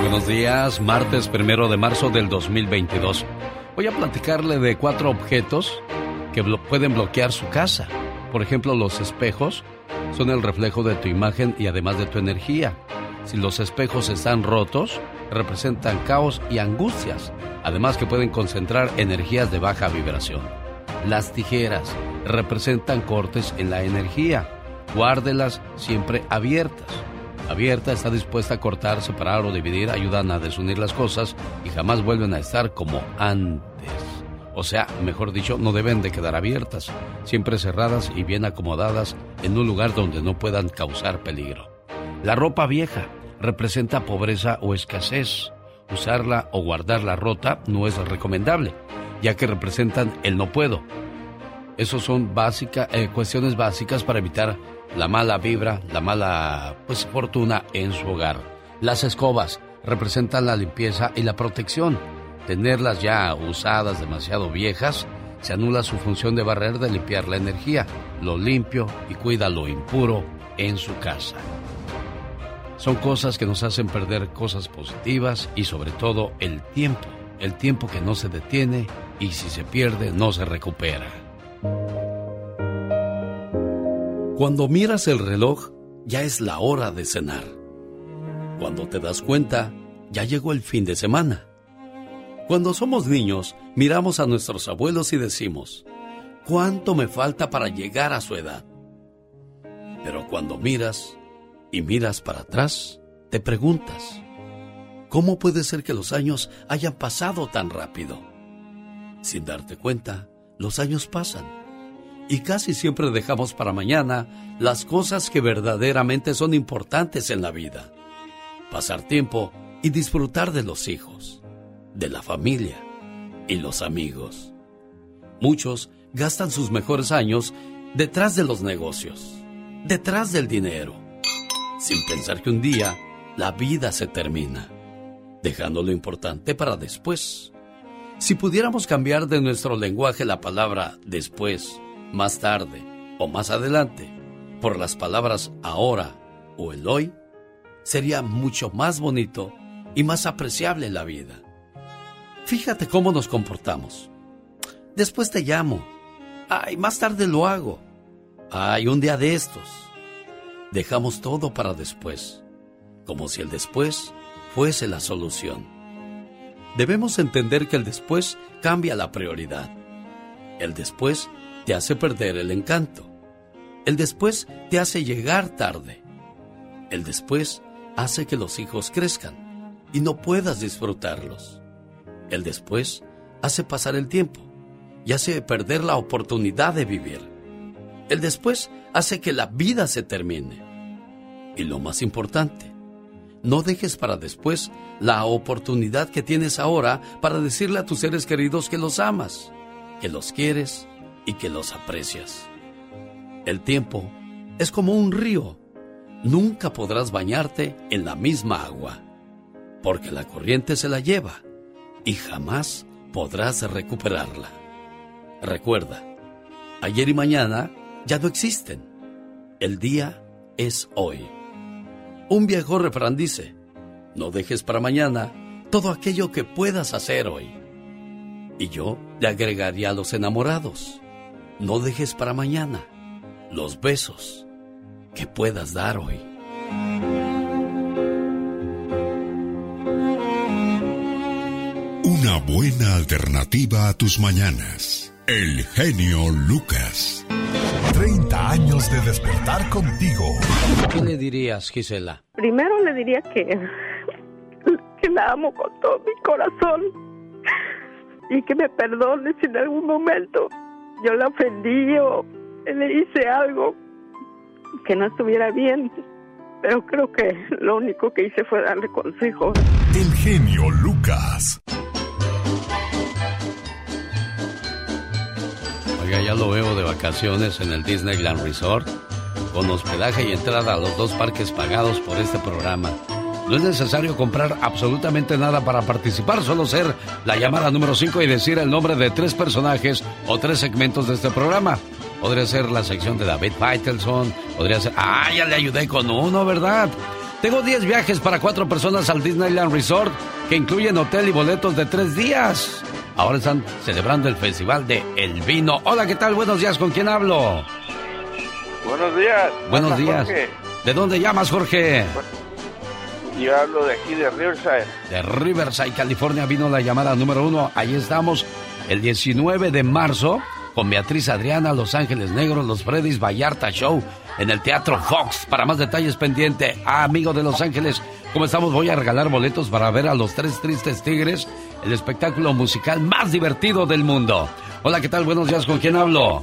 Buenos días, martes primero de marzo del 2022. Voy a platicarle de cuatro objetos que pueden bloquear su casa. Por ejemplo, los espejos son el reflejo de tu imagen y además de tu energía. Si los espejos están rotos, representan caos y angustias, además que pueden concentrar energías de baja vibración. Las tijeras representan cortes en la energía. Guárdelas siempre abiertas. Abierta está dispuesta a cortar, separar o dividir, ayudan a desunir las cosas y jamás vuelven a estar como antes. O sea, mejor dicho, no deben de quedar abiertas, siempre cerradas y bien acomodadas en un lugar donde no puedan causar peligro. La ropa vieja representa pobreza o escasez. Usarla o guardarla rota no es recomendable, ya que representan el no puedo. Esas son eh, cuestiones básicas para evitar la mala vibra, la mala pues, fortuna en su hogar. Las escobas representan la limpieza y la protección. Tenerlas ya usadas, demasiado viejas, se anula su función de barrer de limpiar la energía. Lo limpio y cuida lo impuro en su casa. Son cosas que nos hacen perder cosas positivas y sobre todo el tiempo, el tiempo que no se detiene y si se pierde no se recupera. Cuando miras el reloj, ya es la hora de cenar. Cuando te das cuenta, ya llegó el fin de semana. Cuando somos niños, miramos a nuestros abuelos y decimos, ¿cuánto me falta para llegar a su edad? Pero cuando miras, y miras para atrás, te preguntas, ¿cómo puede ser que los años hayan pasado tan rápido? Sin darte cuenta, los años pasan y casi siempre dejamos para mañana las cosas que verdaderamente son importantes en la vida. Pasar tiempo y disfrutar de los hijos, de la familia y los amigos. Muchos gastan sus mejores años detrás de los negocios, detrás del dinero sin pensar que un día la vida se termina, dejando lo importante para después. Si pudiéramos cambiar de nuestro lenguaje la palabra después, más tarde o más adelante por las palabras ahora o el hoy, sería mucho más bonito y más apreciable la vida. Fíjate cómo nos comportamos. Después te llamo. Ay, más tarde lo hago. Ay, un día de estos dejamos todo para después, como si el después fuese la solución. Debemos entender que el después cambia la prioridad. El después te hace perder el encanto. El después te hace llegar tarde. El después hace que los hijos crezcan y no puedas disfrutarlos. El después hace pasar el tiempo y hace perder la oportunidad de vivir. El después hace que la vida se termine. Y lo más importante, no dejes para después la oportunidad que tienes ahora para decirle a tus seres queridos que los amas, que los quieres y que los aprecias. El tiempo es como un río. Nunca podrás bañarte en la misma agua, porque la corriente se la lleva y jamás podrás recuperarla. Recuerda, ayer y mañana ya no existen. El día es hoy. Un viejo refrán dice, no dejes para mañana todo aquello que puedas hacer hoy. Y yo le agregaría a los enamorados, no dejes para mañana los besos que puedas dar hoy. Una buena alternativa a tus mañanas. El genio Lucas. 30 años de despertar contigo. ¿Qué le dirías, Gisela? Primero le diría que, que la amo con todo mi corazón y que me perdone si en algún momento yo la ofendí o le hice algo que no estuviera bien. Pero creo que lo único que hice fue darle consejos. El genio Lucas. ya lo veo de vacaciones en el Disneyland Resort, con hospedaje y entrada a los dos parques pagados por este programa. No es necesario comprar absolutamente nada para participar, solo ser la llamada número 5 y decir el nombre de tres personajes o tres segmentos de este programa. Podría ser la sección de David Faitelson, podría ser... ¡Ah, ya le ayudé con uno, ¿verdad? Tengo 10 viajes para cuatro personas al Disneyland Resort que incluyen hotel y boletos de tres días. Ahora están celebrando el festival de El Vino. Hola, ¿qué tal? Buenos días, ¿con quién hablo? Buenos días. Buenos días. ¿De dónde llamas, Jorge? Yo hablo de aquí, de Riverside. De Riverside, California, vino la llamada número uno. Ahí estamos el 19 de marzo con Beatriz Adriana, Los Ángeles Negros, Los Freddys Vallarta Show en el Teatro Fox. Para más detalles pendiente, ah, amigo de Los Ángeles, ¿cómo estamos? Voy a regalar boletos para ver a los Tres Tristes Tigres, el espectáculo musical más divertido del mundo. Hola, ¿qué tal? Buenos días, ¿con quién hablo?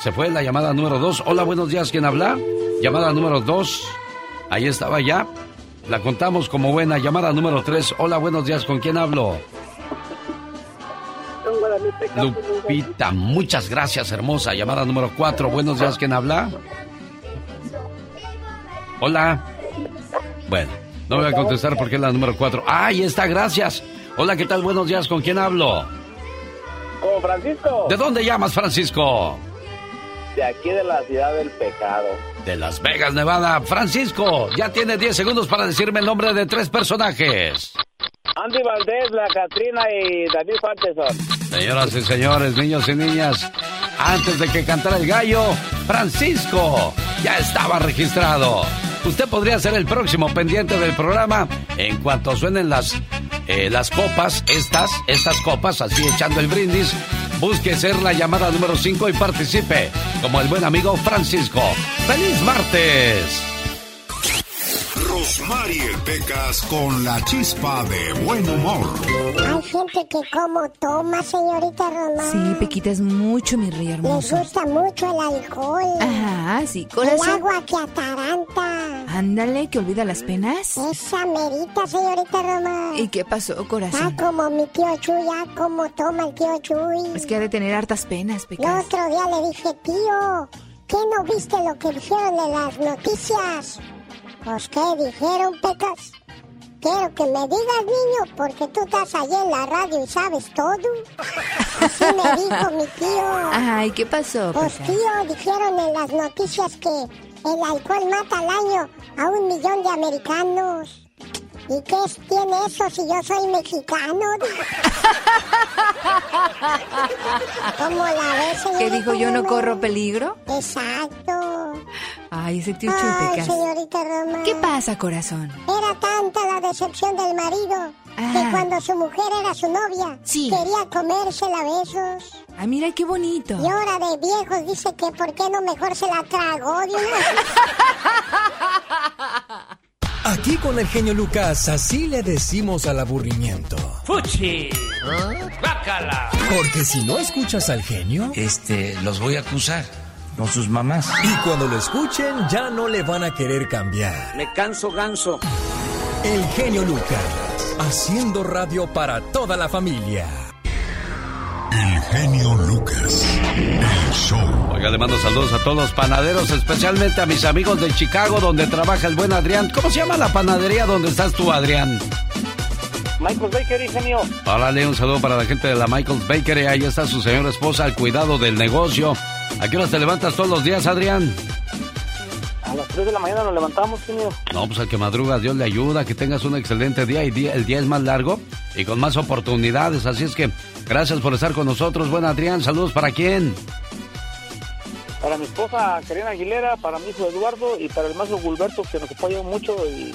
Se fue la llamada número dos. Hola, buenos días, ¿quién habla? Llamada número dos. Ahí estaba ya. La contamos como buena. Llamada número tres. Hola, buenos días, ¿con quién hablo? Lupita, muchas gracias, hermosa. Llamada número 4. Buenos días, ¿quién habla? Hola. Bueno, no voy a contestar porque es la número 4. ¡Ah, ahí está, gracias! Hola, ¿qué tal? Buenos días, ¿con quién hablo? Con Francisco. ¿De dónde llamas, Francisco? De aquí de la ciudad del pecado. De Las Vegas, Nevada. Francisco, ya tiene 10 segundos para decirme el nombre de tres personajes. Andy Valdés, la Catrina y David Fanteson. Señoras y señores, niños y niñas, antes de que cantara el gallo, Francisco ya estaba registrado. Usted podría ser el próximo pendiente del programa en cuanto suenen las, eh, las copas, estas, estas copas, así echando el brindis. Busque ser la llamada número 5 y participe como el buen amigo Francisco. ¡Feliz martes! Rosmarie Pecas con la chispa de buen humor. Hay gente que como toma, señorita Román. Sí, Pequita, es mucho, mi rey hermoso. Les gusta mucho el alcohol. Ajá, sí, corazón. El agua que ataranta. Ándale, que olvida las penas. Esa merita, señorita Román. ¿Y qué pasó, corazón? Ah, como mi tío Chuy, ya como toma el tío Chuy. Es que ha de tener hartas penas, Pecas. El otro día le dije, tío, ¿qué no viste lo que dijeron en las noticias? Pues, ¿qué dijeron, Pecas? Quiero que me digas, niño, porque tú estás allí en la radio y sabes todo. Así me dijo mi tío. Ay, ¿qué pasó? Pues, tío, dijeron en las noticias que el alcohol mata al año a un millón de americanos. ¿Y qué tiene eso si yo soy mexicano? ¿Cómo la ves, ¿Qué dijo yo no corro peligro? Exacto. Ay, ese tío Ay, señorita Roma. ¿Qué pasa, corazón? Era tanta la decepción del marido que Ah. cuando su mujer era su novia, Sí. quería comérsela a besos. Ay, mira qué bonito. Y ahora de viejos dice que por qué no mejor se la tragó de una Aquí con el genio Lucas, así le decimos al aburrimiento. ¡Fuchi! ¡Bácala! Porque si no escuchas al genio, Este, los voy a acusar con sus mamás. y cuando lo escuchen ya no le van a querer cambiar. Me canso ganso. El genio Lucas, haciendo radio para toda la familia. El genio Lucas. El show. Oiga, le mando saludos a todos los panaderos, especialmente a mis amigos de Chicago, donde trabaja el buen Adrián. ¿Cómo se llama la panadería donde estás tú, Adrián? Michael Baker, genio. Órale, un saludo para la gente de la Michael's Bakery. Ahí está su señora esposa al cuidado del negocio. ¿A qué horas te levantas todos los días, Adrián? A las 3 de la mañana nos levantamos, genio. No, pues al que madrugas, Dios le ayuda, que tengas un excelente día y día- el día es más largo y con más oportunidades. Así es que gracias por estar con nosotros. Buen Adrián, saludos para quién. Para mi esposa Karina Aguilera, para mi hijo Eduardo y para el maestro Gilberto que nos apoya mucho y,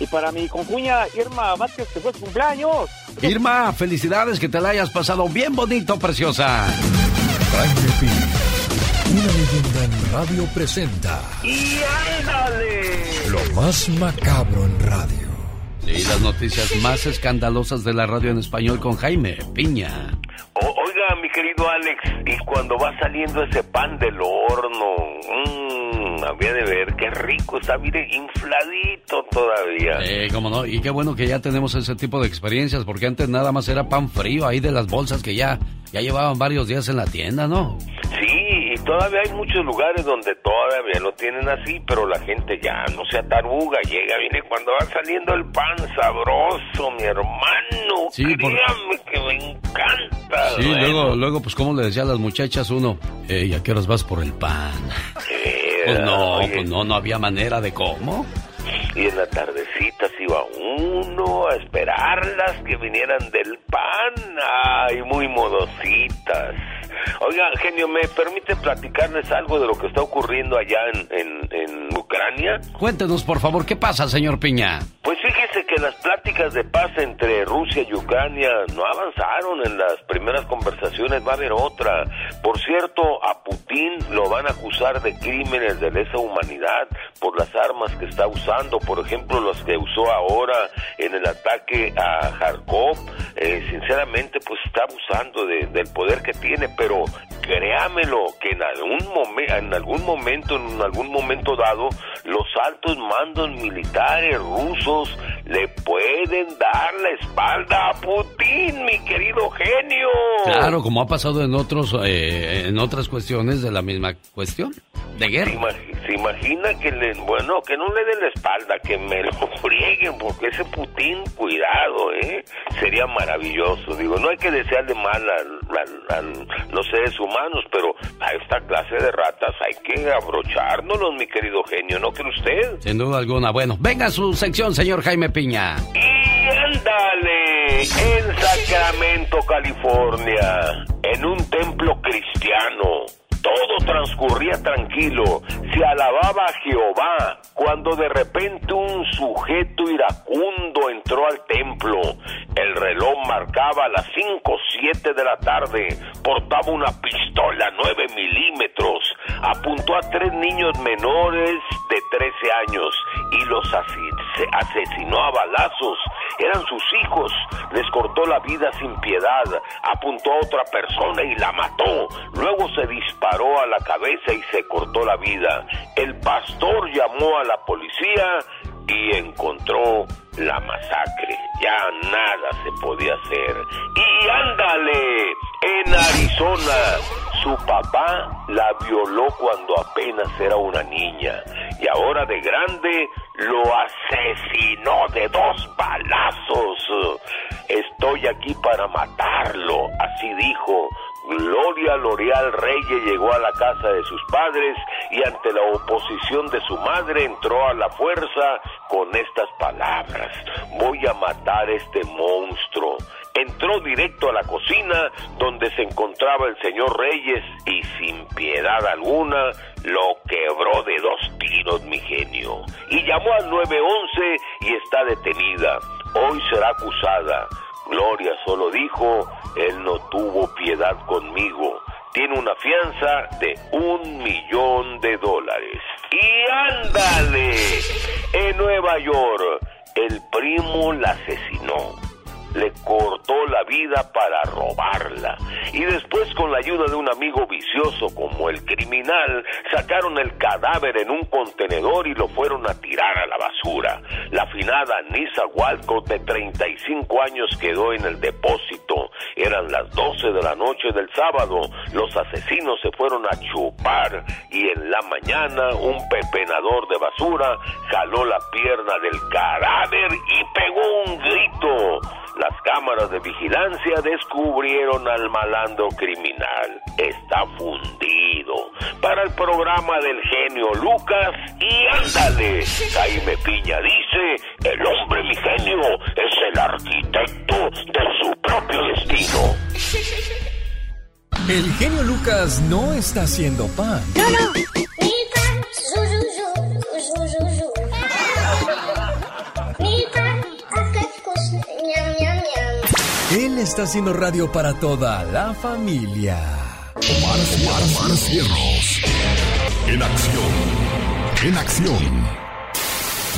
y para mi concuña Irma Vázquez que fue su cumpleaños. Irma, felicidades, que te la hayas pasado bien bonito, preciosa. Una leyenda en radio presenta ¡Y ándale! lo más macabro en radio. Y las noticias más escandalosas de la radio en español con Jaime Piña. O- oiga, mi querido Alex, y cuando va saliendo ese pan del horno, mmm, había de ver qué rico está, mire, infladito todavía. Eh, cómo no, y qué bueno que ya tenemos ese tipo de experiencias, porque antes nada más era pan frío ahí de las bolsas que ya, ya llevaban varios días en la tienda, ¿no? Sí, todavía hay muchos lugares donde todavía lo tienen así, pero la gente ya no se ataruga, llega, viene cuando va saliendo el pan sabroso, mi hermano. Sí, Créame que me encanta. Sí, bueno. luego, luego, pues como le decía a las muchachas uno, Ey, ¿a qué horas vas por el pan? Eh, Pues no, oye, pues no, no había manera de cómo. Y en la tardecita se iba uno a esperarlas que vinieran del pan. Ay, muy modositas. Oiga, genio, ¿me permite platicarles algo de lo que está ocurriendo allá en, en, Ucrania? Cuéntenos, por favor, ¿qué pasa, señor Piña? Pues fíjese que las pláticas de paz entre Rusia y Ucrania no avanzaron en las primeras conversaciones, va a haber otra. Por cierto, a Putin lo van a acusar de crímenes de lesa humanidad por las armas que está usando, por ejemplo, las que usó ahora en el ataque a Kharkov. Eh, sinceramente, pues está abusando del poder que tiene, pero créamelo que en algún momento, en algún momento, en algún momento dado, los altos mandos militares rusos le pueden dar la espalda a Putin, mi querido genio. Claro, como ha pasado en otros, eh, en otras cuestiones de la misma cuestión de guerra. Se, imagina que le, bueno, que no le den la espalda, que me lo frieguen, porque ese Putin, cuidado, eh, sería maravilloso. Digo, no hay que desearle mal a, los seres humanos, pero a esta clase de ratas hay que abrochárnoslos, mi querido genio, ¿no cree usted? Sin duda alguna. Bueno, venga a su sección, señor Jaime Piña. Y ándale, en Sacramento, California, en un templo cristiano todo transcurría tranquilo, alababa a Jehová, cuando de repente un sujeto iracundo entró al templo. El reloj marcaba las 5 o 7 de la tarde, portaba una pistola 9 milímetros, apuntó a tres niños menores de 13 años y los asesinó a balazos. Eran sus hijos, les cortó la vida sin piedad, apuntó a otra persona y la mató. Luego se disparó a la cabeza y se cortó la vida. El pastor llamó a la policía y encontró la masacre. Ya nada se podía hacer. Y ándale, en Arizona, su papá la violó cuando apenas era una niña y ahora de grande lo asesinó de dos balazos. Estoy aquí para matarlo, así dijo Gloria L'Oreal Reyes llegó a la casa de sus padres y ante la oposición de su madre entró a la fuerza con estas palabras, voy a matar este monstruo. Entró directo a la cocina donde se encontraba el señor Reyes y sin piedad alguna lo quebró de dos tiros, mi genio. Y llamó al 911 y está detenida. Hoy será acusada. Gloria solo dijo, Él no tuvo piedad conmigo. Tiene una fianza de un millón de dólares. Y ándale, en Nueva York, el primo la asesinó le cortó la vida para robarla. Y después con la ayuda de un amigo vicioso como el criminal, sacaron el cadáver en un contenedor y lo fueron a tirar a la basura. La finada Nisa Walcott de 35 años quedó en el depósito. Eran las 12 de la noche del sábado. Los asesinos se fueron a chupar y en la mañana un pepenador de basura jaló la pierna del cadáver y pegó un grito. Las cámaras de vigilancia descubrieron al malandro criminal. Está fundido. Para el programa del genio Lucas y ándale. Jaime Piña dice, el hombre mi genio es el arquitecto de su propio destino. El genio Lucas no está haciendo pan. No, no. Él está haciendo radio para toda la familia. Omar, Omar, Omar Cierros. En acción. En acción.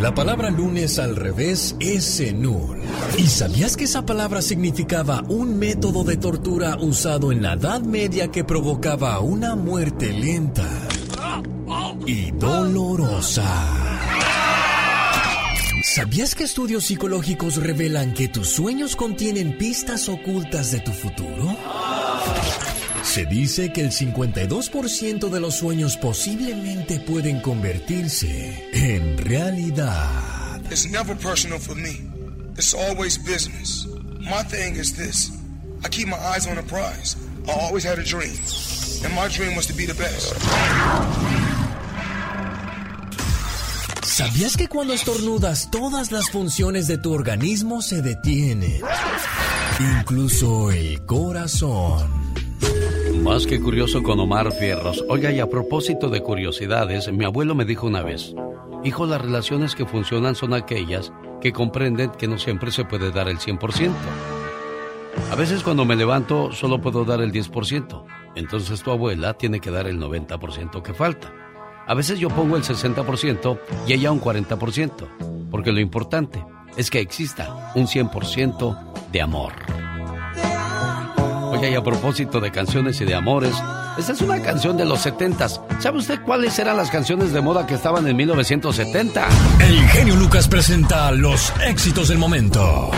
La palabra lunes al revés es senul. ¿Y sabías que esa palabra significaba un método de tortura usado en la Edad Media que provocaba una muerte lenta y dolorosa? ¿Sabías que estudios psicológicos revelan que tus sueños contienen pistas ocultas de tu futuro? Se dice que el 52% de los sueños posiblemente pueden convertirse en realidad. It's never personal for me. It's always business. My thing is this. I keep my eyes on the prize. I always had a dream. And my dream was to be the best. ¿Sabías que cuando estornudas todas las funciones de tu organismo se detienen? Incluso el corazón. Más que curioso con Omar Fierros. Oiga, y a propósito de curiosidades, mi abuelo me dijo una vez, hijo, las relaciones que funcionan son aquellas que comprenden que no siempre se puede dar el 100%. A veces cuando me levanto solo puedo dar el 10%, entonces tu abuela tiene que dar el 90% que falta. A veces yo pongo el 60% y ella un 40%, porque lo importante es que exista un 100% de amor. Oye, y a propósito de canciones y de amores, esta es una canción de los 70 ¿Sabe usted cuáles eran las canciones de moda que estaban en 1970? El genio Lucas presenta los éxitos del momento.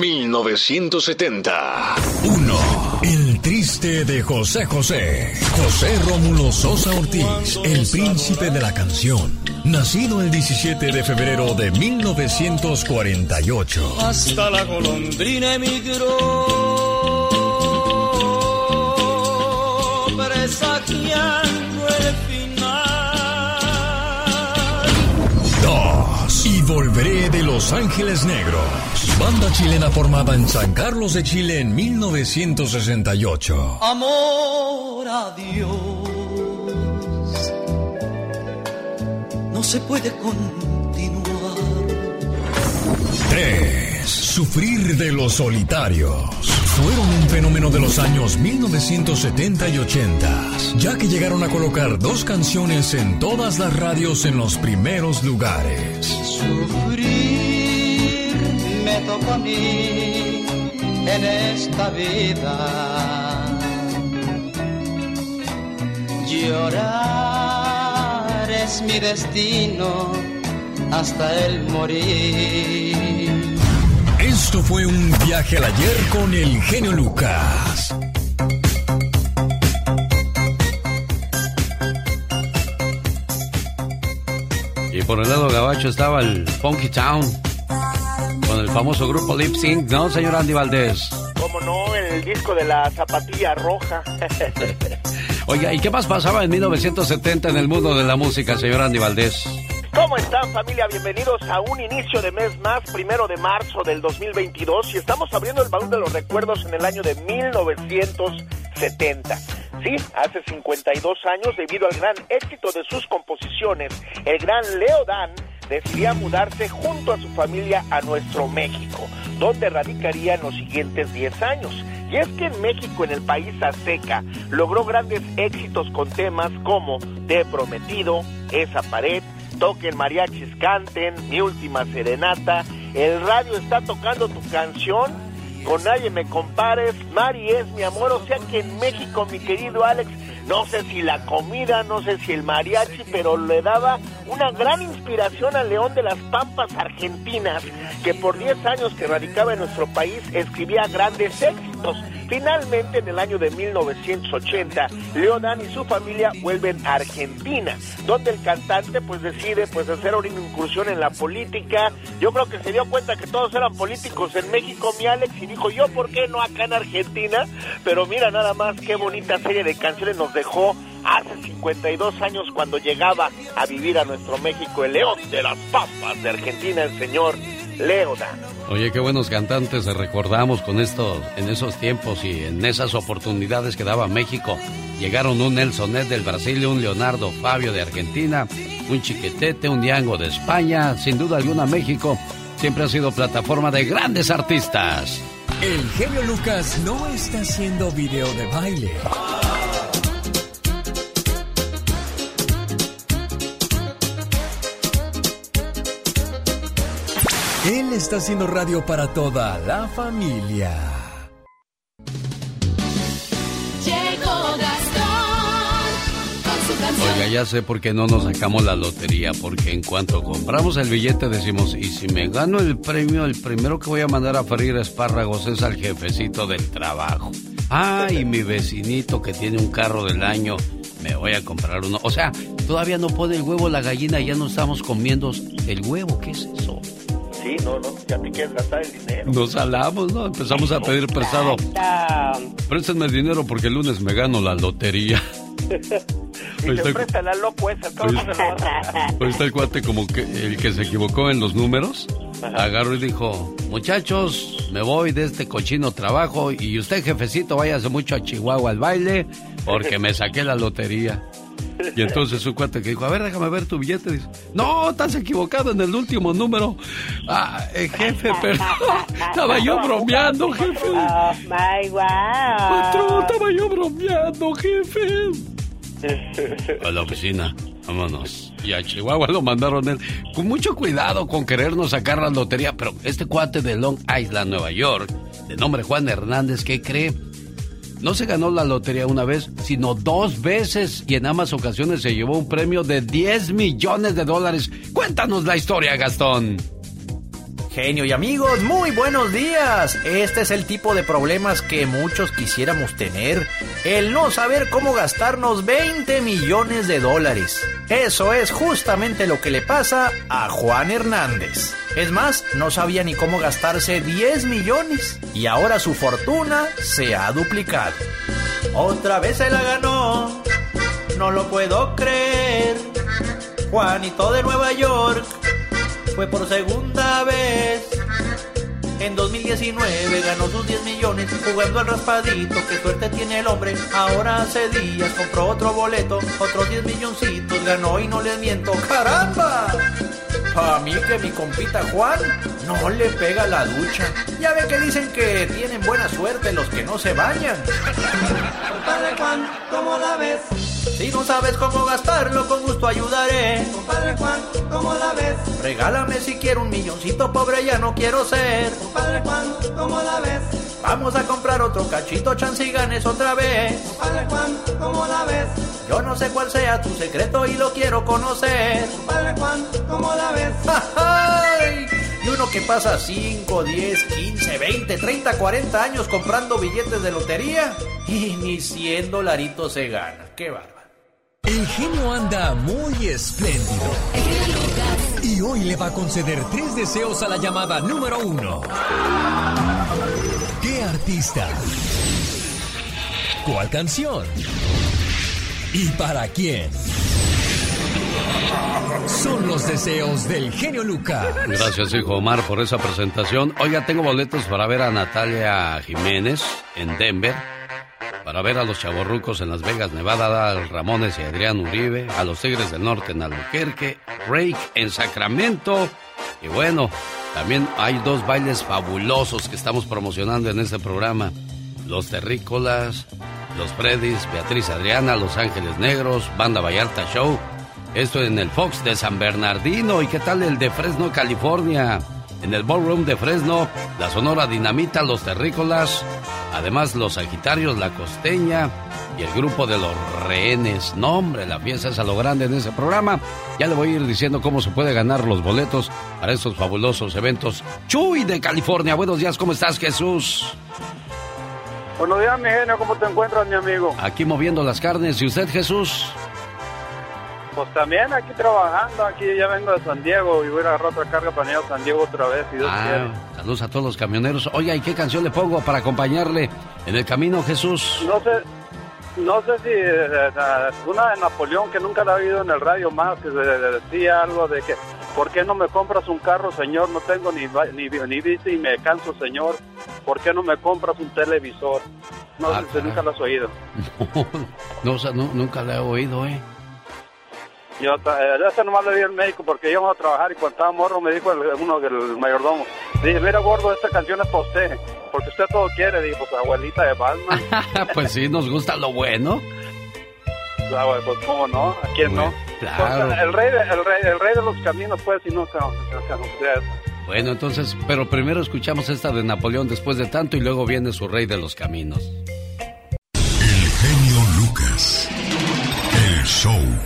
1970. 1. El triste de José José. José Rómulo Sosa Ortiz, el príncipe de la canción. Nacido el 17 de febrero de 1948. Hasta la golondrina emigró, presagiando 2. Y volveré de Los Ángeles Negros. Banda chilena formada en San Carlos de Chile en 1968. Amor a Dios. No se puede continuar. 3. Sufrir de los solitarios. Fueron un fenómeno de los años 1970 y 80, ya que llegaron a colocar dos canciones en todas las radios en los primeros lugares. Sufrir me tocó a mí en esta vida. Llorar es mi destino hasta el morir. Esto fue un viaje al ayer con el genio Lucas. Y por el lado gabacho estaba el Funky Town con el famoso grupo Lip Sync, ¿no, señor Andy Valdés? Como no, el disco de la zapatilla roja. Oiga, ¿y qué más pasaba en 1970 en el mundo de la música, señor Andy Valdés? ¿Cómo están familia? Bienvenidos a un inicio de mes más, primero de marzo del 2022 y estamos abriendo el baúl de los recuerdos en el año de 1970. Sí, hace 52 años, debido al gran éxito de sus composiciones, el gran Leo Dan decidía mudarse junto a su familia a nuestro México, donde radicaría en los siguientes 10 años. Y es que en México, en el país azteca, logró grandes éxitos con temas como Te Prometido, Esa Pared, Toquen mariachis, canten, Mi Última Serenata, El radio está tocando tu canción, Con Nadie Me Compares, Mari es mi amor, o sea que en México, mi querido Alex, no sé si la comida, no sé si el mariachi, pero le daba una gran inspiración al León de las Pampas Argentinas, que por 10 años que radicaba en nuestro país escribía grandes éxitos. Finalmente, en el año de 1980, Leodan y su familia vuelven a Argentina, donde el cantante pues decide pues hacer una incursión en la política. Yo creo que se dio cuenta que todos eran políticos en México, mi Alex, y dijo, yo, ¿por qué no acá en Argentina? Pero mira nada más qué bonita serie de canciones nos dejó hace 52 años cuando llegaba a vivir a nuestro México el león de las papas de Argentina, el señor Leodan. Oye, qué buenos cantantes recordamos con estos, en esos tiempos y en esas oportunidades que daba México. Llegaron un Nelsonet del Brasil, un Leonardo Fabio de Argentina, un Chiquetete, un Diango de España. Sin duda alguna, México siempre ha sido plataforma de grandes artistas. El genio Lucas no está haciendo video de baile. Él está haciendo radio para toda la familia. Llegó Gastón con su canción. Oiga, ya sé por qué no nos sacamos la lotería, porque en cuanto compramos el billete decimos, y si me gano el premio, el primero que voy a mandar a freír espárragos es al jefecito del trabajo. Ay, mi vecinito que tiene un carro del año, me voy a comprar uno. O sea, todavía no pone el huevo la gallina, ya no estamos comiendo el huevo, ¿qué es eso? Sí, no, no, ya te quieres gastar el dinero. Nos salamos, ¿no? Empezamos a pedir prestado. Préstenme el dinero porque el lunes me gano la lotería. Y Ahí te está, presta la loco esa, a ahí está el cuate como que el que se equivocó en los números. Agarró y dijo, muchachos, me voy de este cochino trabajo y usted, jefecito, váyase mucho a Chihuahua al baile porque me saqué la lotería. Y entonces su cuate que dijo, a ver, déjame ver tu billete. Dice, no, estás equivocado en el último número. Ah, eh, jefe, perdón. Estaba yo bromeando, jefe. Oh, my wow. Patrón, estaba yo bromeando, jefe. A la oficina, vámonos. Y a Chihuahua lo mandaron él. Con mucho cuidado con querernos sacar la lotería. Pero este cuate de Long Island, Nueva York, de nombre Juan Hernández, ¿qué cree? No se ganó la lotería una vez, sino dos veces y en ambas ocasiones se llevó un premio de 10 millones de dólares. Cuéntanos la historia, Gastón. Genio y amigos, muy buenos días. Este es el tipo de problemas que muchos quisiéramos tener. El no saber cómo gastarnos 20 millones de dólares. Eso es justamente lo que le pasa a Juan Hernández. Es más, no sabía ni cómo gastarse 10 millones. Y ahora su fortuna se ha duplicado. Otra vez se la ganó. No lo puedo creer. Juanito de Nueva York fue por segunda vez. En 2019 ganó sus 10 millones jugando al raspadito. Qué suerte tiene el hombre. Ahora hace días compró otro boleto. Otros 10 milloncitos ganó y no les miento. ¡Caramba! A mí que mi compita Juan no le pega la ducha. Ya ve que dicen que tienen buena suerte los que no se bañan. Compadre ¿cómo la ves? Si no sabes cómo gastarlo, con gusto ayudaré. Compadre Juan, ¿cómo la ves? Regálame si quiero un milloncito, pobre ya no quiero ser. Compadre Juan, ¿cómo la ves? Vamos a comprar otro cachito, chance y ganes otra vez. Compadre Juan, ¿cómo la ves? Yo no sé cuál sea tu secreto y lo quiero conocer. Compadre Juan, ¿cómo la ves? ¡Ay! Y uno que pasa 5, 10, 15, 20, 30, 40 años comprando billetes de lotería y ni 100 dolaritos se gana. ¡Qué bárbaro! El genio anda muy espléndido. Y hoy le va a conceder tres deseos a la llamada número uno. ¿Qué artista? ¿Cuál canción? ¿Y para quién? Son los deseos del genio Lucas. Gracias, hijo Omar, por esa presentación. Hoy ya tengo boletos para ver a Natalia Jiménez en Denver, para ver a los Chavorrucos en Las Vegas, Nevada, a Ramones y Adrián Uribe, a los Tigres del Norte en Albuquerque, Rake en Sacramento. Y bueno, también hay dos bailes fabulosos que estamos promocionando en este programa. Los Terrícolas, los Freddys, Beatriz Adriana, Los Ángeles Negros, Banda Vallarta Show. Esto en el Fox de San Bernardino. ¿Y qué tal el de Fresno, California? En el Ballroom de Fresno, la Sonora Dinamita, los Terrícolas, además los Sagitarios, la Costeña y el grupo de los Rehenes. No, hombre, la fiesta es a lo grande en ese programa. Ya le voy a ir diciendo cómo se puede ganar los boletos para estos fabulosos eventos. Chuy de California, buenos días, ¿cómo estás, Jesús? Buenos días, mi genio, ¿cómo te encuentras, mi amigo? Aquí moviendo las carnes. ¿Y usted, Jesús? Pues también aquí trabajando, aquí ya vengo de San Diego y voy a agarrar otra carga para ir a San Diego otra vez, si Dios. Ah, saludos a todos los camioneros. Oiga, ¿y qué canción le pongo para acompañarle en el camino, Jesús? No sé, no sé si eh, eh, una de Napoleón que nunca la he oído en el radio más, que se- decía algo de que, ¿por qué no me compras un carro, señor? No tengo ni, ni, ni bici y me canso, señor. ¿Por qué no me compras un televisor? No Ah, sé nunca lo has oído. No, no, nunca la he oído, ¿eh? Yo ta- eh, nomás le di al médico porque íbamos a trabajar y cuando estaba morro me dijo el- uno del mayordomo, dije, mira gordo, esta canción es para usted, porque usted todo quiere, dijo, pues abuelita de Batman. pues sí, nos gusta lo bueno. Ah, bueno, pues cómo no, ¿a quién no? claro. Pues, el, rey de, el, rey, el rey de los caminos, pues, si no. Bueno, entonces, pero primero escuchamos esta de Napoleón después de tanto y luego viene su rey de los caminos.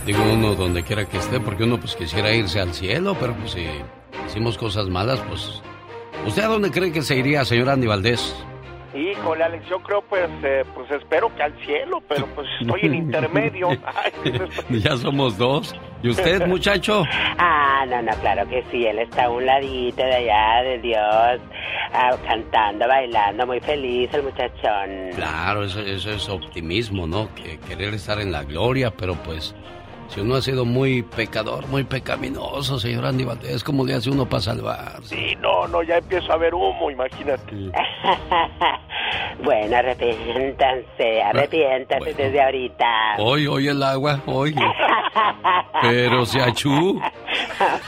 Digo uno donde quiera que esté, porque uno pues quisiera irse al cielo, pero pues si hicimos cosas malas, pues... ¿Usted a dónde cree que se iría, señor Andy Valdés? Híjole, Alex, yo creo, pues, eh, pues espero que al cielo, pero pues estoy en intermedio. Ay, pues, ya somos dos. ¿Y usted, muchacho? Ah, no, no, claro que sí. Él está a un ladito de allá, de Dios, ah, cantando, bailando, muy feliz el muchachón. Claro, eso, eso es optimismo, ¿no? Que querer estar en la gloria, pero pues si uno ha sido muy pecador, muy pecaminoso, señor Andy Valdés, ¿cómo le hace uno para salvarse? Sí, no, no, ya empiezo a ver humo, imagínate. bueno, arrepiéntanse, arrepiéntanse desde ahorita. Hoy, hoy el agua, hoy. Pero se achú.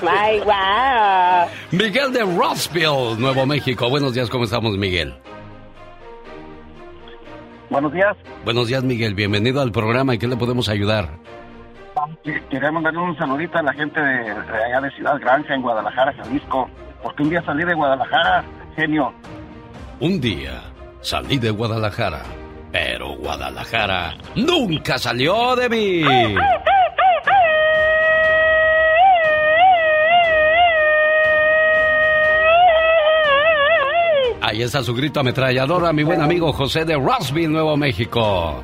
¡Ay, wow! Miguel de Rossville, Nuevo México. Buenos días, ¿cómo estamos, Miguel? Buenos días. Buenos días, Miguel. Bienvenido al programa. ¿En qué le podemos ayudar? Quería mandarle un saludito a la gente de, allá de Ciudad Granja, en Guadalajara, Jalisco. Porque un día salí de Guadalajara, genio. Un día salí de Guadalajara, pero Guadalajara nunca salió de mí. Ahí está su grito ametralladora, mi buen amigo José de Rossville, Nuevo México.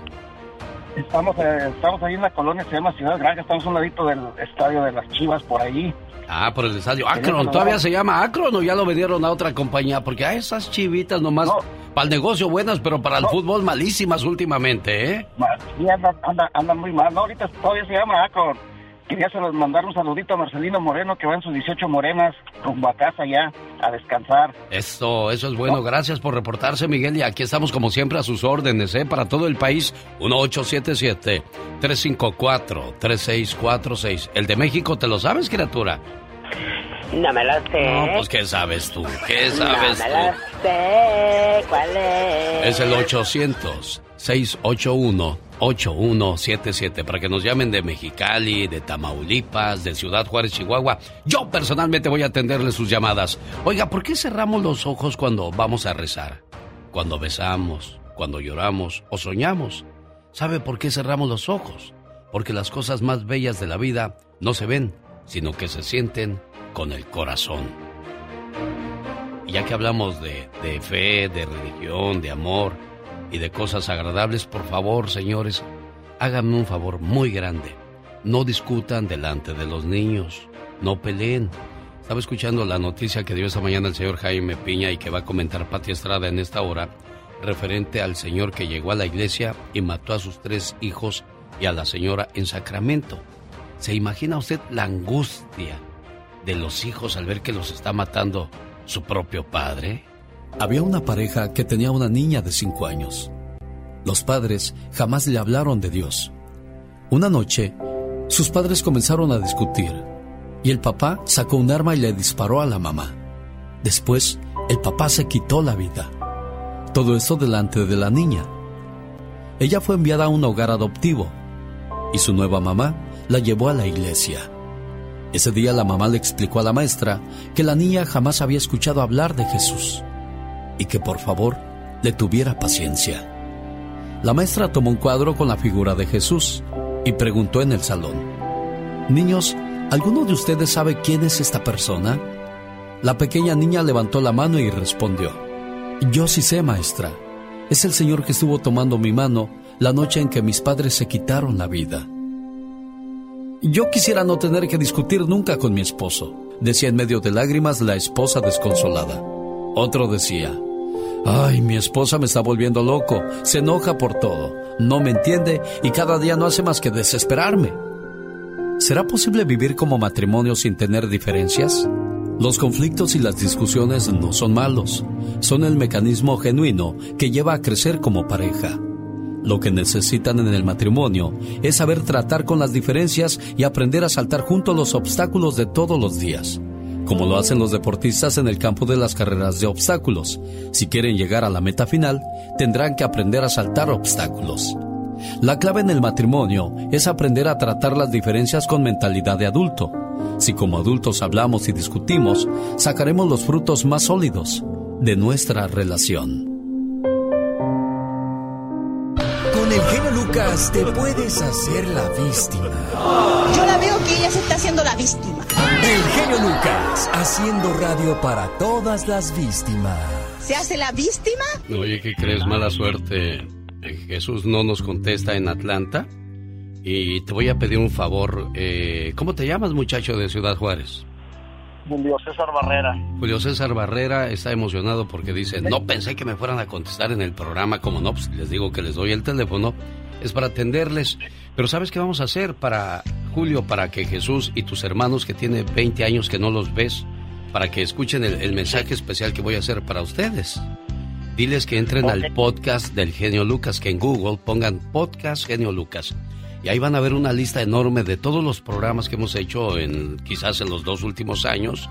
Estamos, eh, estamos ahí en la colonia, se llama Ciudad Granja, estamos a un ladito del estadio de las Chivas, por ahí. Ah, por el estadio Akron. ¿Todavía se llama Akron o ya lo vendieron a otra compañía? Porque a esas chivitas nomás, para el negocio buenas, pero para el fútbol malísimas últimamente, ¿eh? Sí, andan, anda, andan muy mal. No, ahorita todavía se llama Akron. Quería mandar un saludito a Marcelino Moreno, que va en sus 18 morenas, rumbo a casa ya, a descansar. Esto, eso es bueno. Gracias por reportarse, Miguel. Y aquí estamos, como siempre, a sus órdenes, ¿eh? Para todo el país, 1877-354-3646. El de México, ¿te lo sabes, criatura? No me lo sé. No, pues, ¿qué sabes tú? ¿Qué sabes no me tú? lo sé. ¿Cuál es? Es el 800-681-8177 para que nos llamen de Mexicali, de Tamaulipas, de Ciudad Juárez, Chihuahua. Yo personalmente voy a atenderle sus llamadas. Oiga, ¿por qué cerramos los ojos cuando vamos a rezar? Cuando besamos, cuando lloramos o soñamos. ¿Sabe por qué cerramos los ojos? Porque las cosas más bellas de la vida no se ven, sino que se sienten con el corazón. Ya que hablamos de, de fe, de religión, de amor y de cosas agradables, por favor, señores, háganme un favor muy grande. No discutan delante de los niños, no peleen. Estaba escuchando la noticia que dio esta mañana el señor Jaime Piña y que va a comentar Pati Estrada en esta hora, referente al señor que llegó a la iglesia y mató a sus tres hijos y a la señora en Sacramento. ¿Se imagina usted la angustia de los hijos al ver que los está matando su propio padre? Había una pareja que tenía una niña de cinco años. Los padres jamás le hablaron de Dios. Una noche, sus padres comenzaron a discutir y el papá sacó un arma y le disparó a la mamá. Después, el papá se quitó la vida. Todo esto delante de la niña. Ella fue enviada a un hogar adoptivo y su nueva mamá la llevó a la iglesia. Ese día la mamá le explicó a la maestra que la niña jamás había escuchado hablar de Jesús y que por favor le tuviera paciencia. La maestra tomó un cuadro con la figura de Jesús y preguntó en el salón, Niños, ¿alguno de ustedes sabe quién es esta persona? La pequeña niña levantó la mano y respondió, Yo sí sé, maestra. Es el Señor que estuvo tomando mi mano la noche en que mis padres se quitaron la vida. Yo quisiera no tener que discutir nunca con mi esposo, decía en medio de lágrimas la esposa desconsolada. Otro decía, Ay, mi esposa me está volviendo loco, se enoja por todo, no me entiende y cada día no hace más que desesperarme. ¿Será posible vivir como matrimonio sin tener diferencias? Los conflictos y las discusiones no son malos, son el mecanismo genuino que lleva a crecer como pareja. Lo que necesitan en el matrimonio es saber tratar con las diferencias y aprender a saltar junto a los obstáculos de todos los días, como lo hacen los deportistas en el campo de las carreras de obstáculos. Si quieren llegar a la meta final, tendrán que aprender a saltar obstáculos. La clave en el matrimonio es aprender a tratar las diferencias con mentalidad de adulto. Si como adultos hablamos y discutimos, sacaremos los frutos más sólidos de nuestra relación. Lucas, te puedes hacer la víctima. Yo la veo que ella se está haciendo la víctima. El genio Lucas, haciendo radio para todas las víctimas. ¿Se hace la víctima? Oye, ¿qué crees? Mala suerte. Jesús no nos contesta en Atlanta. Y te voy a pedir un favor. Eh, ¿Cómo te llamas, muchacho de Ciudad Juárez? Julio César Barrera. Julio César Barrera está emocionado porque dice, no pensé que me fueran a contestar en el programa, como no, pues les digo que les doy el teléfono, es para atenderles. Pero ¿sabes qué vamos a hacer para Julio, para que Jesús y tus hermanos que tiene 20 años que no los ves, para que escuchen el, el mensaje especial que voy a hacer para ustedes? Diles que entren al podcast del genio Lucas, que en Google pongan podcast genio Lucas. Y ahí van a ver una lista enorme de todos los programas que hemos hecho en quizás en los dos últimos años.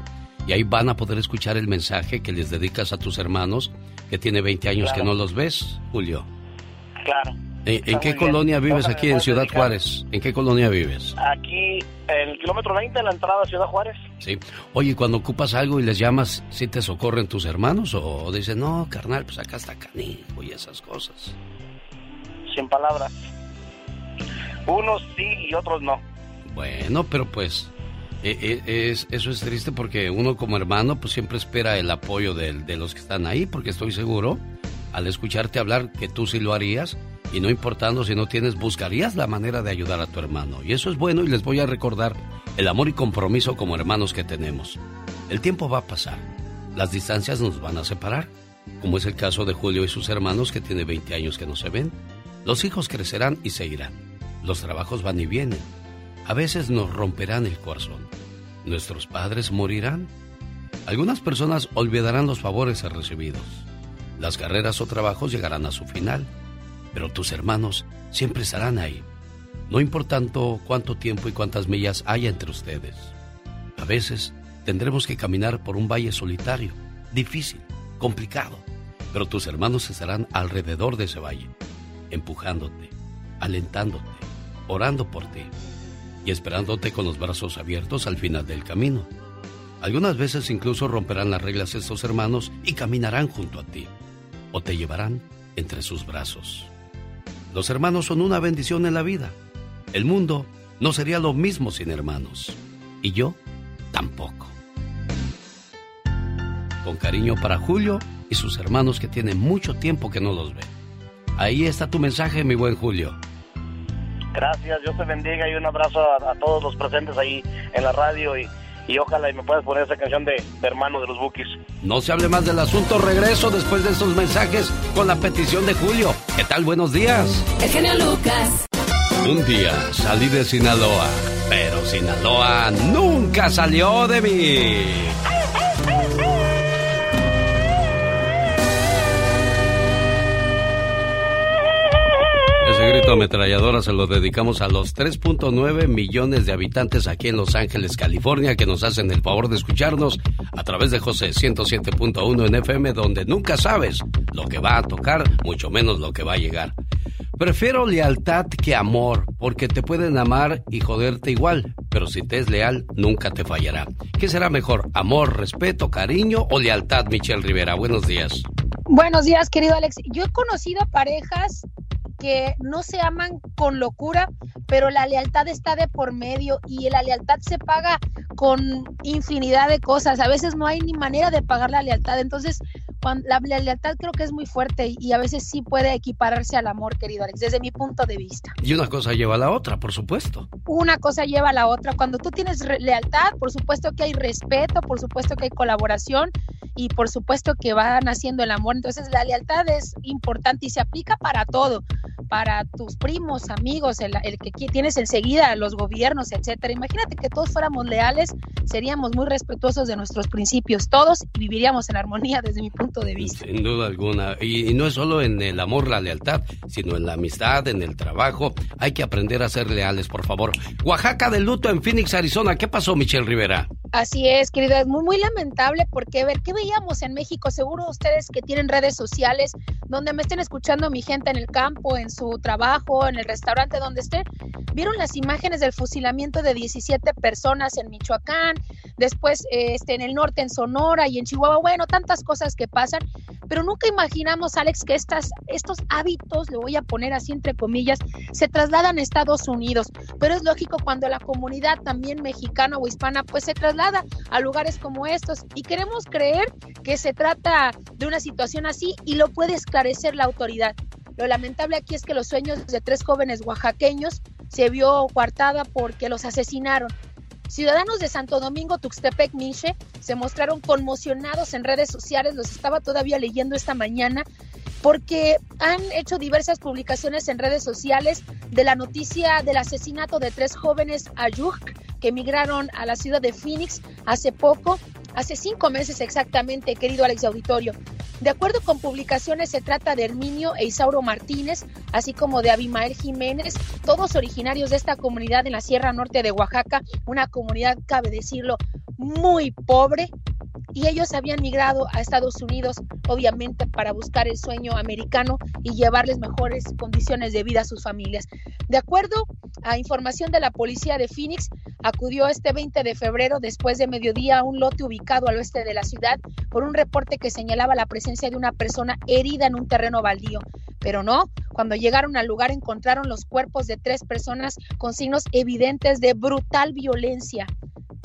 Y ahí van a poder escuchar el mensaje que les dedicas a tus hermanos, que tiene 20 años que no los ves, Julio. Claro. ¿En, en Está qué muy bien. colonia vives aquí en Ciudad. Juárez? ¿En qué colonia vives? Aquí, en el kilómetro 20 en la entrada a Ciudad Juárez. Sí. Oye, cuando ocupas algo y les llamas, ¿sí te socorren tus hermanos? ¿O dicen, no, carnal, pues acá está canijo y esas cosas? Sin palabras. Unos sí y otros no. Bueno, pero pues eh, eh, es, eso es triste porque uno como hermano pues siempre espera el apoyo de, de los que están ahí porque estoy seguro al escucharte hablar que tú sí lo harías y no importando si no tienes buscarías la manera de ayudar a tu hermano y eso es bueno y les voy a recordar el amor y compromiso como hermanos que tenemos. El tiempo va a pasar, las distancias nos van a separar, como es el caso de Julio y sus hermanos que tiene 20 años que no se ven. Los hijos crecerán y se irán. Los trabajos van y vienen. A veces nos romperán el corazón. Nuestros padres morirán. Algunas personas olvidarán los favores recibidos. Las carreras o trabajos llegarán a su final. Pero tus hermanos siempre estarán ahí. No importando cuánto tiempo y cuántas millas haya entre ustedes. A veces tendremos que caminar por un valle solitario, difícil, complicado. Pero tus hermanos estarán alrededor de ese valle, empujándote, alentándote, orando por ti y esperándote con los brazos abiertos al final del camino. Algunas veces incluso romperán las reglas estos hermanos y caminarán junto a ti o te llevarán entre sus brazos. Los hermanos son una bendición en la vida. El mundo no sería lo mismo sin hermanos. Y yo tampoco. Con cariño para Julio y sus hermanos que tienen mucho tiempo que no los ven. Ahí está tu mensaje, mi buen Julio. Gracias, Dios te bendiga y un abrazo a, a todos los presentes ahí en la radio y, y ojalá y me puedas poner esa canción de, de hermano de los Bookies. No se hable más del asunto. Regreso después de estos mensajes con la petición de Julio. ¿Qué tal? Buenos días. El genio Lucas. Un día salí de Sinaloa, pero Sinaloa nunca salió de mí. Grito ametralladora se lo dedicamos a los 3.9 millones de habitantes aquí en Los Ángeles, California, que nos hacen el favor de escucharnos a través de José 107.1 en FM, donde nunca sabes lo que va a tocar, mucho menos lo que va a llegar. Prefiero lealtad que amor, porque te pueden amar y joderte igual, pero si te es leal, nunca te fallará. ¿Qué será mejor, amor, respeto, cariño o lealtad, Michelle Rivera? Buenos días. Buenos días, querido Alex. Yo he conocido parejas que no se aman con locura, pero la lealtad está de por medio y la lealtad se paga con infinidad de cosas. A veces no hay ni manera de pagar la lealtad. Entonces, la, la lealtad creo que es muy fuerte y, a veces sí puede equipararse al amor, querido Alex, desde mi punto de vista. Y una cosa lleva a la otra, por supuesto. Una cosa lleva a la otra. Cuando tú tienes lealtad, por supuesto que hay respeto, por supuesto que hay colaboración y por supuesto que va naciendo el amor. Entonces la lealtad es importante y se aplica para todo, para tus primos, amigos, el, el que tienes enseguida, los gobiernos, etcétera. Imagínate que todos fuéramos leales, seríamos muy respetuosos de nuestros principios, todos, y viviríamos en armonía desde mi punto de vista. Sin duda alguna. Y, y no es solo en el amor, la lealtad, sino en la amistad, en el trabajo. Hay que aprender a ser leales, por favor. Oaxaca de luto en Phoenix, Arizona. ¿Qué pasó, Michelle Rivera? Así es, querida, es muy, muy lamentable porque, a ver, ¿qué veíamos en México? Seguro ustedes que tienen redes sociales, donde me estén escuchando mi gente en el campo, en su trabajo, en el restaurante, donde estén, vieron las imágenes del fusilamiento de 17 personas en Michoacán, después este, en el norte, en Sonora y en Chihuahua, bueno, tantas cosas que pasan, pero nunca imaginamos, Alex, que estas, estos hábitos, le voy a poner así entre comillas, se trasladan a Estados Unidos. Pero es lógico cuando la comunidad también mexicana o hispana pues se traslada a lugares como estos y queremos creer que se trata de una situación así y lo puede esclarecer la autoridad. Lo lamentable aquí es que los sueños de tres jóvenes oaxaqueños se vio coartada porque los asesinaron. Ciudadanos de Santo Domingo, Tuxtepec, Miche, se mostraron conmocionados en redes sociales, los estaba todavía leyendo esta mañana, porque han hecho diversas publicaciones en redes sociales de la noticia del asesinato de tres jóvenes Ayuk que emigraron a la ciudad de Phoenix hace poco, hace cinco meses exactamente, querido Alex Auditorio. De acuerdo con publicaciones, se trata de Herminio e Isauro Martínez, así como de Abimael Jiménez, todos originarios de esta comunidad en la Sierra Norte de Oaxaca, una comunidad, cabe decirlo, muy pobre, y ellos habían migrado a Estados Unidos, obviamente, para buscar el sueño americano y llevarles mejores condiciones de vida a sus familias. De acuerdo a información de la policía de Phoenix, acudió este 20 de febrero, después de mediodía, a un lote ubicado al oeste de la ciudad por un reporte que señalaba la presencia de una persona herida en un terreno baldío. Pero no, cuando llegaron al lugar encontraron los cuerpos de tres personas con signos evidentes de brutal violencia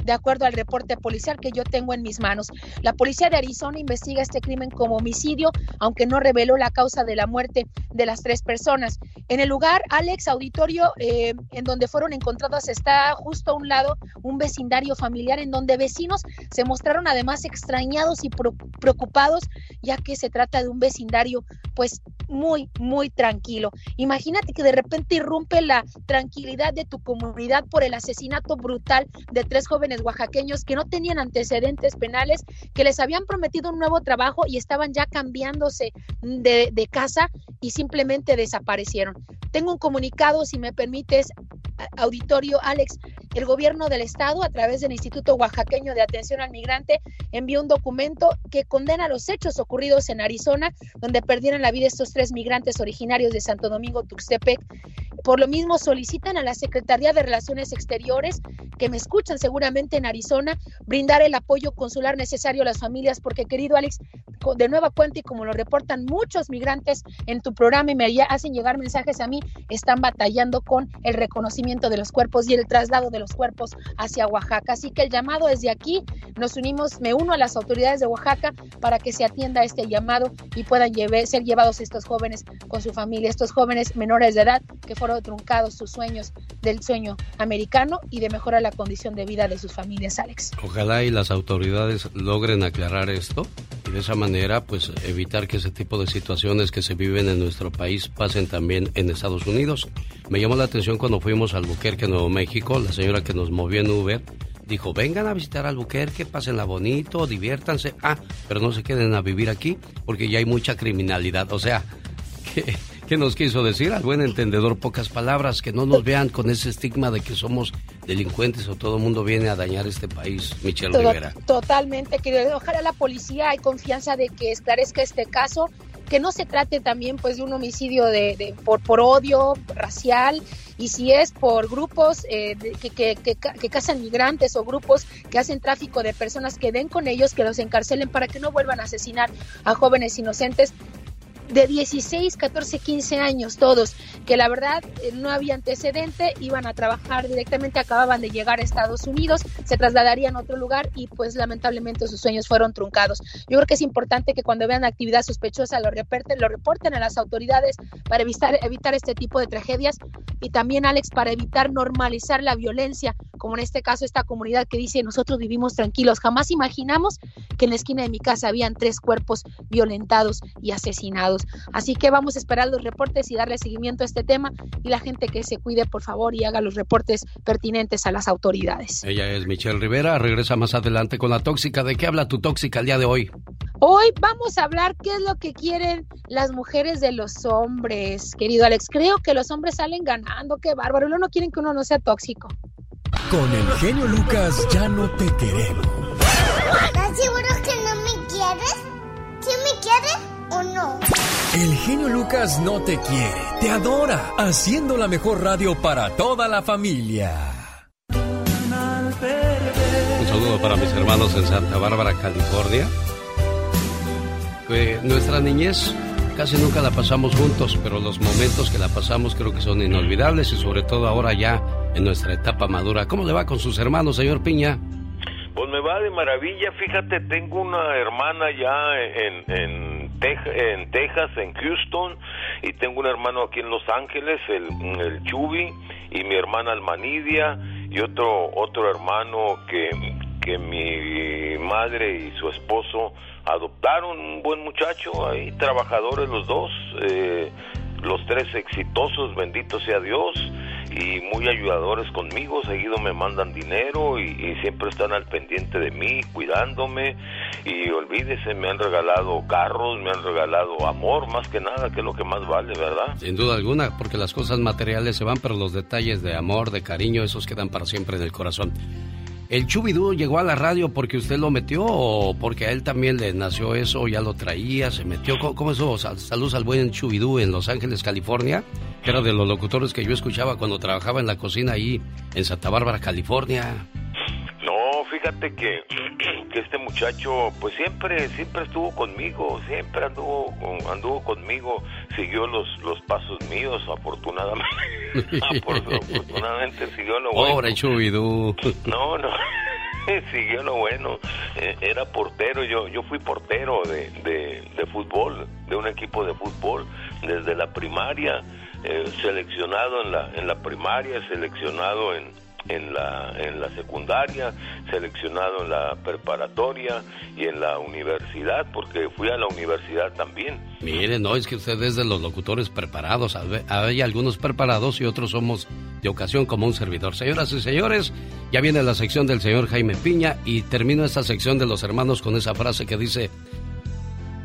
de acuerdo al reporte policial que yo tengo en mis manos. La policía de Arizona investiga este crimen como homicidio, aunque no reveló la causa de la muerte de las tres personas. En el lugar, Alex Auditorio, eh, en donde fueron encontrados, está justo a un lado un vecindario familiar en donde vecinos se mostraron además extrañados y preocupados, ya que se trata de un vecindario pues muy, muy tranquilo. Imagínate que de repente irrumpe la tranquilidad de tu comunidad por el asesinato brutal de tres jóvenes oaxaqueños que no tenían antecedentes penales, que les habían prometido un nuevo trabajo y estaban ya cambiándose de, de casa y simplemente desaparecieron. Tengo un comunicado, si me permites, auditorio, Alex, el gobierno del estado, a través del Instituto Oaxaqueño de Atención al Migrante, envió un documento que condena los hechos ocurridos en Arizona, donde perdieron la vida estos tres migrantes originarios de Santo Domingo, Tuxtepec. Por lo mismo, solicitan a la Secretaría de Relaciones Exteriores, que me escuchan seguramente en Arizona, brindar el apoyo consular necesario a las familias, porque querido Alex, de nueva cuenta y como lo reportan muchos migrantes en tu programa y me hacen llegar mensajes a mí, están batallando con el reconocimiento de los cuerpos y el traslado de los cuerpos hacia Oaxaca. Así que el llamado es de aquí, nos unimos, me uno a las autoridades de Oaxaca para que se atienda este llamado y puedan ser llevados estos jóvenes con su familia, estos jóvenes menores de edad que fueron truncados sus sueños del sueño americano y de mejorar la condición de vida de sus familias, Alex. Ojalá y las autoridades logren aclarar esto y de esa manera pues evitar que ese tipo de situaciones que se viven en nuestro país pasen también en Estados Unidos. Me llamó la atención cuando fuimos al Albuquerque, Nuevo México, la señora que nos movió en Uber dijo, vengan a visitar Albuquerque, pásenla bonito, diviértanse. Ah, pero no se queden a vivir aquí porque ya hay mucha criminalidad. O sea, ¿qué, ¿qué, nos quiso decir? Al buen entendedor, pocas palabras, que no nos vean con ese estigma de que somos delincuentes o todo el mundo viene a dañar este país, Michelle Rivera. Totalmente, querido. Ojalá la policía hay confianza de que esclarezca este caso que no se trate también pues de un homicidio de, por, por odio racial y si es por grupos eh, que, que, que, que, cazan migrantes o grupos que hacen tráfico de personas que den con ellos, que los encarcelen para que no vuelvan a asesinar a jóvenes inocentes de 16, 14, 15 años todos, que la verdad eh, no había antecedente, iban a trabajar directamente, acababan de llegar a Estados Unidos, se trasladarían a otro lugar y pues lamentablemente sus sueños fueron truncados. Yo creo que es importante que cuando vean actividad sospechosa lo reporten, lo reporten a las autoridades para evitar, evitar este tipo de tragedias y también Alex para evitar normalizar la violencia, como en este caso esta comunidad que dice nosotros vivimos tranquilos, jamás imaginamos que en la esquina de mi casa habían tres cuerpos violentados y asesinados. Así que vamos a esperar los reportes y darle seguimiento a este tema y la gente que se cuide, por favor, y haga los reportes pertinentes a las autoridades. Ella es Michelle Rivera, regresa más adelante con la tóxica. ¿De qué habla tu tóxica el día de hoy? Hoy vamos a hablar qué es lo que quieren las mujeres de los hombres, querido Alex. Creo que los hombres salen ganando, qué bárbaro. No, no quieren que uno no sea tóxico. Con el genio Lucas ya no te queremos. ¿Estás seguro que no me quieres? ¿Sí me quieres o no? El genio Lucas no te quiere, te adora, haciendo la mejor radio para toda la familia. Un saludo para mis hermanos en Santa Bárbara, California. eh, nuestra niñez casi nunca la pasamos juntos, pero los momentos que la pasamos creo que son inolvidables y sobre todo ahora ya en nuestra etapa madura. ¿Cómo le va con sus hermanos, señor Piña? Pues me va de maravilla, fíjate, tengo una hermana ya en, en, en Texas, en Houston, y tengo un hermano aquí en Los Ángeles, el, el Chubi, y mi hermana Almanidia, y otro, otro hermano que, que mi madre y su esposo adoptaron, un buen muchacho, ahí trabajadores los dos, eh, los tres exitosos, bendito sea Dios, y muy ayudadores conmigo, seguido me mandan dinero y, siempre están al pendiente de mí, cuidándome y olvídese, me han regalado carros, me han regalado amor, más que nada, que es lo que más vale, ¿verdad? Sin duda alguna, porque las cosas materiales se van, pero los detalles de amor, de cariño, esos quedan para siempre en el corazón. ¿El Chubidú llegó a la radio porque usted lo metió o porque a él también le nació eso, ya lo traía, se metió? ¿Cómo, cómo eso? Sal- Saludos al buen Chubidú en Los Ángeles, California, que era de los locutores que yo escuchaba cuando trabajaba en la cocina ahí en Santa Bárbara, California. No, fíjate que, que este muchacho, pues siempre, siempre estuvo conmigo, siempre anduvo, anduvo conmigo, siguió los, los pasos míos, afortunadamente, afortunadamente siguió lo bueno. Pobre Chubidú. No, no. Siguió lo bueno. Eh, Era portero. Yo yo fui portero de, de, de fútbol, de un equipo de fútbol, desde la primaria, eh, seleccionado en la, en la primaria, seleccionado en, en, la, en la secundaria, seleccionado en la preparatoria y en la universidad, porque fui a la universidad también. Mire, no, es que usted es de los locutores preparados. Hay algunos preparados y otros somos de ocasión como un servidor. Señoras y señores, ya viene la sección del señor Jaime Piña y termino esta sección de los hermanos con esa frase que dice,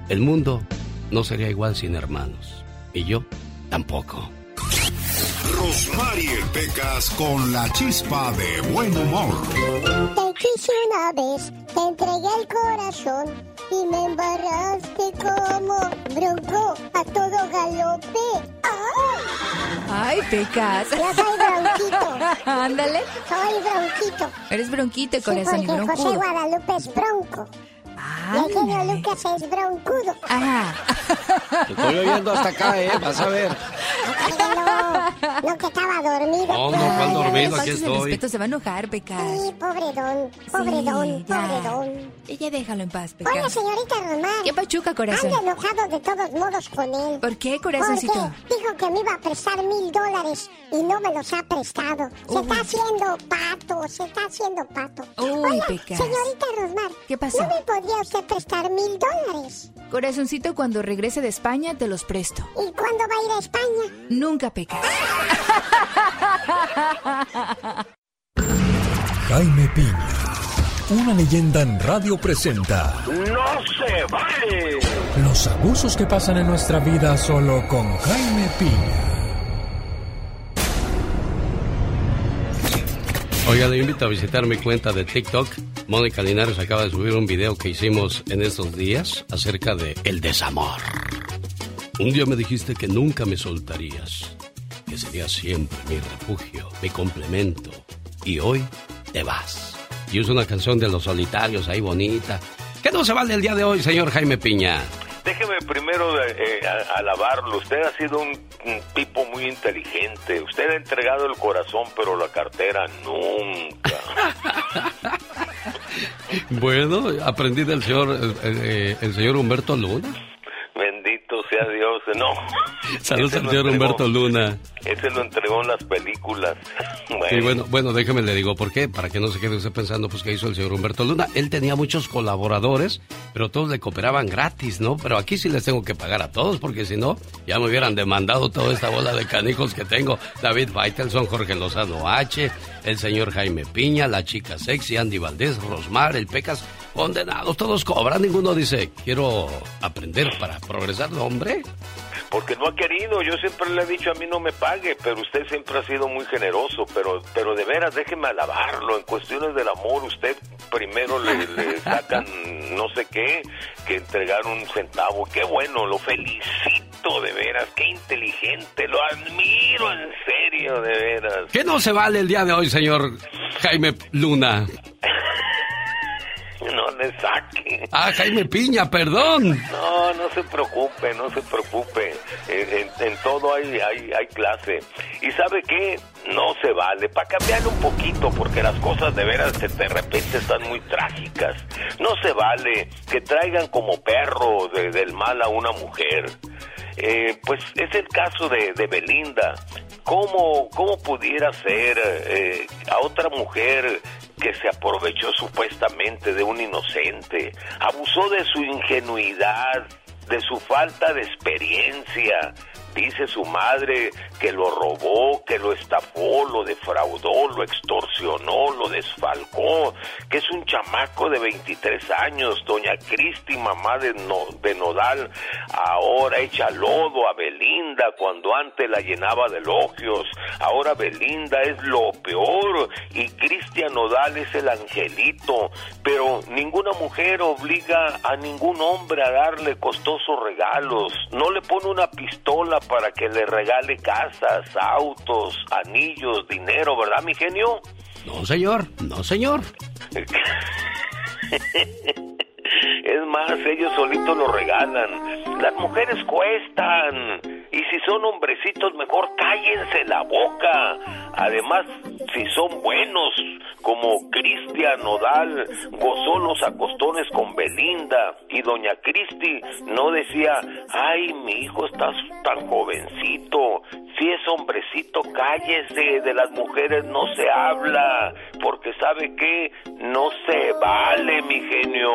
el mundo no sería igual sin hermanos. Y yo tampoco. Rosmarie Pecas con la chispa de buen humor. Te quise una vez, te entregué el corazón y me embarraste como bronco a todo galope. Ay, pecas. Yo soy bronquito. Ándale. Soy bronquito. Eres bronquito, Sí, corazón y porque José. Guadalupe es bronco. Y el Lucas es broncudo. Ajá. Te estoy oyendo hasta acá, ¿eh? Vas a ver. No, no que estaba dormido. No, no, ¿cuál dormido? Aquí estoy. respeto, se va a enojar, Pecas. Sí, pobre don, pobre Sí, don, ya. pobre don. Y ya déjalo en paz, Pecas. señorita Román. ¿Qué pachuca, corazón? Ando enojado de todos modos con él. ¿Por qué, corazoncito? Porque dijo que me iba a prestar mil dólares y no me los ha prestado. Se está haciendo pato, se está haciendo pato. Uy, Pecas. señorita Rosmar. ¿Qué pasó? ¿No me podría usted prestar mil dólares? Corazoncito, cuando regrese de España te los presto. ¿Y cuándo va a ir a España? Nunca, Pecas. Jaime Piña, una leyenda en radio presenta ¡No se vale! los abusos que pasan en nuestra vida solo con Jaime Piña. Oiga, le invito a visitar mi cuenta de TikTok. Mónica Linares acaba de subir un video que hicimos en estos días acerca de el desamor. Un día me dijiste que nunca me soltarías, que serías siempre mi refugio, mi complemento, y hoy te vas. Y es una canción de los solitarios ahí bonita. ¿Qué no se vale el día de hoy, señor Jaime Piña? Déjeme primero eh, alabarlo. Usted ha sido un, un tipo muy inteligente. Usted ha entregado el corazón, pero la cartera nunca. Bueno, aprendí del señor, eh, eh, el señor Humberto Luna. Sea Dios. No. Saludos al señor Humberto Luna. Ese lo entregó en las películas. Sí, bueno, bueno, déjeme le digo por qué, para que no se quede usted pensando pues que hizo el señor Humberto Luna. Él tenía muchos colaboradores, pero todos le cooperaban gratis, ¿no? Pero aquí sí les tengo que pagar a todos, porque si no, ya me hubieran demandado toda esta bola de canijos que tengo. David Faitelson, Jorge Lozano H, el señor Jaime Piña, la chica sexy, Andy Valdés, Rosmar, el Pecas, condenados, todos cobran, ninguno dice, quiero aprender para progresar, ¿no, hombre. Porque no ha querido, yo siempre le he dicho a mí no me pague, pero usted siempre ha sido muy generoso, pero pero de veras déjeme alabarlo, en cuestiones del amor usted primero le, le sacan no sé qué, que entregar un centavo, qué bueno, lo felicito de veras, qué inteligente, lo admiro en serio de veras. ¿Qué no se vale el día de hoy, señor Jaime Luna? no le saque. Ah, Jaime Piña, perdón. No, no se preocupe, no se preocupe. En, en- en todo hay, hay, hay clase. ¿Y sabe qué? No se vale. Para cambiarle un poquito, porque las cosas de veras de, de repente están muy trágicas. No se vale que traigan como perro de- del mal a una mujer. Eh, pues es el caso de, de Belinda. ¿Cómo, ¿Cómo pudiera ser eh, a otra mujer que se aprovechó supuestamente de un inocente? Abusó de su ingenuidad, de su falta de experiencia. Dice su madre que lo robó, que lo estafó, lo defraudó, lo extorsionó, lo desfalcó, que es un chamaco de 23 años. Doña Cristi, mamá de, No- de Nodal, ahora echa lodo a Belinda cuando antes la llenaba de elogios. Ahora Belinda es lo peor y Cristian Nodal es el angelito. Pero ninguna mujer obliga a ningún hombre a darle costosos regalos. No le pone una pistola para que le regale casas, autos, anillos, dinero, ¿verdad, mi genio? No, señor, no, señor. Es más, ellos solitos lo regalan. Las mujeres cuestan. Y si son hombrecitos, mejor cállense la boca. Además, si son buenos, como Cristian Nodal, gozó los acostones con Belinda. Y doña Cristi no decía, ay, mi hijo está tan jovencito. Si es hombrecito, cállese. De las mujeres no se habla. Porque sabe que no se vale, mi genio.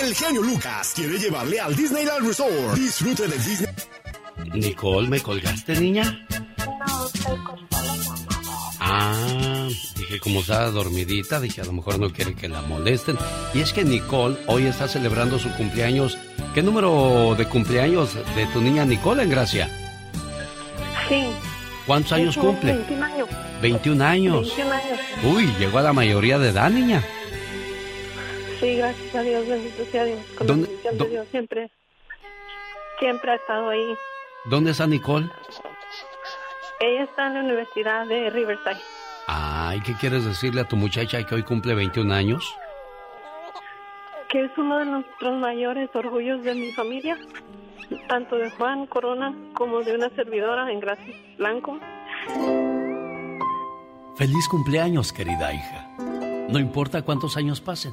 El genio Lucas quiere llevarle al Disneyland Resort. Disfrute del Disney. Nicole, ¿me colgaste, niña? Ah, dije, como estaba dormidita, dije, a lo mejor no quiere que la molesten. Y es que Nicole hoy está celebrando su cumpleaños. ¿Qué número de cumpleaños de tu niña Nicole, en Gracia? Sí. ¿Cuántos años cumple? 21 años. 21 años. 21 años. Uy, llegó a la mayoría de edad, niña. Sí, gracias a Dios, bendito sea Dios. Con la ¿Dónde- bendición dó- de Dios siempre, siempre ha estado ahí. ¿Dónde está Nicole? Ella está en la Universidad de Riverside. Ay, ¿qué quieres decirle a tu muchacha que hoy cumple 21 años? que es uno de nuestros mayores orgullos de mi familia, tanto de Juan Corona como de una servidora en Gracias Blanco. Feliz cumpleaños, querida hija. No importa cuántos años pasen,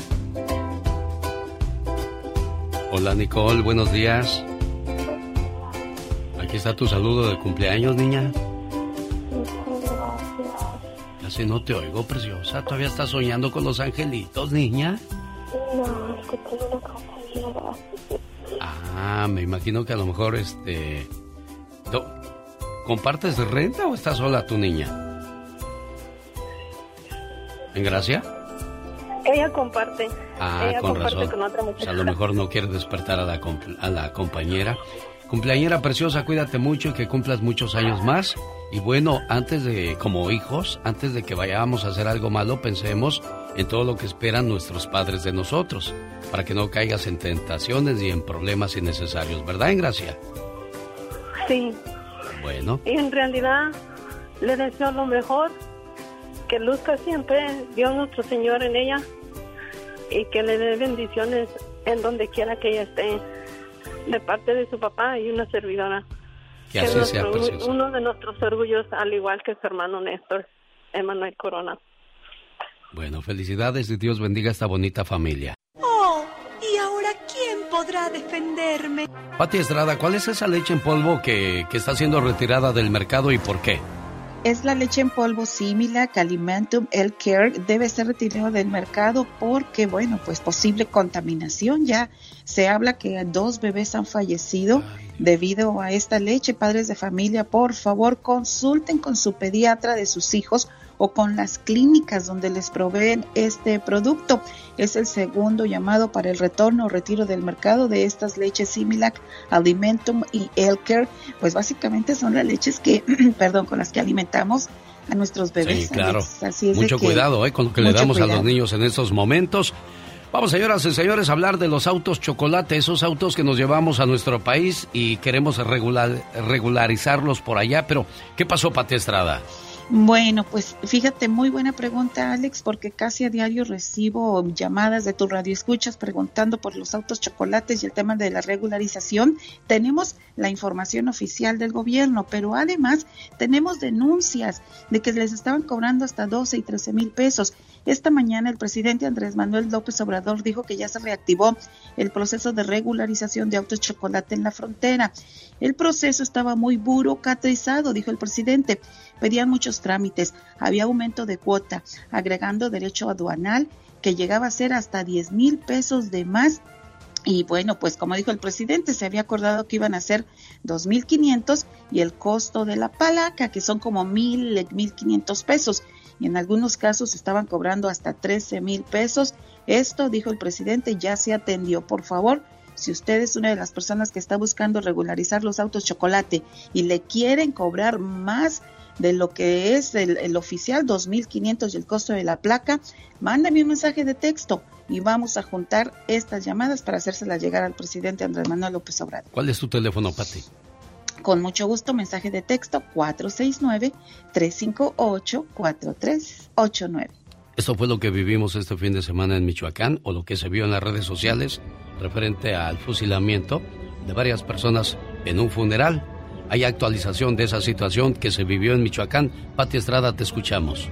Hola Nicole, buenos días. Aquí está tu saludo de cumpleaños, niña. Casi no te oigo, preciosa. ¿Todavía estás soñando con los angelitos, niña? No, es que tengo una compañera. Ah, me imagino que a lo mejor este... ¿Compartes renta o estás sola tu niña? ¿En gracia? Ella comparte. Ah, Ella con comparte razón. con otra O muchacha. sea, a lo mejor no quiere despertar a la, a la compañera. Cumpleañera preciosa, cuídate mucho y que cumplas muchos años más. Y bueno, antes de, como hijos, antes de que vayamos a hacer algo malo, pensemos en todo lo que esperan nuestros padres de nosotros, para que no caigas en tentaciones y en problemas innecesarios, ¿verdad, Gracia? Sí, Bueno, y en realidad le deseo lo mejor, que luzca siempre Dios nuestro Señor en ella y que le dé bendiciones en donde quiera que ella esté, de parte de su papá y una servidora. que es así sea, nuestro- preciosa. uno de nuestros orgullos, al igual que su hermano Néstor, Emanuel Corona. Bueno, felicidades y Dios bendiga a esta bonita familia. Oh, ¿y ahora quién podrá podrá defenderme. Pati Estrada, ¿cuál es esa leche en polvo que, que está siendo retirada del mercado y por qué? Es la leche en polvo Similac Alimentum El Care debe ser retirado del mercado porque, bueno, pues posible contaminación. Ya se habla que dos bebés han fallecido debido a esta leche. Padres de familia, por favor, consulten con su pediatra de sus hijos o con las clínicas donde les proveen este producto. Es el segundo llamado para el retorno o retiro del mercado de estas leches Similac, Alimentum y Elker. Pues básicamente son las leches que, perdón, con las que alimentamos a nuestros bebés. Sí, claro. Mucho cuidado ¿eh? con lo que le damos a los niños en estos momentos. Vamos, señoras y señores, a hablar de los autos chocolate, esos autos que nos llevamos a nuestro país y queremos regular, regularizarlos por allá. Pero, ¿qué pasó, Pati Estrada? Bueno, pues fíjate, muy buena pregunta, Alex, porque casi a diario recibo llamadas de tu radio escuchas preguntando por los autos chocolates y el tema de la regularización. Tenemos la información oficial del gobierno, pero además tenemos denuncias de que les estaban cobrando hasta 12 y 13 mil pesos. Esta mañana el presidente Andrés Manuel López Obrador dijo que ya se reactivó el proceso de regularización de autos chocolate en la frontera. El proceso estaba muy burocratizado, dijo el presidente. Pedían muchos trámites, había aumento de cuota, agregando derecho aduanal que llegaba a ser hasta 10 mil pesos de más y bueno, pues como dijo el presidente, se había acordado que iban a ser 2.500 y el costo de la palaca, que son como 1.000, 1.500 pesos y en algunos casos estaban cobrando hasta 13 mil pesos. Esto, dijo el presidente, ya se atendió. Por favor, si usted es una de las personas que está buscando regularizar los autos chocolate y le quieren cobrar más de lo que es el, el oficial 2.500 y el costo de la placa, mándame un mensaje de texto y vamos a juntar estas llamadas para hacérselas llegar al presidente Andrés Manuel López Obrador. ¿Cuál es tu teléfono, Pati? Con mucho gusto, mensaje de texto 469-358-4389. Esto fue lo que vivimos este fin de semana en Michoacán o lo que se vio en las redes sociales referente al fusilamiento de varias personas en un funeral. Hay actualización de esa situación que se vivió en Michoacán. Pati Estrada, te escuchamos.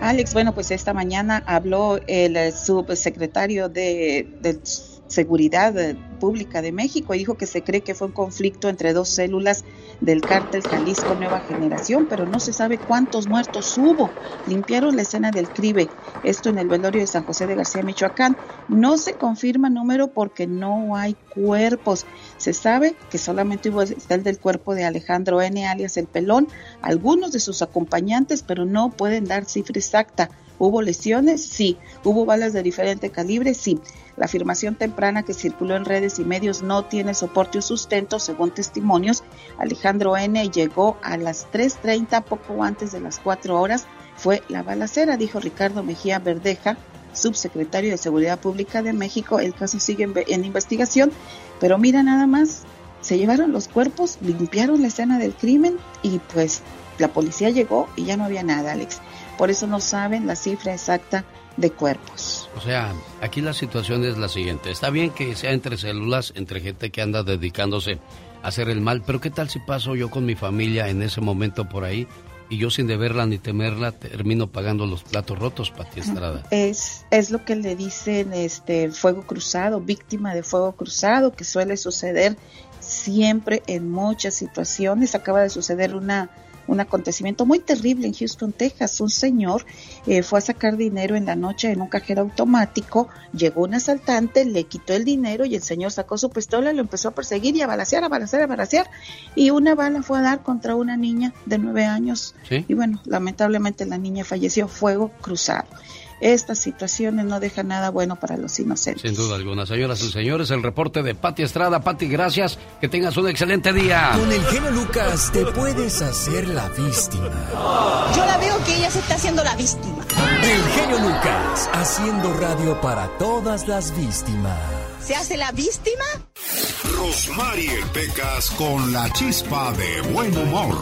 Alex, bueno, pues esta mañana habló el subsecretario de, de Seguridad Pública de México dijo que se cree que fue un conflicto entre dos células del cártel Jalisco Nueva Generación, pero no se sabe cuántos muertos hubo. Limpiaron la escena del crimen, esto en el velorio de San José de García, Michoacán. No se confirma número porque no hay cuerpos. Se sabe que solamente hubo el del cuerpo de Alejandro N. alias El Pelón, algunos de sus acompañantes, pero no pueden dar cifra exacta. ¿Hubo lesiones? Sí. ¿Hubo balas de diferente calibre? Sí. La afirmación temprana que circuló en redes y medios no tiene soporte o sustento, según testimonios. Alejandro N. llegó a las 3.30, poco antes de las 4 horas. Fue la balacera, dijo Ricardo Mejía Verdeja, subsecretario de Seguridad Pública de México. El caso sigue en, en investigación, pero mira nada más, se llevaron los cuerpos, limpiaron la escena del crimen y pues la policía llegó y ya no había nada, Alex. Por eso no saben la cifra exacta de cuerpos. O sea, aquí la situación es la siguiente. Está bien que sea entre células, entre gente que anda dedicándose a hacer el mal, pero ¿qué tal si paso yo con mi familia en ese momento por ahí y yo sin deberla ni temerla termino pagando los platos rotos, Pati Estrada? Es, es lo que le dicen este fuego cruzado, víctima de fuego cruzado, que suele suceder siempre en muchas situaciones. Acaba de suceder una un acontecimiento muy terrible en Houston, Texas. Un señor eh, fue a sacar dinero en la noche en un cajero automático, llegó un asaltante, le quitó el dinero y el señor sacó su pistola, lo empezó a perseguir y a balasear, a balasear, a balasear. Y una bala fue a dar contra una niña de nueve años. Y bueno, lamentablemente la niña falleció, fuego cruzado estas situaciones no dejan nada bueno para los inocentes. Sin duda alguna, señoras y señores, el reporte de Pati Estrada. Pati, gracias. Que tengas un excelente día. Con el genio Lucas te puedes hacer la víctima. Yo la veo que ella se está haciendo la víctima. El genio Lucas, haciendo radio para todas las víctimas. ¿Se hace la víctima? Rosmarie Pecas con la chispa de buen humor.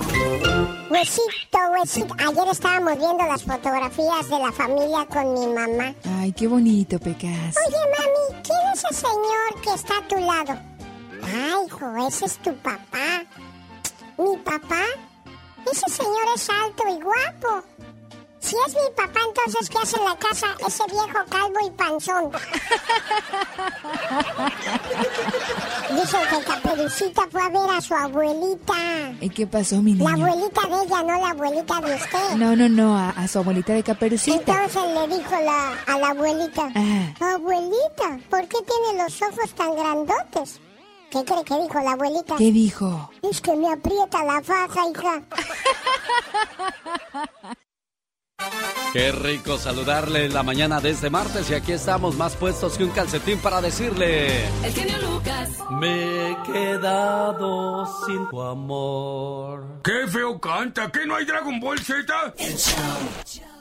Huesito, huesito. Ayer estábamos viendo las fotografías de la familia con mi mamá. Ay, qué bonito, Pecas. Oye, mami, ¿quién es ese señor que está a tu lado? Ay, hijo, ese es tu papá. ¿Mi papá? Ese señor es alto y guapo. Si es mi papá, entonces, ¿qué hace en la casa ese viejo calvo y panzón? Dicen que Caperucita fue a ver a su abuelita. ¿Y qué pasó, mi niña? La abuelita de ella, no la abuelita de usted. No, no, no, a, a su abuelita de Caperucita. Entonces le dijo la, a la abuelita, Ah. abuelita, ¿por qué tiene los ojos tan grandotes? ¿Qué cree que dijo la abuelita? ¿Qué dijo? Es que me aprieta la faja, hija. Qué rico saludarle la mañana de este martes y aquí estamos más puestos que un calcetín para decirle... El genio Lucas. Me he quedado sin tu amor. ¡Qué feo canta! ¿Qué no hay Dragon Ball Z? El show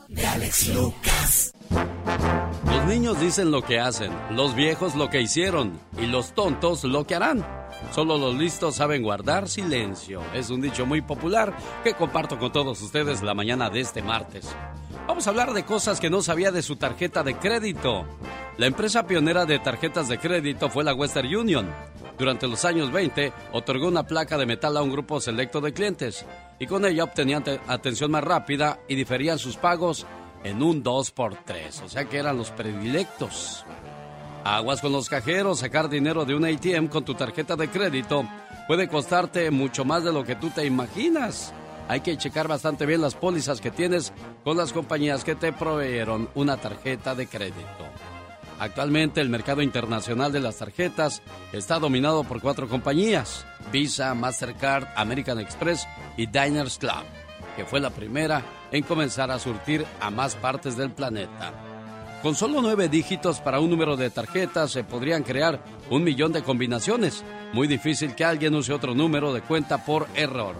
de Alex Lucas. Los niños dicen lo que hacen, los viejos lo que hicieron y los tontos lo que harán. Solo los listos saben guardar silencio. Es un dicho muy popular que comparto con todos ustedes la mañana de este martes. Vamos a hablar de cosas que no sabía de su tarjeta de crédito. La empresa pionera de tarjetas de crédito fue la Western Union. Durante los años 20 otorgó una placa de metal a un grupo selecto de clientes y con ella obtenían te- atención más rápida y diferían sus pagos en un 2x3, o sea que eran los predilectos. Aguas con los cajeros, sacar dinero de un ATM con tu tarjeta de crédito puede costarte mucho más de lo que tú te imaginas. Hay que checar bastante bien las pólizas que tienes con las compañías que te proveyeron una tarjeta de crédito. Actualmente el mercado internacional de las tarjetas está dominado por cuatro compañías, Visa, Mastercard, American Express y Diners Club, que fue la primera en comenzar a surtir a más partes del planeta. Con solo nueve dígitos para un número de tarjetas se podrían crear un millón de combinaciones. Muy difícil que alguien use otro número de cuenta por error.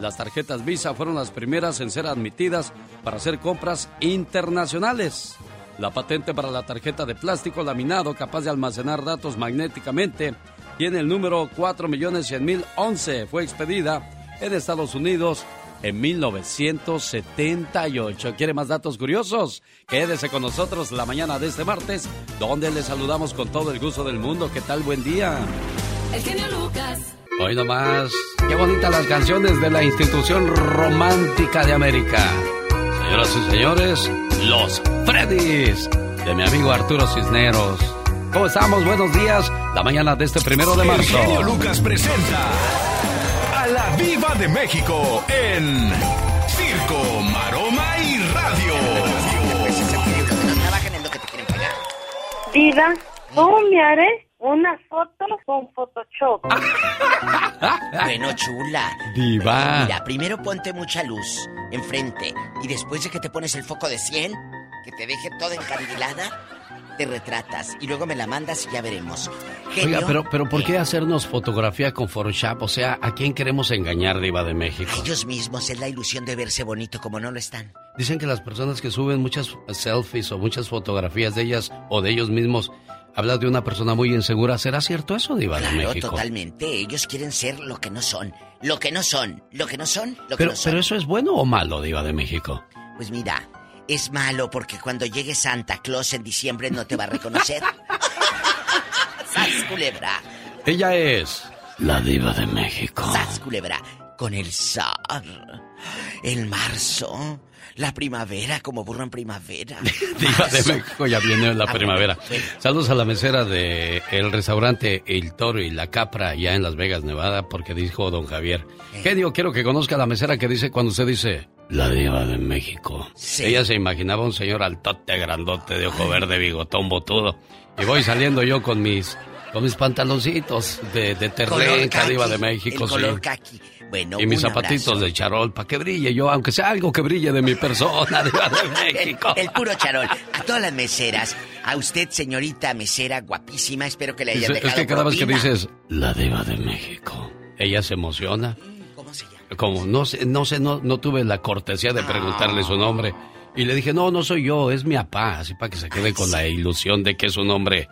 Las tarjetas Visa fueron las primeras en ser admitidas para hacer compras internacionales. La patente para la tarjeta de plástico laminado capaz de almacenar datos magnéticamente tiene el número 4.100.011. Fue expedida en Estados Unidos en 1978. ¿Quiere más datos curiosos? Quédese con nosotros la mañana de este martes, donde le saludamos con todo el gusto del mundo. ¿Qué tal? Buen día. El genio Lucas. Hoy nomás, qué bonitas las canciones de la institución romántica de América. Señoras y señores, los Freddys, de mi amigo Arturo Cisneros. ¿Cómo estamos? Buenos días. La mañana de este primero de El marzo. genio Lucas presenta a la Viva de México en Circo, Maroma y Radio. Diva, ¿cómo me haré una foto con Photoshop? Bueno, chula. Diva. Mira, primero ponte mucha luz enfrente y después de que te pones el foco de 100, que te deje toda encandilada, te retratas y luego me la mandas y ya veremos. Genio, Oiga, pero, pero ¿por qué hacernos fotografía con Photoshop? O sea, ¿a quién queremos engañar, Diva de México? ellos mismos es la ilusión de verse bonito como no lo están. Dicen que las personas que suben muchas selfies o muchas fotografías de ellas o de ellos mismos hablan de una persona muy insegura. ¿Será cierto eso, Diva de Claro, México? totalmente. Ellos quieren ser lo que no son. Lo que no son. Lo que no son. Lo que Pero, no son. pero eso es bueno o malo, Diva de México. Pues mira, es malo porque cuando llegue Santa Claus en diciembre no te va a reconocer. ¡Sas, culebra! Ella es la Diva de México. ¡Sas, culebra! Con el zar, el marzo, la primavera, como burro en primavera. Diva de México ya viene la primavera. Saludos a la mesera de el restaurante El Toro y la Capra allá en Las Vegas, Nevada, porque dijo don Javier. Genio, quiero que conozca a la mesera que dice cuando usted dice la Diva de México. Sí. Ella se imaginaba un señor altote, grandote, de ojo verde, bigotón, botudo. Y voy saliendo yo con mis con mis pantaloncitos de, de terrenca, Diva de México, el sí. color. Bueno, Y mis zapatitos abrazo. de charol para que brille yo, aunque sea algo que brille de mi persona, Diva de México. El puro charol. A todas las meseras. A usted, señorita mesera guapísima, espero que le haya Dice, dejado es que cada vez que dices la diva de México, ella se emociona. ¿Cómo se llama? Como no sé, no sé, no, no tuve la cortesía de preguntarle su nombre. Y le dije, no, no soy yo, es mi papá, así para que se quede con la ilusión de que es un hombre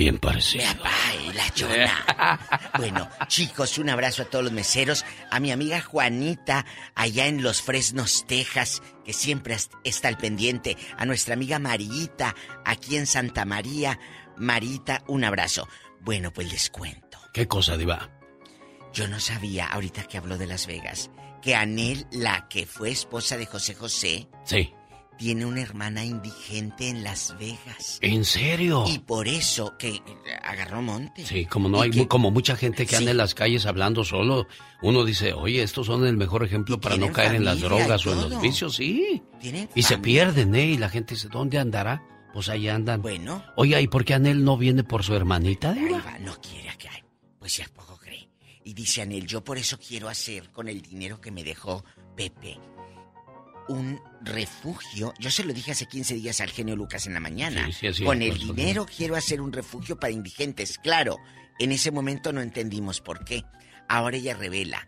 bien parecido. Ay, la chona. Bueno, chicos, un abrazo a todos los meseros. A mi amiga Juanita, allá en Los Fresnos, Texas, que siempre est- está al pendiente. A nuestra amiga Marita, aquí en Santa María. Marita, un abrazo. Bueno, pues les cuento. ¿Qué cosa, diva? Yo no sabía, ahorita que habló de Las Vegas, que Anel, la que fue esposa de José José, Sí. Tiene una hermana indigente en Las Vegas. ¿En serio? Y por eso que agarró monte. Sí, como no hay como mucha gente que anda en las calles hablando solo, uno dice, oye, estos son el mejor ejemplo para no caer en las drogas o en los vicios, sí. Y se pierden, ¿eh? Y la gente dice, ¿dónde andará? Pues ahí andan. Bueno. Oye, ¿y por qué Anel no viene por su hermanita? Ahí va, no quiere que. Pues ya poco cree. Y dice Anel, yo por eso quiero hacer con el dinero que me dejó Pepe un refugio. Yo se lo dije hace 15 días al genio Lucas en la mañana. Con el dinero quiero hacer un refugio para indigentes. Claro, en ese momento no entendimos por qué. Ahora ella revela.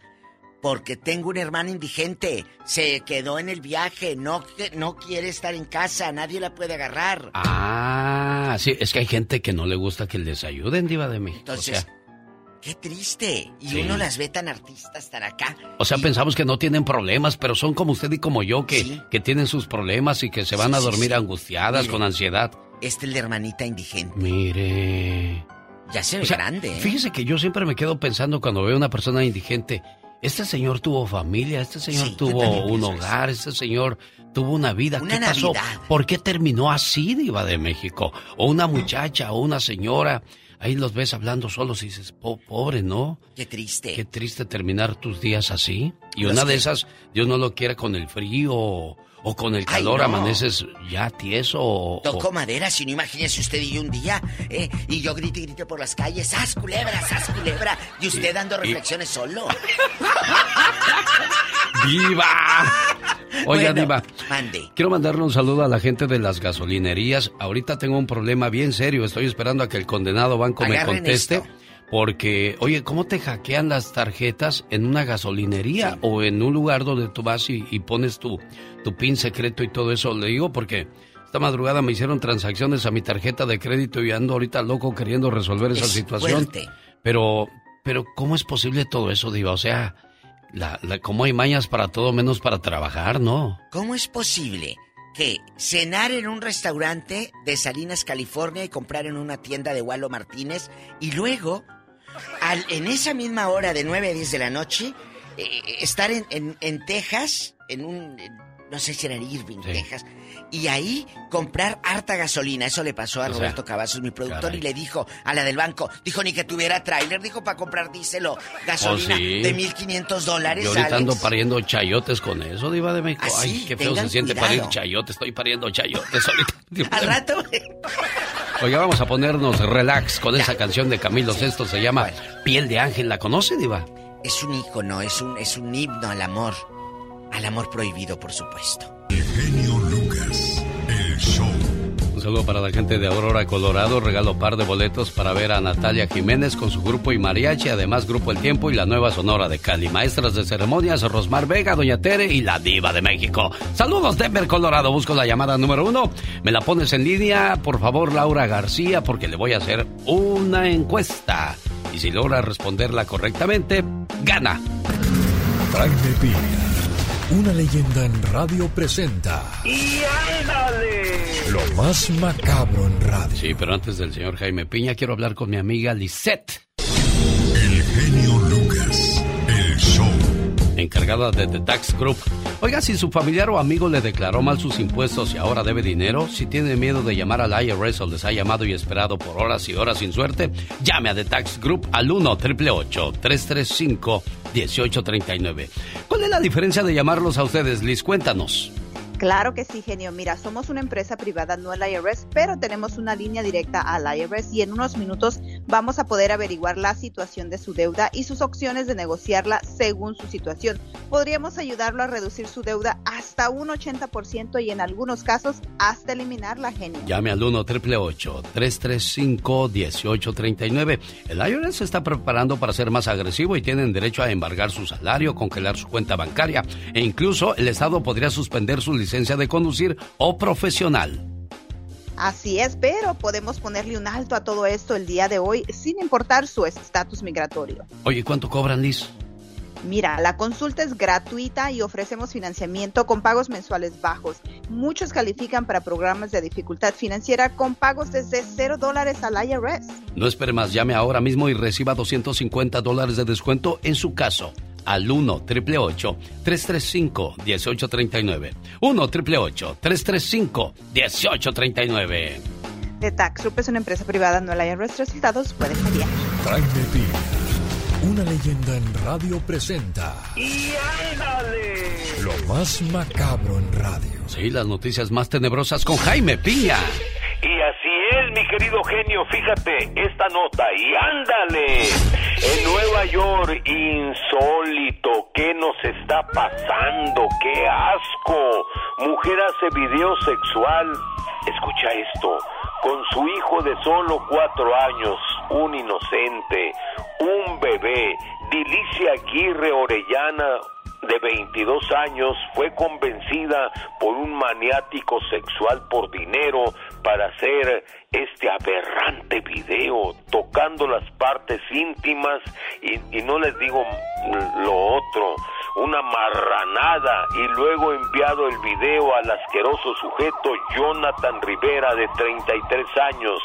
Porque tengo un hermano indigente. Se quedó en el viaje. No, no quiere estar en casa. Nadie la puede agarrar. Ah, sí. Es que hay gente que no le gusta que les ayuden, Diva de México. Entonces, Qué triste. Y uno las ve tan artistas, tan acá. O sea, pensamos que no tienen problemas, pero son como usted y como yo, que, que tienen sus problemas y que se van a dormir angustiadas, con ansiedad. Este es el de hermanita indigente. Mire. Ya se ve grande. ¿eh? Fíjese que yo siempre me quedo pensando cuando veo a una persona indigente. Este señor tuvo familia, este señor tuvo un hogar, este señor tuvo una vida. ¿Qué pasó? ¿Por qué terminó así, Diva de México? O una muchacha, o una señora ahí los ves hablando solos y dices, pobre, ¿no? Qué triste. Qué triste terminar tus días así. Y una de esas, Dios no lo quiere con el frío o, con el calor, amaneces ya tieso. O, Toco madera, si no imagínese usted y yo un día, ¿eh? Y yo grite y grite por las calles, ¡sas culebra, sas culebra! Y usted dando reflexiones solo. ¡Viva! Oiga, Diva. Quiero mandarle un saludo a la gente de las gasolinerías. Ahorita tengo un problema bien serio. Estoy esperando a que el condenado banco me conteste. Porque, oye, ¿cómo te hackean las tarjetas en una gasolinería o en un lugar donde tú vas y, pones tu, tu pin secreto y todo eso? Le digo porque esta madrugada me hicieron transacciones a mi tarjeta de crédito y ando ahorita loco queriendo resolver esa situación. Pero, pero, ¿cómo es posible todo eso, Diva? O sea, la, la, ¿Cómo hay mañas para todo menos para trabajar, no? ¿Cómo es posible que cenar en un restaurante de Salinas, California y comprar en una tienda de Walo Martínez y luego, al, en esa misma hora de 9 a 10 de la noche, eh, estar en, en, en, Texas, en un, no sé si era en Irving, Texas, y ahí comprar harta gasolina. Eso le pasó a Roberto Cavazos, mi productor, y le dijo a la del banco, dijo ni que tuviera tráiler, dijo para comprar diésel o gasolina oh, de 1500 dólares. Yo ahorita ando pariendo chayotes con eso, Diva de México. ¿Ah, Ay, qué feo se siente parir chayotes. Estoy pariendo chayotes ahorita. Al rato. Oiga, vamos a ponernos relax con esa canción de Camilo Sesto. Se llama Piel de Ángel. ¿La conoce, Diva? Es un ícono, es un, es un himno al amor. Al amor prohibido, por supuesto. Un saludo para la gente de Aurora, Colorado. Regalo par de boletos para ver a Natalia Jiménez con su grupo y mariachi. Además, Grupo El Tiempo y la nueva Sonora de Cali. Maestras de ceremonias, Rosmar Vega, Doña Tere y la Diva de México. Saludos, Denver, Colorado. Busco la llamada número uno. Me la pones en línea, por favor, Laura García, porque le voy a hacer una encuesta. Y si logra responderla correctamente, gana. Jaime Piña, una leyenda en radio presenta. ¡Y ándale! Lo más macabro en radio. Sí, pero antes del señor Jaime Piña, quiero hablar con mi amiga Lisette. El genio Lucas, el show. Encargada de The Tax Group. Oiga, si su familiar o amigo le declaró mal sus impuestos y ahora debe dinero, si tiene miedo de llamar al IRS o les ha llamado y esperado por horas y horas sin suerte, llame a The Tax Group al 1 888 335 1839 ¿Cuál es la diferencia de llamarlos a ustedes, Liz? Cuéntanos. Claro que sí, genio. Mira, somos una empresa privada, no el IRS, pero tenemos una línea directa al IRS y en unos minutos vamos a poder averiguar la situación de su deuda y sus opciones de negociarla según su situación. Podríamos ayudarlo a reducir su deuda hasta un 80% y en algunos casos hasta eliminarla, genio. Llame al 1 335 1839 El IRS se está preparando para ser más agresivo y tienen derecho a embargar su salario, congelar su cuenta bancaria e incluso el Estado podría suspender su licencia de conducir o profesional. Así es, pero podemos ponerle un alto a todo esto el día de hoy sin importar su estatus migratorio. Oye, ¿cuánto cobran, Liz? Mira, la consulta es gratuita y ofrecemos financiamiento con pagos mensuales bajos. Muchos califican para programas de dificultad financiera con pagos desde 0 dólares al IRS. No espere más, llame ahora mismo y reciba 250 dólares de descuento en su caso. Al 1 888 335 1839. 1 888 335 1839. De Tax es una empresa privada, no la IRS. Resultados pueden variar. Jaime Piña, una leyenda en radio presenta. ¡Y ándale! Lo más macabro en radio. Sí, las noticias más tenebrosas con Jaime Piña. Mi querido genio, fíjate esta nota y ándale. En Nueva York, insólito, ¿qué nos está pasando? ¡Qué asco! Mujer hace video sexual. Escucha esto con su hijo de solo cuatro años, un inocente, un bebé, Dilicia Aguirre Orellana, de 22 años, fue convencida por un maniático sexual por dinero para hacer este aberrante video, tocando las partes íntimas y, no les digo lo otro una marranada y luego enviado el video al asqueroso sujeto Jonathan Rivera de 33 años.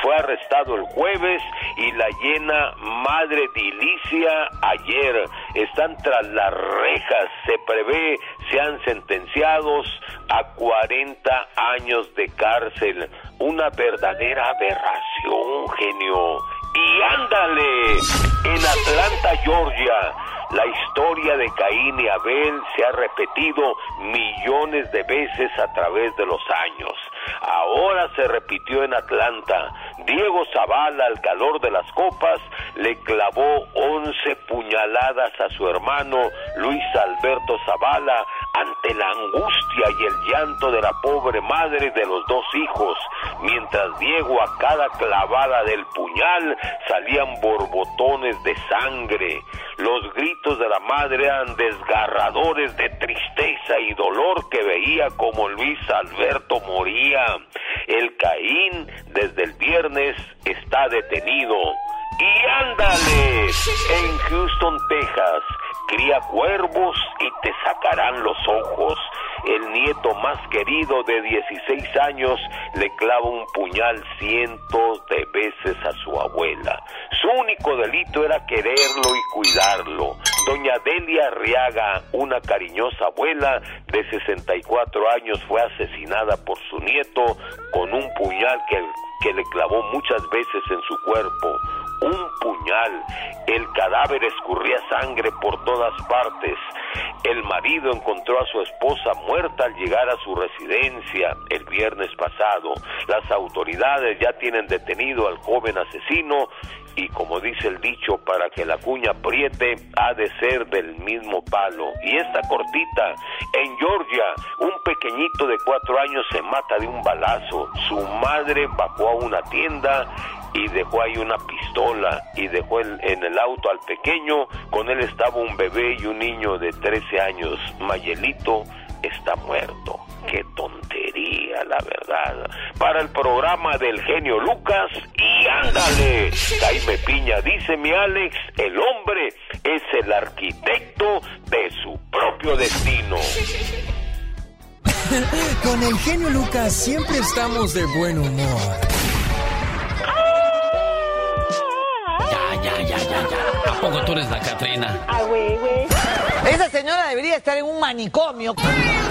Fue arrestado el jueves y la llena madre Dilicia ayer. Están tras las rejas. Se prevé sean sentenciados a 40 años de cárcel. Una verdadera aberración, genio. Y ándale, en Atlanta, Georgia la historia de Caín y Abel se ha repetido millones de veces a través de los años. Ahora se repitió en Atlanta. Diego Zavala, al calor de las copas, le clavó once puñaladas a su hermano Luis Alberto Zavala ante la angustia y el llanto de la pobre madre de los dos hijos, mientras Diego a cada clavada del puñal salían borbotones de sangre. Los gritos de la madre eran desgarradores de tristeza y dolor que veía como Luis Alberto moría. El Caín desde el viernes está detenido. Y ándale, en Houston, Texas, cría cuervos y te sacarán los ojos. El nieto más querido de 16 años le clava un puñal cientos de veces a su abuela. Su único delito era quererlo y cuidarlo. Doña Delia Arriaga, una cariñosa abuela de 64 años, fue asesinada por su nieto con un puñal que, que le clavó muchas veces en su cuerpo un puñal. El cadáver escurría sangre por todas partes. El marido encontró a su esposa muerta al llegar a su residencia el viernes pasado. Las autoridades ya tienen detenido al joven asesino y como dice el dicho, para que la cuña apriete ha de ser del mismo palo. Y esta cortita, en Georgia, un pequeñito de cuatro años se mata de un balazo. Su madre bajó a una tienda y dejó ahí una pistola y dejó en el auto al pequeño, con él estaba un bebé y un niño de 13 años. Mayelito está muerto. Qué tontería, la verdad. Para el programa del genio Lucas y ándale. Jaime Piña dice mi Alex, el hombre es el arquitecto de su propio destino. Con el genio Lucas siempre estamos de buen humor. Poco tú eres la Catrina? Ah, güey, güey. Esa señora debería estar en un manicomio.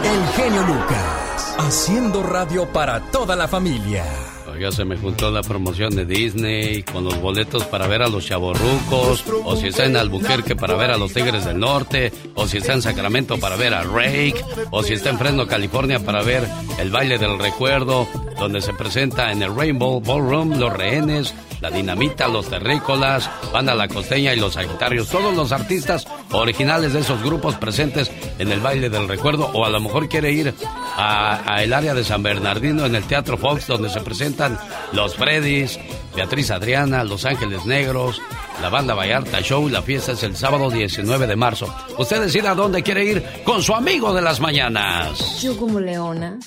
El genio Lucas, haciendo radio para toda la familia. Oiga, se me juntó la promoción de Disney con los boletos para ver a los chavorrucos, o si está en Albuquerque para ver a los Tigres del Norte, o si está en Sacramento para ver a Rake, o si está en Fresno, California para ver el baile del recuerdo, donde se presenta en el Rainbow Ballroom los rehenes, la Dinamita, los Terrícolas, Banda La Costeña y los Sagitarios. Todos los artistas originales de esos grupos presentes en el baile del recuerdo. O a lo mejor quiere ir a, el área de San Bernardino en el Teatro Fox, donde se presentan los Freddys, Beatriz Adriana, Los Ángeles Negros, la banda Vallarta Show. La fiesta es el sábado 19 de marzo. Usted decida dónde quiere ir con su amigo de las mañanas. Yo como leona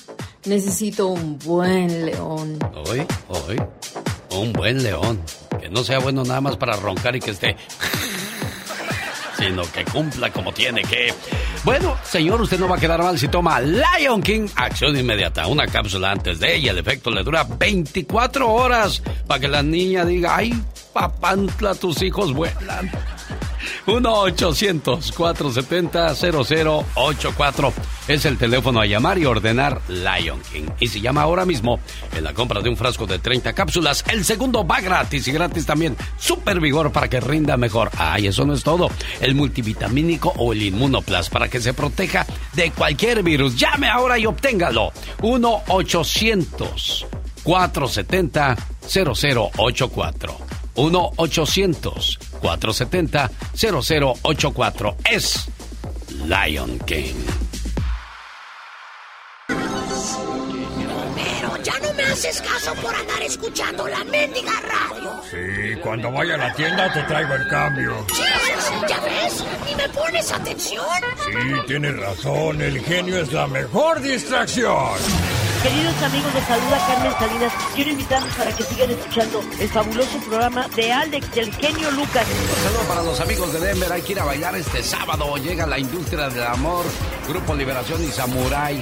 necesito un buen león. Hoy, hoy un buen león. Que no sea bueno nada más para roncar y que esté... sino que cumpla como tiene que. Bueno, señor, usted no va a quedar mal si toma Lion King Acción Inmediata. Una cápsula antes de ella. El efecto le dura 24 horas para que la niña diga, ay, papantla, tus hijos vuelan. 1-800-470-0084 es el teléfono a llamar y ordenar Lion King. Y si llama ahora mismo, en la compra de un frasco de 30 cápsulas, el segundo va gratis y gratis también. Super vigor para que rinda mejor. Ay, eso no es todo. El multivitamínico o el Inmunoplas para que se proteja de cualquier virus. Llame ahora y obténgalo. 1-800-470-0084. 1-800-470-0084. Es Lion King. Haces caso por andar escuchando la mendiga radio. Sí, cuando vaya a la tienda te traigo el cambio. Sí, ¿ya ves? Ni me pones atención. Sí, tienes razón, el genio es la mejor distracción. Queridos amigos, les saluda Carmen Salinas. Quiero invitarlos para que sigan escuchando el fabuloso programa de Alex, del genio Lucas. Un saludo para los amigos de Denver. Hay que ir a bailar este sábado. Llega la industria del amor, Grupo Liberación y Samurai.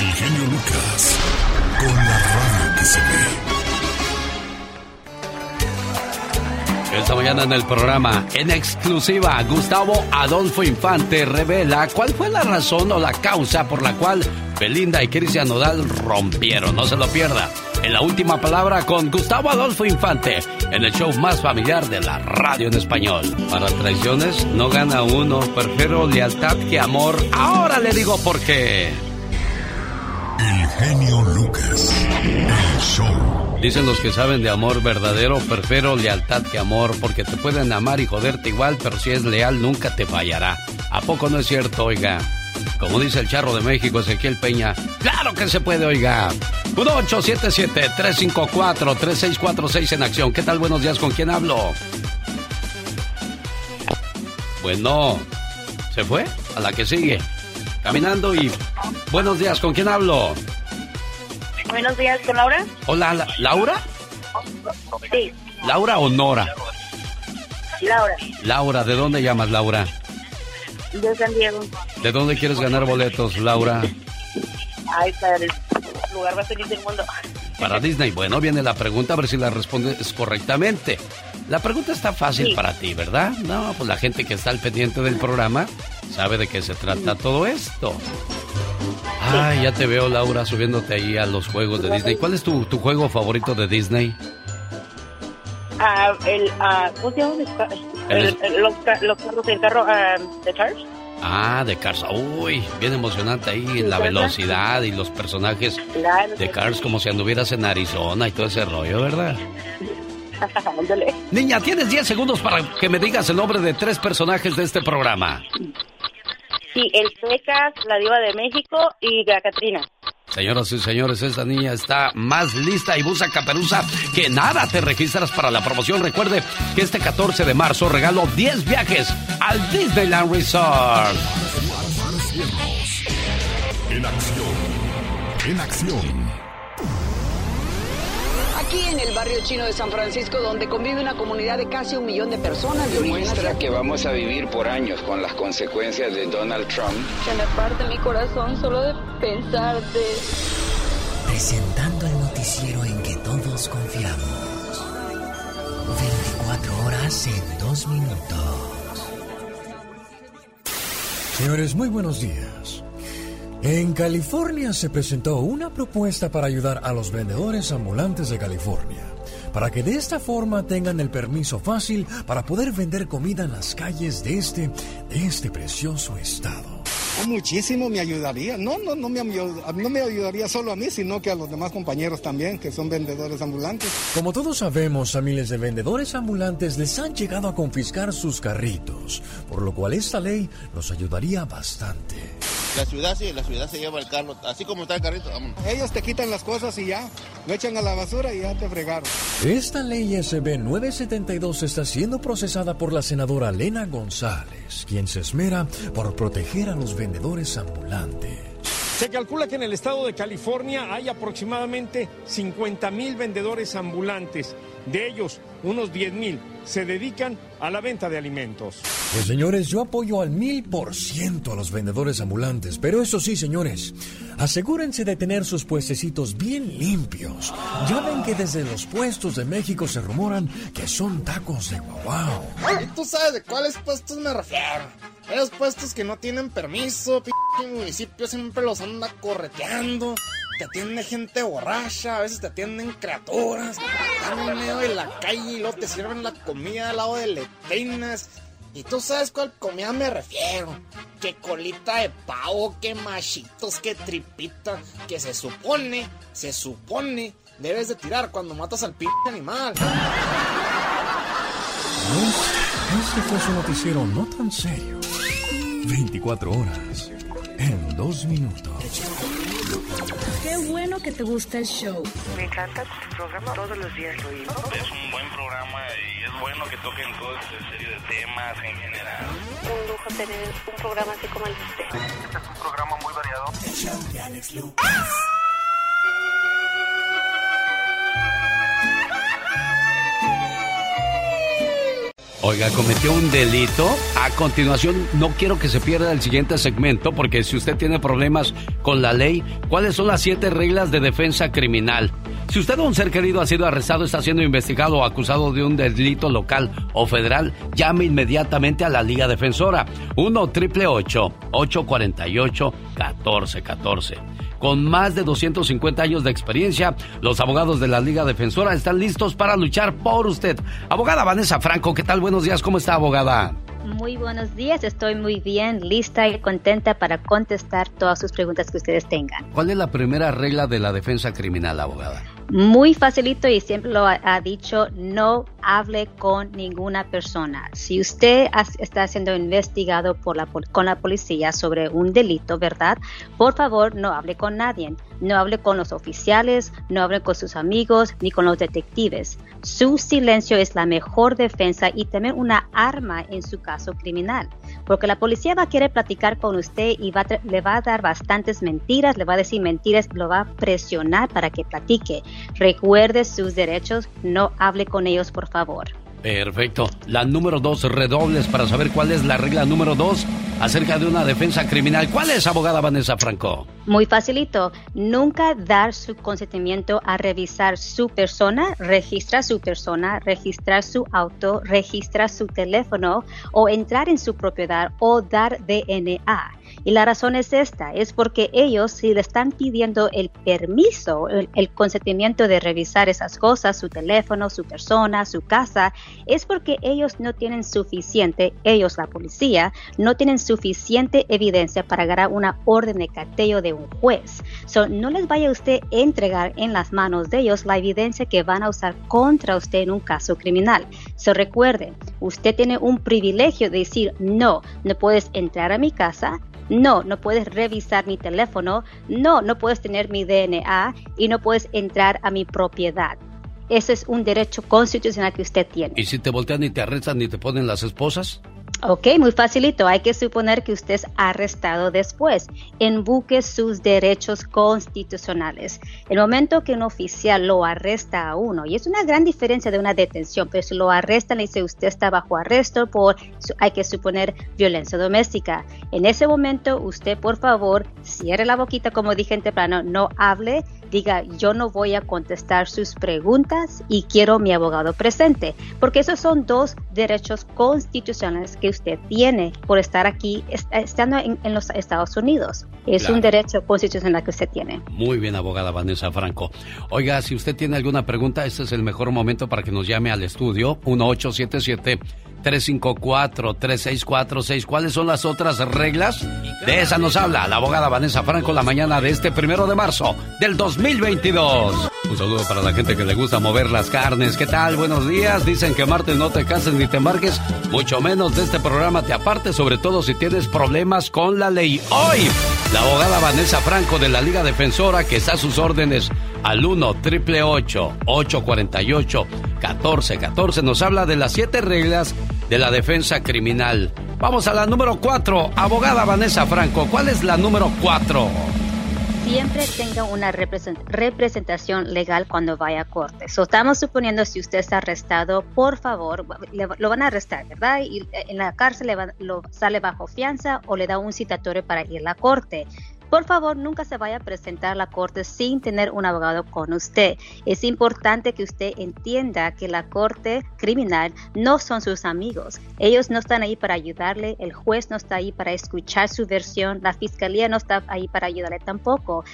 El genio Lucas, con la radio que se ve. Esta mañana en el programa, en exclusiva, Gustavo Adolfo Infante revela cuál fue la razón o la causa por la cual Belinda y Cristian Nodal rompieron. No se lo pierda. En la última palabra con Gustavo Adolfo Infante, en el show más familiar de la radio en español. Para traiciones no gana uno, prefiero lealtad que amor. Ahora le digo por qué. El genio Lucas, el show. Dicen los que saben de amor verdadero, prefiero lealtad que amor, porque te pueden amar y joderte igual, pero si es leal nunca te fallará. ¿A poco no es cierto, oiga? Como dice el charro de México, Ezequiel Peña, claro que se puede, oiga. 1877-354-3646 en acción. ¿Qué tal? Buenos días, ¿con quién hablo? Bueno, ¿se fue? A la que sigue. Caminando y... Buenos días, ¿con quién hablo? Buenos días, ¿con Laura? Hola, La- ¿Laura? Sí, ¿Laura o Nora? Laura, Laura, ¿de dónde llamas, Laura? de San Diego. ¿De dónde quieres ganar boletos, Laura? Ay, para el lugar más feliz del mundo. Para Disney. Bueno, viene la pregunta, a ver si la respondes correctamente. La pregunta está fácil Sí. para ti, ¿verdad? No, pues la gente que está al pendiente del programa sabe de qué se trata todo esto. Ay, ya te veo, Laura, subiéndote ahí a los juegos de Disney. ¿Cuál es tu, tu juego favorito de Disney? Ah, el, ah, ¿Cómo se llama? El el- los, los carros del carro ah, de Cars. Ah, de Cars. Uy, bien emocionante ahí, la velocidad y los personajes Claro. de Cars como si anduvieras en Arizona y todo ese rollo, ¿verdad? Niña, tienes 10 segundos para que me digas el nombre de tres personajes de este programa. Sí, el Pecas, la Diva de México y la Catrina. Señoras y señores, esta niña está más lista y busa caperuza que nada. Te registras para la promoción. Recuerde que este 14 de marzo regalo 10 viajes al Disneyland Resort. En acción, en acción. Aquí en el barrio chino de San Francisco, donde convive una comunidad de casi un millón de personas de origen Muestra asiático. que vamos a vivir por años con las consecuencias de Donald Trump. Se me parte mi corazón solo de pensarte. Presentando el noticiero en que todos confiamos. 24 horas en 2 minutos. Señores, muy buenos días. En California se presentó una propuesta para ayudar a los vendedores ambulantes de California, para que de esta forma tengan el permiso fácil para poder vender comida en las calles de este, de este precioso estado. Oh, Muchísimo me ayudaría. No, no, no me, no me ayudaría solo a mí, sino que a los demás compañeros también, que son vendedores ambulantes. Como todos sabemos, a miles de vendedores ambulantes les han llegado a confiscar sus carritos, por lo cual esta ley los ayudaría bastante. La ciudad sí, la ciudad se lleva el carro, así como está el carrito, vámonos. Ellos te quitan las cosas y ya, lo echan a la basura y ya te fregaron. Esta ley SB 972 está siendo procesada por la senadora Lena González, quien se esmera por proteger a los vendedores ambulantes. Se calcula que en el estado de California hay aproximadamente 50 mil vendedores ambulantes. De ellos, unos 10 mil se dedican a la venta de alimentos. Pues señores, yo apoyo al mil por ciento a los vendedores ambulantes, pero eso sí, señores, asegúrense de tener sus puestecitos bien limpios. Ya ven que desde los puestos de México se rumoran que son tacos de guau. ¿Y tú sabes de cuáles puestos me refiero? Esos puestos que no tienen permiso, p municipio siempre los anda correteando te atiende gente borracha, a veces te atienden criaturas, están en medio de la calle y luego te sirven la comida al lado de letrinas. Y tú sabes cuál comida me refiero. Que colita de pavo, que machitos, que tripita, que se supone, se supone, debes de tirar cuando matas al p animal. Este fue su noticiero no tan serio. 24 horas en dos minutos. Qué bueno que te gusta el show. Me encanta tu programa, todos los días lo oigo. Es un buen programa y es bueno que toquen toda esta serie de temas en general. Un lujo tener un programa así como el de usted. Este es un programa muy variado. El show de Alex Lucas. Oiga, cometió un delito. A continuación, no quiero que se pierda el siguiente segmento porque si usted tiene problemas con la ley, ¿cuáles son las siete reglas de defensa criminal? Si usted o un ser querido ha sido arrestado, está siendo investigado o acusado de un delito local o federal, llame inmediatamente a la Liga Defensora. 1 triple 848 1414 con más de 250 años de experiencia, los abogados de la Liga Defensora están listos para luchar por usted. Abogada Vanessa Franco, ¿qué tal? Buenos días, ¿cómo está, abogada? Muy buenos días, estoy muy bien, lista y contenta para contestar todas sus preguntas que ustedes tengan. ¿Cuál es la primera regla de la defensa criminal, abogada? Muy facilito y siempre lo ha, dicho, no hable con ninguna persona. Si usted está siendo investigado por la, con la policía sobre un delito, ¿verdad? Por favor, no hable con nadie. No hable con los oficiales, no hable con sus amigos ni con los detectives. Su silencio es la mejor defensa y también una arma en su caso criminal, porque la policía va a querer platicar con usted y va le va a dar bastantes mentiras, le va a decir mentiras, lo va a presionar para que platique. Recuerde sus derechos, no hable con ellos, por favor. Perfecto. La número dos, redobles para saber cuál es la regla número dos acerca de una defensa criminal. ¿Cuál es, abogada Vanessa Franco? Muy facilito. Nunca dar su consentimiento a revisar su persona, registrar su persona, registrar su auto, registrar su teléfono o entrar en su propiedad o dar DNA. Y la razón es esta, es porque ellos si le están pidiendo el permiso, el, consentimiento de revisar esas cosas, su teléfono, su persona, su casa, es porque ellos no tienen suficiente, ellos la policía, no tienen suficiente evidencia para agarrar una orden de cateo de un juez. So, no les vaya usted a entregar en las manos de ellos la evidencia que van a usar contra usted en un caso criminal. So, recuerde, usted tiene un privilegio de decir, no, no puedes entrar a mi casa, no, no puedes revisar mi teléfono, no, no puedes tener mi DNA y no puedes entrar a mi propiedad. Ese es un derecho constitucional que usted tiene. ¿Y si te voltean y te arrestan y te ponen las esposas? Ok, muy facilito. Hay que suponer que usted es arrestado después. Invoque sus derechos constitucionales. El momento que un oficial lo arresta a uno, y es una gran diferencia de una detención, pero si lo arrestan y dice usted está bajo arresto por, hay que suponer, violencia doméstica. En ese momento, usted, por favor, cierre la boquita, como dije en temprano, no hable diga yo no voy a contestar sus preguntas y quiero mi abogado presente, porque esos son dos derechos constitucionales que usted tiene por estar aquí estando en, los Estados Unidos. Es un derecho constitucional que usted tiene. Muy bien, abogada Vanessa Franco. Oiga, si usted tiene alguna pregunta, este es el mejor momento para que nos llame al estudio 1877 354-3646. ¿Cuáles son las otras reglas? De esa nos habla la abogada Vanessa Franco la mañana de este primero de marzo del 2022. Un saludo para la gente que le gusta mover las carnes. ¿Qué tal? Buenos días. Dicen que martes no te cases ni te embarques, mucho menos de este programa te apartes, sobre todo si tienes problemas con la ley. Hoy, la abogada Vanessa Franco de la Liga Defensora que está a sus órdenes al 1 triple 848 1414 nos habla de las siete reglas de la defensa criminal. Vamos a la número 4, abogada Vanessa Franco. ¿Cuál es la número 4? siempre tenga una representación legal cuando vaya a corte. So, estamos suponiendo si usted está arrestado, por favor, lo van a arrestar, ¿verdad? Y en la cárcel lo sale bajo fianza o le da un citatorio para ir a la corte. Por favor, nunca se vaya a presentar a la corte sin tener un abogado con usted. Es importante que usted entienda que la corte criminal no son sus amigos. Ellos no están ahí para ayudarle, el juez no está ahí para escuchar su versión, la fiscalía no está ahí para ayudarle tampoco.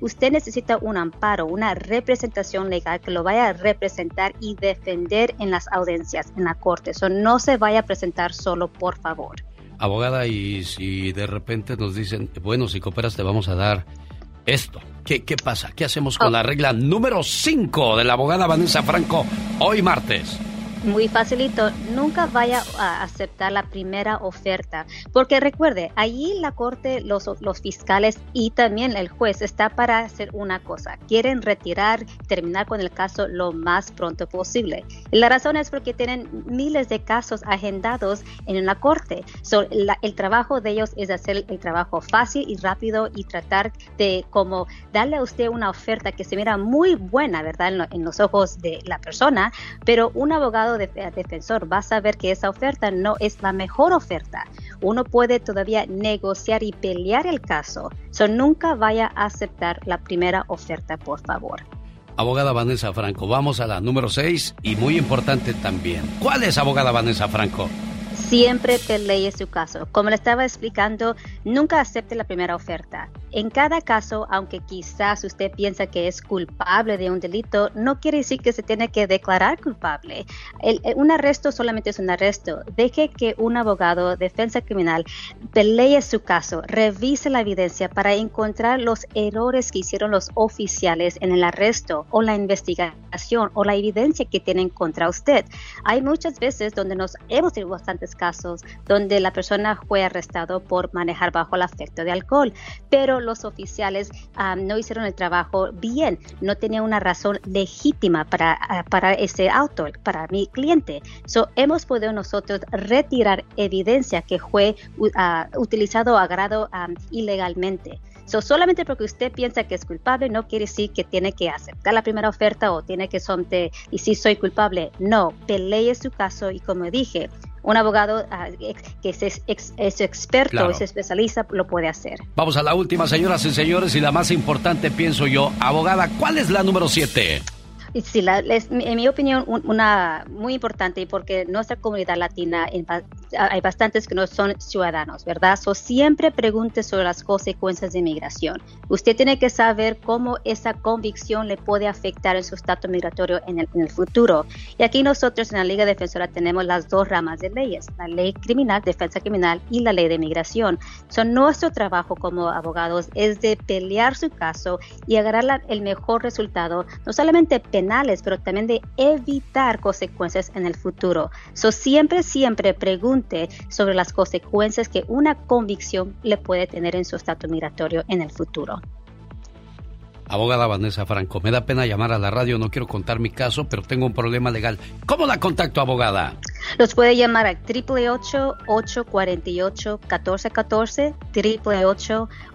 usted necesita un amparo, una representación legal que lo vaya a representar y defender en las audiencias, en la corte. So, no se vaya a presentar solo, por favor abogada, y si de repente nos dicen, bueno, si cooperas te vamos a dar esto, ¿qué, qué pasa? ¿Qué hacemos con oh. la regla número 5 de la abogada Vanessa Franco hoy martes? Muy facilito, nunca vaya a aceptar la primera oferta, porque recuerde, allí la corte, los, los fiscales y también el juez está para hacer una cosa, quieren retirar, terminar con el caso lo más pronto posible. la razón es porque tienen miles de casos agendados en la corte. el trabajo de ellos es hacer el trabajo fácil y rápido y tratar de como darle a usted una oferta que se mira muy buena, ¿verdad? en los ojos de la persona, pero un abogado defensor va a saber que esa oferta no es la mejor oferta. Uno puede todavía negociar y pelear el caso. So, nunca vaya a aceptar la primera oferta, por favor. Abogada Vanessa Franco, vamos a la número 6 y muy importante también. ¿Cuál es abogada Vanessa Franco? Siempre pelee su caso. Como le estaba explicando, nunca acepte la primera oferta. En cada caso, aunque quizás usted piensa que es culpable de un delito, no quiere decir que se tiene que declarar culpable. un arresto solamente es un arresto. Deje que un abogado, defensa criminal, pelee su caso, revise la evidencia para encontrar los errores que hicieron los oficiales en el arresto o la investigación o la evidencia que tienen contra usted. Hay muchas veces donde nos hemos tenido bastantes casos donde la persona fue arrestado por manejar bajo el efecto de alcohol, pero los oficiales ah, no hicieron el trabajo bien, no tenía una razón legítima para, ah, para ese auto, para mi cliente. So, hemos podido nosotros retirar evidencia que fue uh, utilizado o agrado ilegalmente. So, solamente porque usted piensa que es culpable no quiere decir que tiene que aceptar la primera oferta o tiene que someter y si soy culpable. No, pelee su caso y como dije, un abogado ah, que es, experto, es especialista, lo puede hacer. Vamos a la última, señoras y señores, y la más importante, pienso yo. Abogada, ¿cuál es la número 7? Sí, en mi opinión, una muy importante porque nuestra comunidad latina hay bastantes que no son ciudadanos, ¿verdad? So, siempre pregunte sobre las consecuencias de inmigración. Usted tiene que saber cómo esa convicción le puede afectar en su estatus migratorio en el, futuro. Y aquí nosotros en la Liga Defensora tenemos las dos ramas de leyes, la ley criminal, defensa criminal y la ley de inmigración. So, nuestro trabajo como abogados es de pelear su caso y agarrar el mejor resultado, no solamente pero también de evitar consecuencias en el futuro. So, siempre, siempre pregunte sobre las consecuencias que una convicción le puede tener en su estatus migratorio en el futuro. Abogada Vanessa Franco, me da pena llamar a la radio, no quiero contar mi caso, pero tengo un problema legal. ¿Cómo la contacto, abogada? Los puede llamar a 888-848-1414,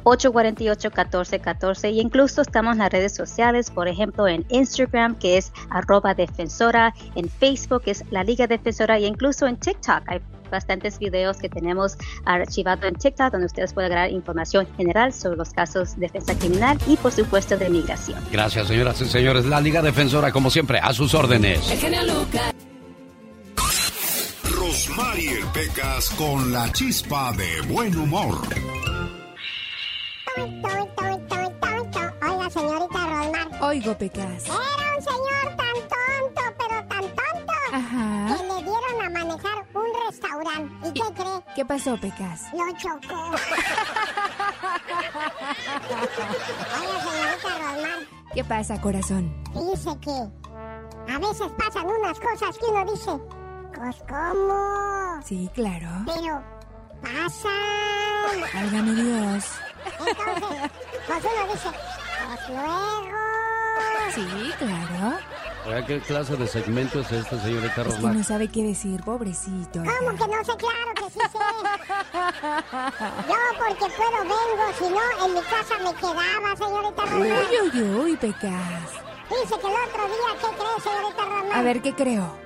888-848-1414 y incluso estamos en las redes sociales, por ejemplo en Instagram que es arroba defensora, en Facebook es la Liga Defensora y incluso en TikTok hay bastantes videos que tenemos archivados en TikTok donde ustedes pueden agarrar información general sobre los casos de defensa criminal y por supuesto de migración. Gracias señoras y señores, la Liga Defensora como siempre a sus órdenes. Rosmarie Pecas con la chispa de buen humor. Oiga, señorita Rosmar. Oigo, Pecas. Era un señor tan tonto, pero tan tonto, Ajá. que le dieron a manejar un restaurante. ¿Y qué cree? ¿Qué pasó, Pecas? Lo chocó. Oiga, señorita Rosmar. ¿Qué pasa, corazón? Dice que a veces pasan unas cosas que uno dice, pues cómo. Sí, claro. Pero pasan. Válgame Dios. Entonces, pues uno dice, pues luego. Sí, claro. ¿qué clase de segmento es este, señorita Es que no sabe qué decir, pobrecito. ¿Cómo que no sé? Claro que que sí sé. Yo porque puedo vengo, si no, en mi casa me quedaba, señorita Román. Uy, uy, uy, Pecas. Dice que el otro día, ¿qué cree, señorita Román? A ver, ¿qué creo?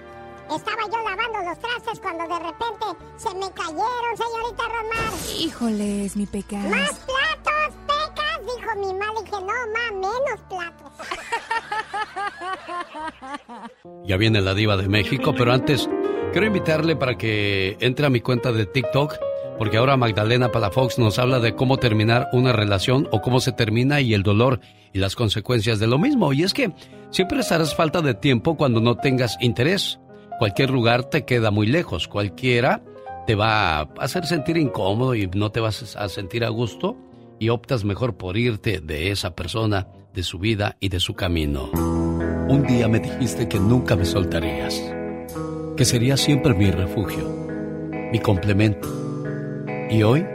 Estaba yo lavando los trastes cuando de repente se me cayeron, señorita Román. Híjoles, mi Pecas. ¡Más platos, pecas! Dijo mi madre. Dije, no, ma, menos platos. Ya viene la diva de México, pero antes quiero invitarle para que entre a mi cuenta de TikTok, porque ahora Magdalena Palafox nos habla de cómo terminar una relación o cómo se termina y el dolor y las consecuencias de lo mismo. Y es que siempre estarás falta de tiempo cuando no tengas interés. Cualquier lugar te queda muy lejos, cualquiera te va a hacer sentir incómodo y no te vas a sentir a gusto y optas mejor por irte de esa persona, de su vida y de su camino. Un día me dijiste que nunca me soltarías, que serías siempre mi refugio, mi complemento. Y hoy,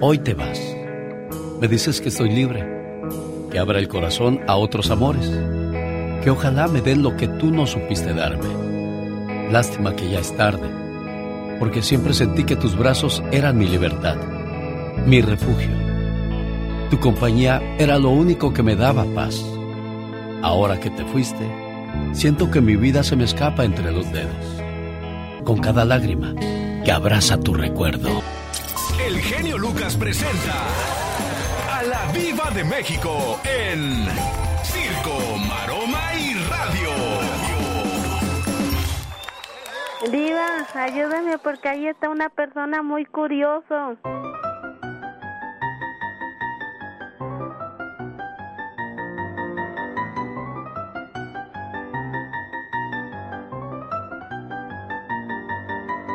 hoy te vas. Me dices que estoy libre, que abra el corazón a otros amores, que ojalá me den lo que tú no supiste darme. Lástima que ya es tarde, porque siempre sentí que tus brazos eran mi libertad, mi refugio. Tu compañía era lo único que me daba paz. Ahora que te fuiste, siento que mi vida se me escapa entre los dedos. Con cada lágrima que abraza tu recuerdo. El genio Lucas presenta a la Viva de México en Circo, Diva, ayúdame porque ahí está una persona muy curioso.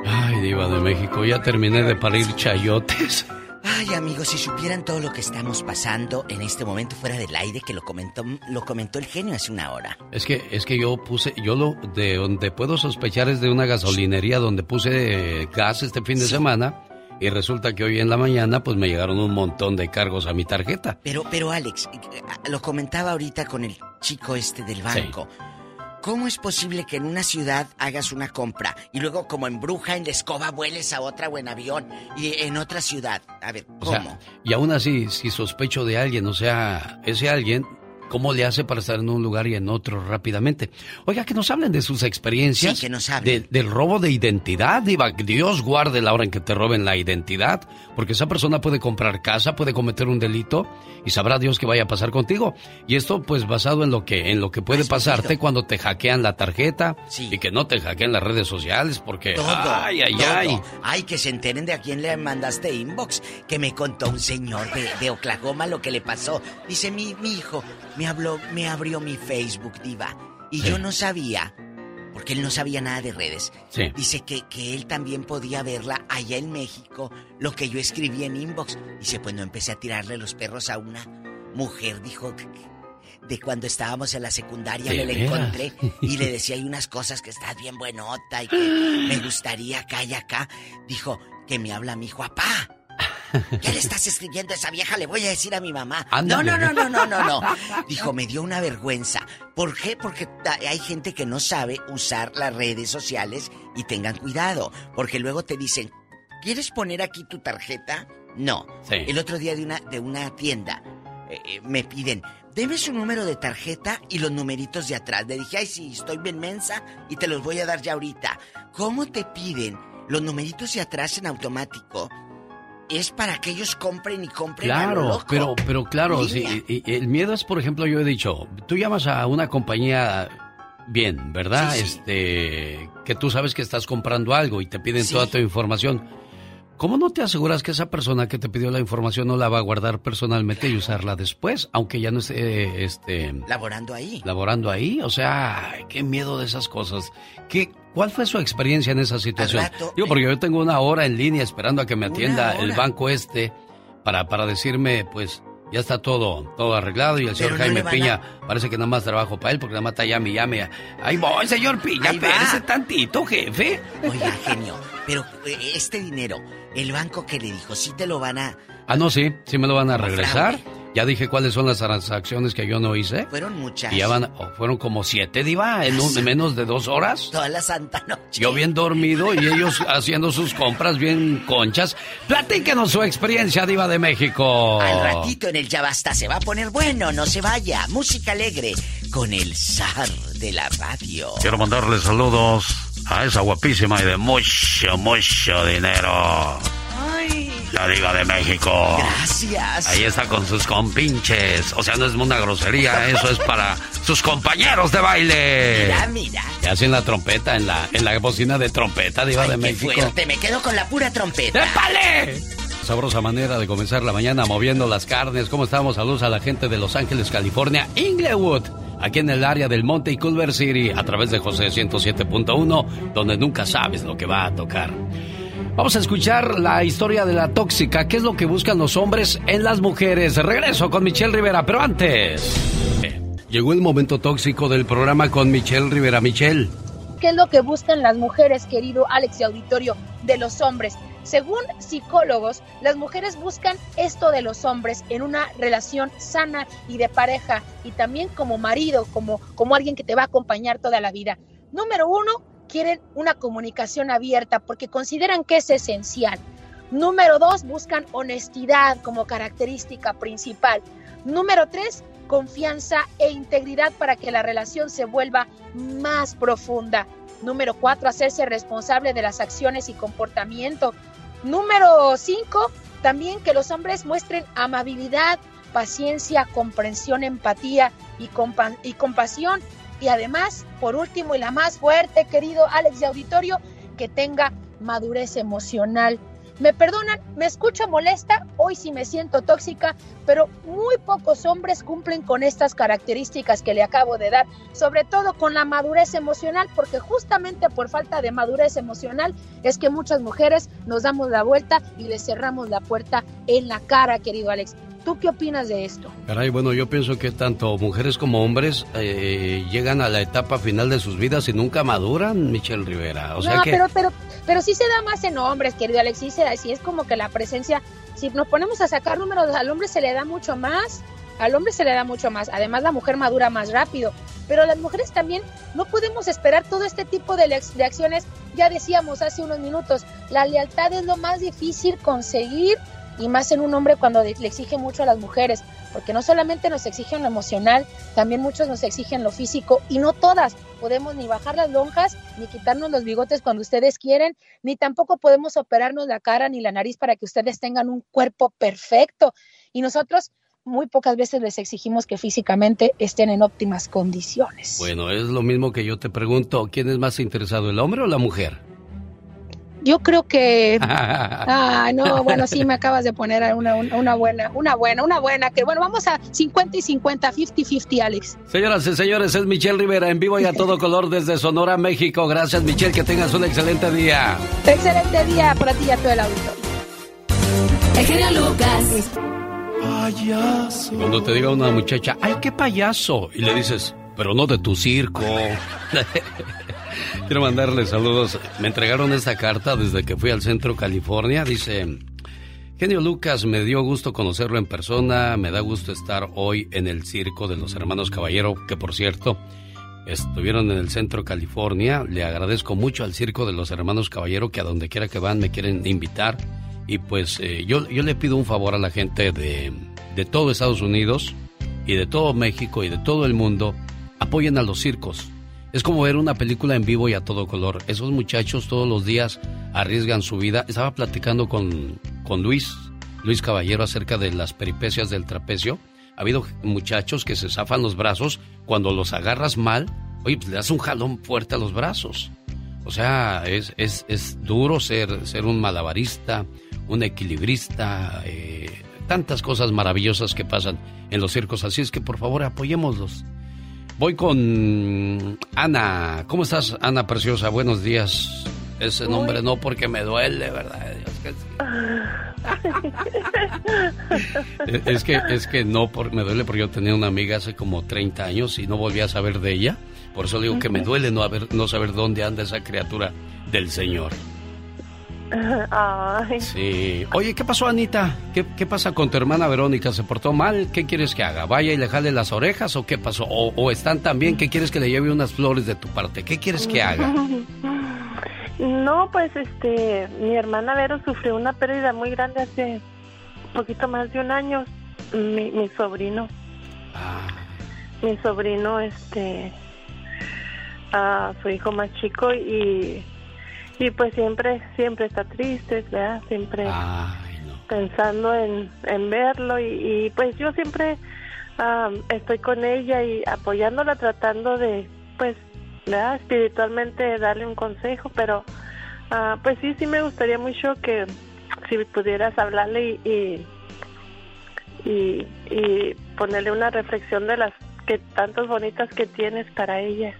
Ay, diva de México, ya terminé de parir chayotes. Ay, amigos, si supieran todo lo que estamos pasando en este momento fuera del aire, que lo comentó, lo comentó el genio hace una hora. Es que, es que yo puse, yo lo, de donde puedo sospechar es de una gasolinería donde puse eh, gas este fin de semana y resulta que hoy en la mañana pues me llegaron un montón de cargos a mi tarjeta. Pero, pero Alex, eh, lo comentaba ahorita con el chico este del banco. ¿Cómo es posible que en una ciudad hagas una compra y luego como en bruja, en la escoba, vueles a otra o en avión y en otra ciudad? A ver, O ¿cómo? sea, y aún así, si sospecho de alguien, o sea, ese alguien, ¿cómo le hace para estar en un lugar y en otro rápidamente? Oiga, que nos hablen de sus experiencias. Sí, que nos hablen. de- del robo de identidad, Diva. Dios guarde la hora en que te roben la identidad, porque esa persona puede comprar casa, puede cometer un delito y sabrá Dios qué vaya a pasar contigo. Y esto, pues, basado en lo que, en lo que puede pasarte cuando te hackean la tarjeta y que no te hackean las redes sociales, porque, Todo, ay, ay, todo. ay. Ay, que se enteren de a quién le mandaste inbox. Que me contó un señor de, de Oklahoma lo que le pasó. Dice, mi, mi hijo me habló, me abrió mi Facebook, diva. Y yo no sabía, porque él no sabía nada de redes. Sí. Dice que, que él también podía verla allá en México, lo que yo escribí en inbox. Dice, pues no empecé a tirarle los perros a una mujer, dijo, de cuando estábamos en la secundaria ¿De me la encontré y le decía hay unas cosas que estás bien buenota y que me gustaría acá y acá. Dijo que me habla mi hijo, apá. ¿Qué le estás escribiendo a esa vieja? Le voy a decir a mi mamá. No, Ándale. no, no, no, no, no, no. Dijo, me dio una vergüenza. ¿Por qué? Porque hay gente que no sabe usar las redes sociales y tengan cuidado. Porque luego te dicen, ¿quieres poner aquí tu tarjeta? No. Sí. El otro día de una, de una tienda eh, eh, me piden, deme su número de tarjeta y los numeritos de atrás. Le dije, ay, sí, estoy bien mensa y te los voy a dar ya ahorita. ¿Cómo te piden los numeritos de atrás en automático? Es para que ellos compren y compren a lo Claro, loco. pero, pero claro, sí, el miedo es, por ejemplo, yo he dicho, tú llamas a una compañía bien, ¿verdad? Sí, sí. Este, que tú sabes que estás comprando algo y te piden toda tu información. ¿Cómo no te aseguras que esa persona que te pidió la información no la va a guardar personalmente y usarla después, aunque ya no esté, este, Laborando ahí. laborando ahí? O sea, ay, qué miedo de esas cosas. ¿Qué, ¿Cuál fue su experiencia en esa situación? rato, Digo, porque yo tengo una hora en línea esperando a que me atienda el banco este para, para decirme, pues, ya está todo, todo arreglado y el señor no Jaime a- Piña parece que nada más trabajo para él porque nada más está llame y llame. Ahí voy, señor Piña, espérese tantito, jefe. Oiga, genio, pero eh, este dinero, el banco que le dijo, sí te lo van a... Ah, no, sí, sí me lo van a regresar. Ya dije cuáles son las transacciones que yo no hice. Fueron muchas. Y ya van, oh, fueron como siete, Diva, en un- menos de dos horas. Toda la santa noche. Yo bien dormido y ellos haciendo sus compras bien conchas. Platíquenos su experiencia, Diva de México. Al ratito en el Ya Basta se va a poner bueno, no se vaya. Música alegre con el zar de la radio. Quiero mandarle saludos a esa guapísima y de mucho, mucho dinero. La Diva de México. Gracias. Ahí está con sus compinches. O sea, no es una grosería, eso es para sus compañeros de baile. Mira, mira. Y hacen la trompeta en la, en la bocina de trompeta, Diva Ay, de qué México. fuerte, me quedo con la pura trompeta. ¡Épale! Sabrosa manera de comenzar la mañana moviendo las carnes. ¿Cómo estamos? Saludos a la gente de Los Ángeles, California, Inglewood, aquí en el área del Monte y Culver City, a través de José 107.1, donde nunca sabes lo que va a tocar. Vamos a escuchar la historia de la tóxica. ¿Qué es lo que buscan los hombres en las mujeres? Regreso con Michelle Rivera, pero antes. eh, Llegó el momento tóxico del programa con Michelle Rivera. Michelle. ¿Qué es lo que buscan las mujeres, querido Alex y auditorio, de los hombres? Según psicólogos, las mujeres buscan esto de los hombres en una relación sana y de pareja y también como marido, como, como alguien que te va a acompañar toda la vida. Número uno, quieren una comunicación abierta porque consideran que es esencial. Número dos, buscan honestidad como característica principal. Número tres, confianza e integridad para que la relación se vuelva más profunda. Número cuatro, hacerse responsable de las acciones y comportamiento. Número cinco, también que los hombres muestren amabilidad, paciencia, comprensión, empatía y, y compasión. Y además, por último y la más fuerte, querido Alex de Auditorio, que tenga madurez emocional. Me perdonan, me escucho molesta, hoy sí me siento tóxica, pero muy pocos hombres cumplen con estas características que le acabo de dar, sobre todo con la madurez emocional, porque justamente por falta de madurez emocional es que muchas mujeres nos damos la vuelta y le cerramos la puerta en la cara, querido Alex. ¿Tú qué opinas de esto? Caray, bueno, yo pienso que tanto mujeres como hombres eh, llegan a la etapa final de sus vidas y nunca maduran, Michelle Rivera. O sea no, que... pero, pero, pero sí se da más en hombres, querido Alex, sí, se da, sí es como que la presencia, si nos ponemos a sacar números, al hombre se le da mucho más, al hombre se le da mucho más, además la mujer madura más rápido, pero las mujeres también no podemos esperar todo este tipo de, de acciones, ya decíamos hace unos minutos, la lealtad es lo más difícil conseguir y más en un hombre cuando le exige mucho a las mujeres, porque no solamente nos exigen lo emocional, también muchos nos exigen lo físico y no todas podemos ni bajar las lonjas, ni quitarnos los bigotes cuando ustedes quieren, ni tampoco podemos operarnos la cara ni la nariz para que ustedes tengan un cuerpo perfecto. Y nosotros muy pocas veces les exigimos que físicamente estén en óptimas condiciones. Bueno, es lo mismo que yo te pregunto, ¿quién es más interesado, el hombre o la mujer? Yo creo que... Ah, no, bueno, sí me acabas de poner una, una, una buena, una buena, una buena, que bueno, vamos a 50 y 50, 50-50, Alex. Señoras y señores, es Michelle Rivera en vivo y a todo color desde Sonora, México. Gracias, Michelle, que tengas un excelente día. Excelente día para ti y a todo el auditorio. El genio Lucas. Payaso. Cuando te diga una muchacha, ¡ay, qué payaso! Y le dices, pero no de tu circo. Quiero mandarle saludos. Me entregaron esta carta desde que fui al centro California. Dice, Genio Lucas, me dio gusto conocerlo en persona. Me da gusto estar hoy en el circo de los hermanos Caballero, que por cierto, estuvieron en el centro California. Le agradezco mucho al circo de los hermanos Caballero que a donde quiera que van me quieren invitar. Y pues eh, yo, yo le pido un favor a la gente de, de todo Estados Unidos y de todo México y de todo el mundo. Apoyen a los circos. Es como ver una película en vivo y a todo color. Esos muchachos todos los días arriesgan su vida. Estaba platicando con, con Luis, Luis Caballero, acerca de las peripecias del trapecio. Ha habido muchachos que se zafan los brazos cuando los agarras mal. Oye, pues le das un jalón fuerte a los brazos. O sea, es, es, es duro ser, ser un malabarista, un equilibrista, eh, tantas cosas maravillosas que pasan en los circos. Así es que por favor apoyémoslos. Voy con Ana. ¿Cómo estás, Ana Preciosa? Buenos días. Ese nombre no porque me duele, ¿verdad? Es que, es que, es que no por, me duele porque yo tenía una amiga hace como 30 años y no volví a saber de ella. Por eso digo que me duele no, haber, no saber dónde anda esa criatura del Señor. Ay. Sí. Oye, ¿qué pasó, Anita? ¿Qué, ¿Qué, pasa con tu hermana Verónica? ¿Se portó mal? ¿Qué quieres que haga? ¿Vaya y le jale las orejas o qué pasó? ¿O, o están tan bien que quieres que le lleve unas flores de tu parte? ¿Qué quieres que haga? No, pues este, mi hermana Vero sufrió una pérdida muy grande hace poquito más de un año. Mi, mi sobrino. Ah. Mi sobrino, este, a su hijo más chico y, y pues siempre, siempre está triste, ¿verdad? Siempre pensando en, en verlo y, y pues yo siempre ah, estoy con ella y apoyándola, tratando de, pues, ¿verdad? espiritualmente darle un consejo, pero ah, pues sí, sí me gustaría mucho que si pudieras hablarle y, y, y, y ponerle una reflexión de las que tantas bonitas que tienes para ella.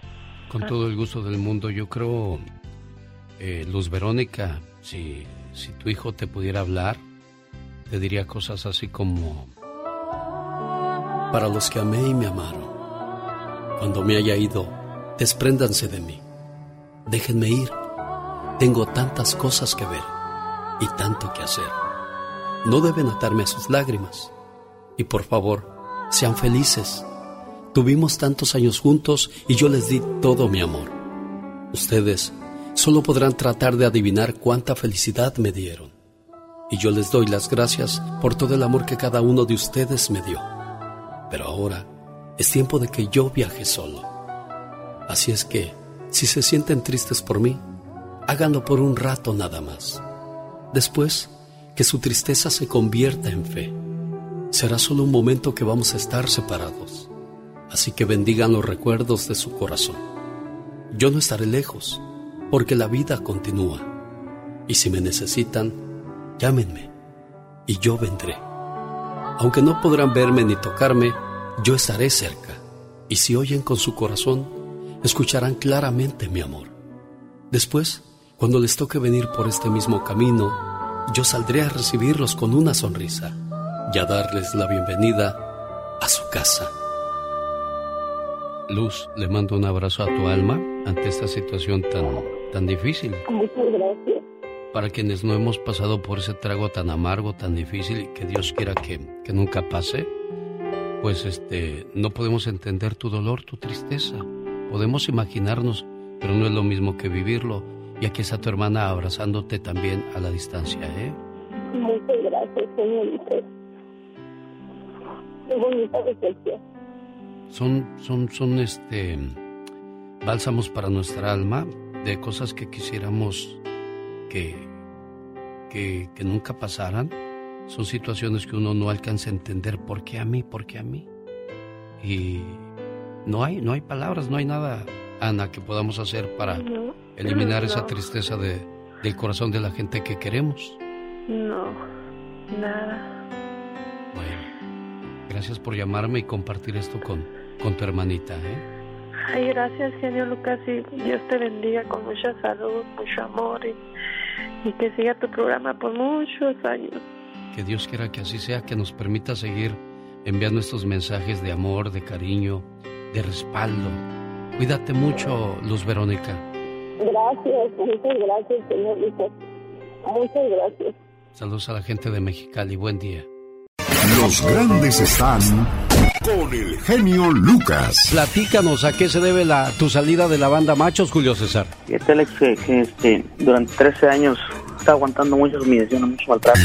Con todo el gusto del mundo, yo creo, eh, Luz Verónica, si, si tu hijo te pudiera hablar, te diría cosas así como, para los que amé y me amaron, cuando me haya ido, despréndanse de mí, déjenme ir, tengo tantas cosas que ver y tanto que hacer. No deben atarme a sus lágrimas y por favor, sean felices. Tuvimos tantos años juntos y yo les di todo mi amor. Ustedes solo podrán tratar de adivinar cuánta felicidad me dieron. Y yo les doy las gracias por todo el amor que cada uno de ustedes me dio. Pero ahora es tiempo de que yo viaje solo. Así es que, si se sienten tristes por mí, háganlo por un rato nada más. Después, que su tristeza se convierta en fe. Será solo un momento que vamos a estar separados. Así que bendigan los recuerdos de su corazón. Yo no estaré lejos, porque la vida continúa. Y si me necesitan, llámenme y yo vendré. Aunque no podrán verme ni tocarme, yo estaré cerca. Y si oyen con su corazón, escucharán claramente mi amor. Después, cuando les toque venir por este mismo camino, yo saldré a recibirlos con una sonrisa y a darles la bienvenida a su casa. Luz, le mando un abrazo a tu alma ante esta situación tan, tan difícil. Muchas gracias. Para quienes no hemos pasado por ese trago tan amargo, tan difícil y que Dios quiera que, que nunca pase, pues este, no podemos entender tu dolor, tu tristeza. Podemos imaginarnos, pero no es lo mismo que vivirlo. Y aquí está tu hermana abrazándote también a la distancia, ¿eh? Muchas gracias, señorita. Qué bonita reflexión. Son, son, son este bálsamos para nuestra alma de cosas que quisiéramos que, que, que nunca pasaran. Son situaciones que uno no alcanza a entender. ¿Por qué a mí? ¿Por qué a mí? Y no hay, no hay palabras, no hay nada, Ana, que podamos hacer para No, eliminar no. esa tristeza de, del corazón de la gente que queremos. No, nada. Gracias por llamarme y compartir esto con, con tu hermanita, ¿eh? Ay, gracias, genio Lucas, y Dios te bendiga con mucha salud, mucho amor y, y que siga tu programa por muchos años. Que Dios quiera que así sea, que nos permita seguir enviando estos mensajes de amor, de cariño, de respaldo. Cuídate mucho, Luz Verónica. Gracias, muchas gracias, señor Lucas. Muchas gracias. Saludos a la gente de Mexicali. Buen día. Los grandes están con el genio Lucas. Platícanos a qué se debe la, tu salida de la banda Machos, Julio César. Fíjate, Alex, que, que, este, durante 13 años está aguantando muchas humillaciones, mucho maltrato.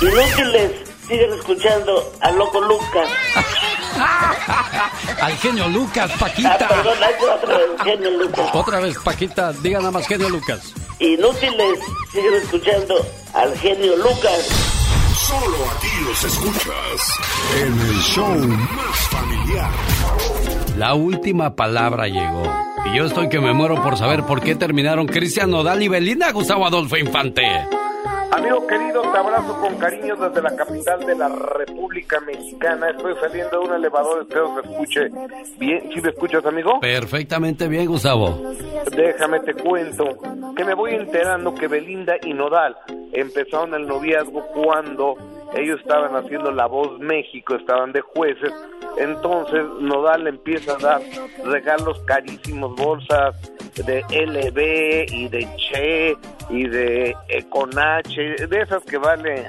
Inútiles, siguen escuchando al loco Lucas. Al genio Lucas, Paquita. Ah, perdón, otra vez, genio Lucas. Otra vez, Paquita, diga nada más genio Lucas. Inútiles, siguen escuchando al genio Lucas. Solo aquí los escuchas en el show más familiar. La última palabra llegó. Y yo estoy que me muero por saber por qué terminaron Cristian Nodal y Belinda Gustavo Adolfo Infante. Amigo querido, te abrazo con cariño desde la capital de la República Mexicana. Estoy saliendo de un elevador, espero se escuche bien. ¿Sí me escuchas, amigo? Perfectamente bien, Gustavo. Déjame te cuento que me voy enterando que Belinda y Nodal empezaron el noviazgo cuando ellos estaban haciendo La Voz México, estaban de jueces, entonces Nodal empieza a dar regalos carísimos, bolsas de LB y de Che y de Econache, de esas que valen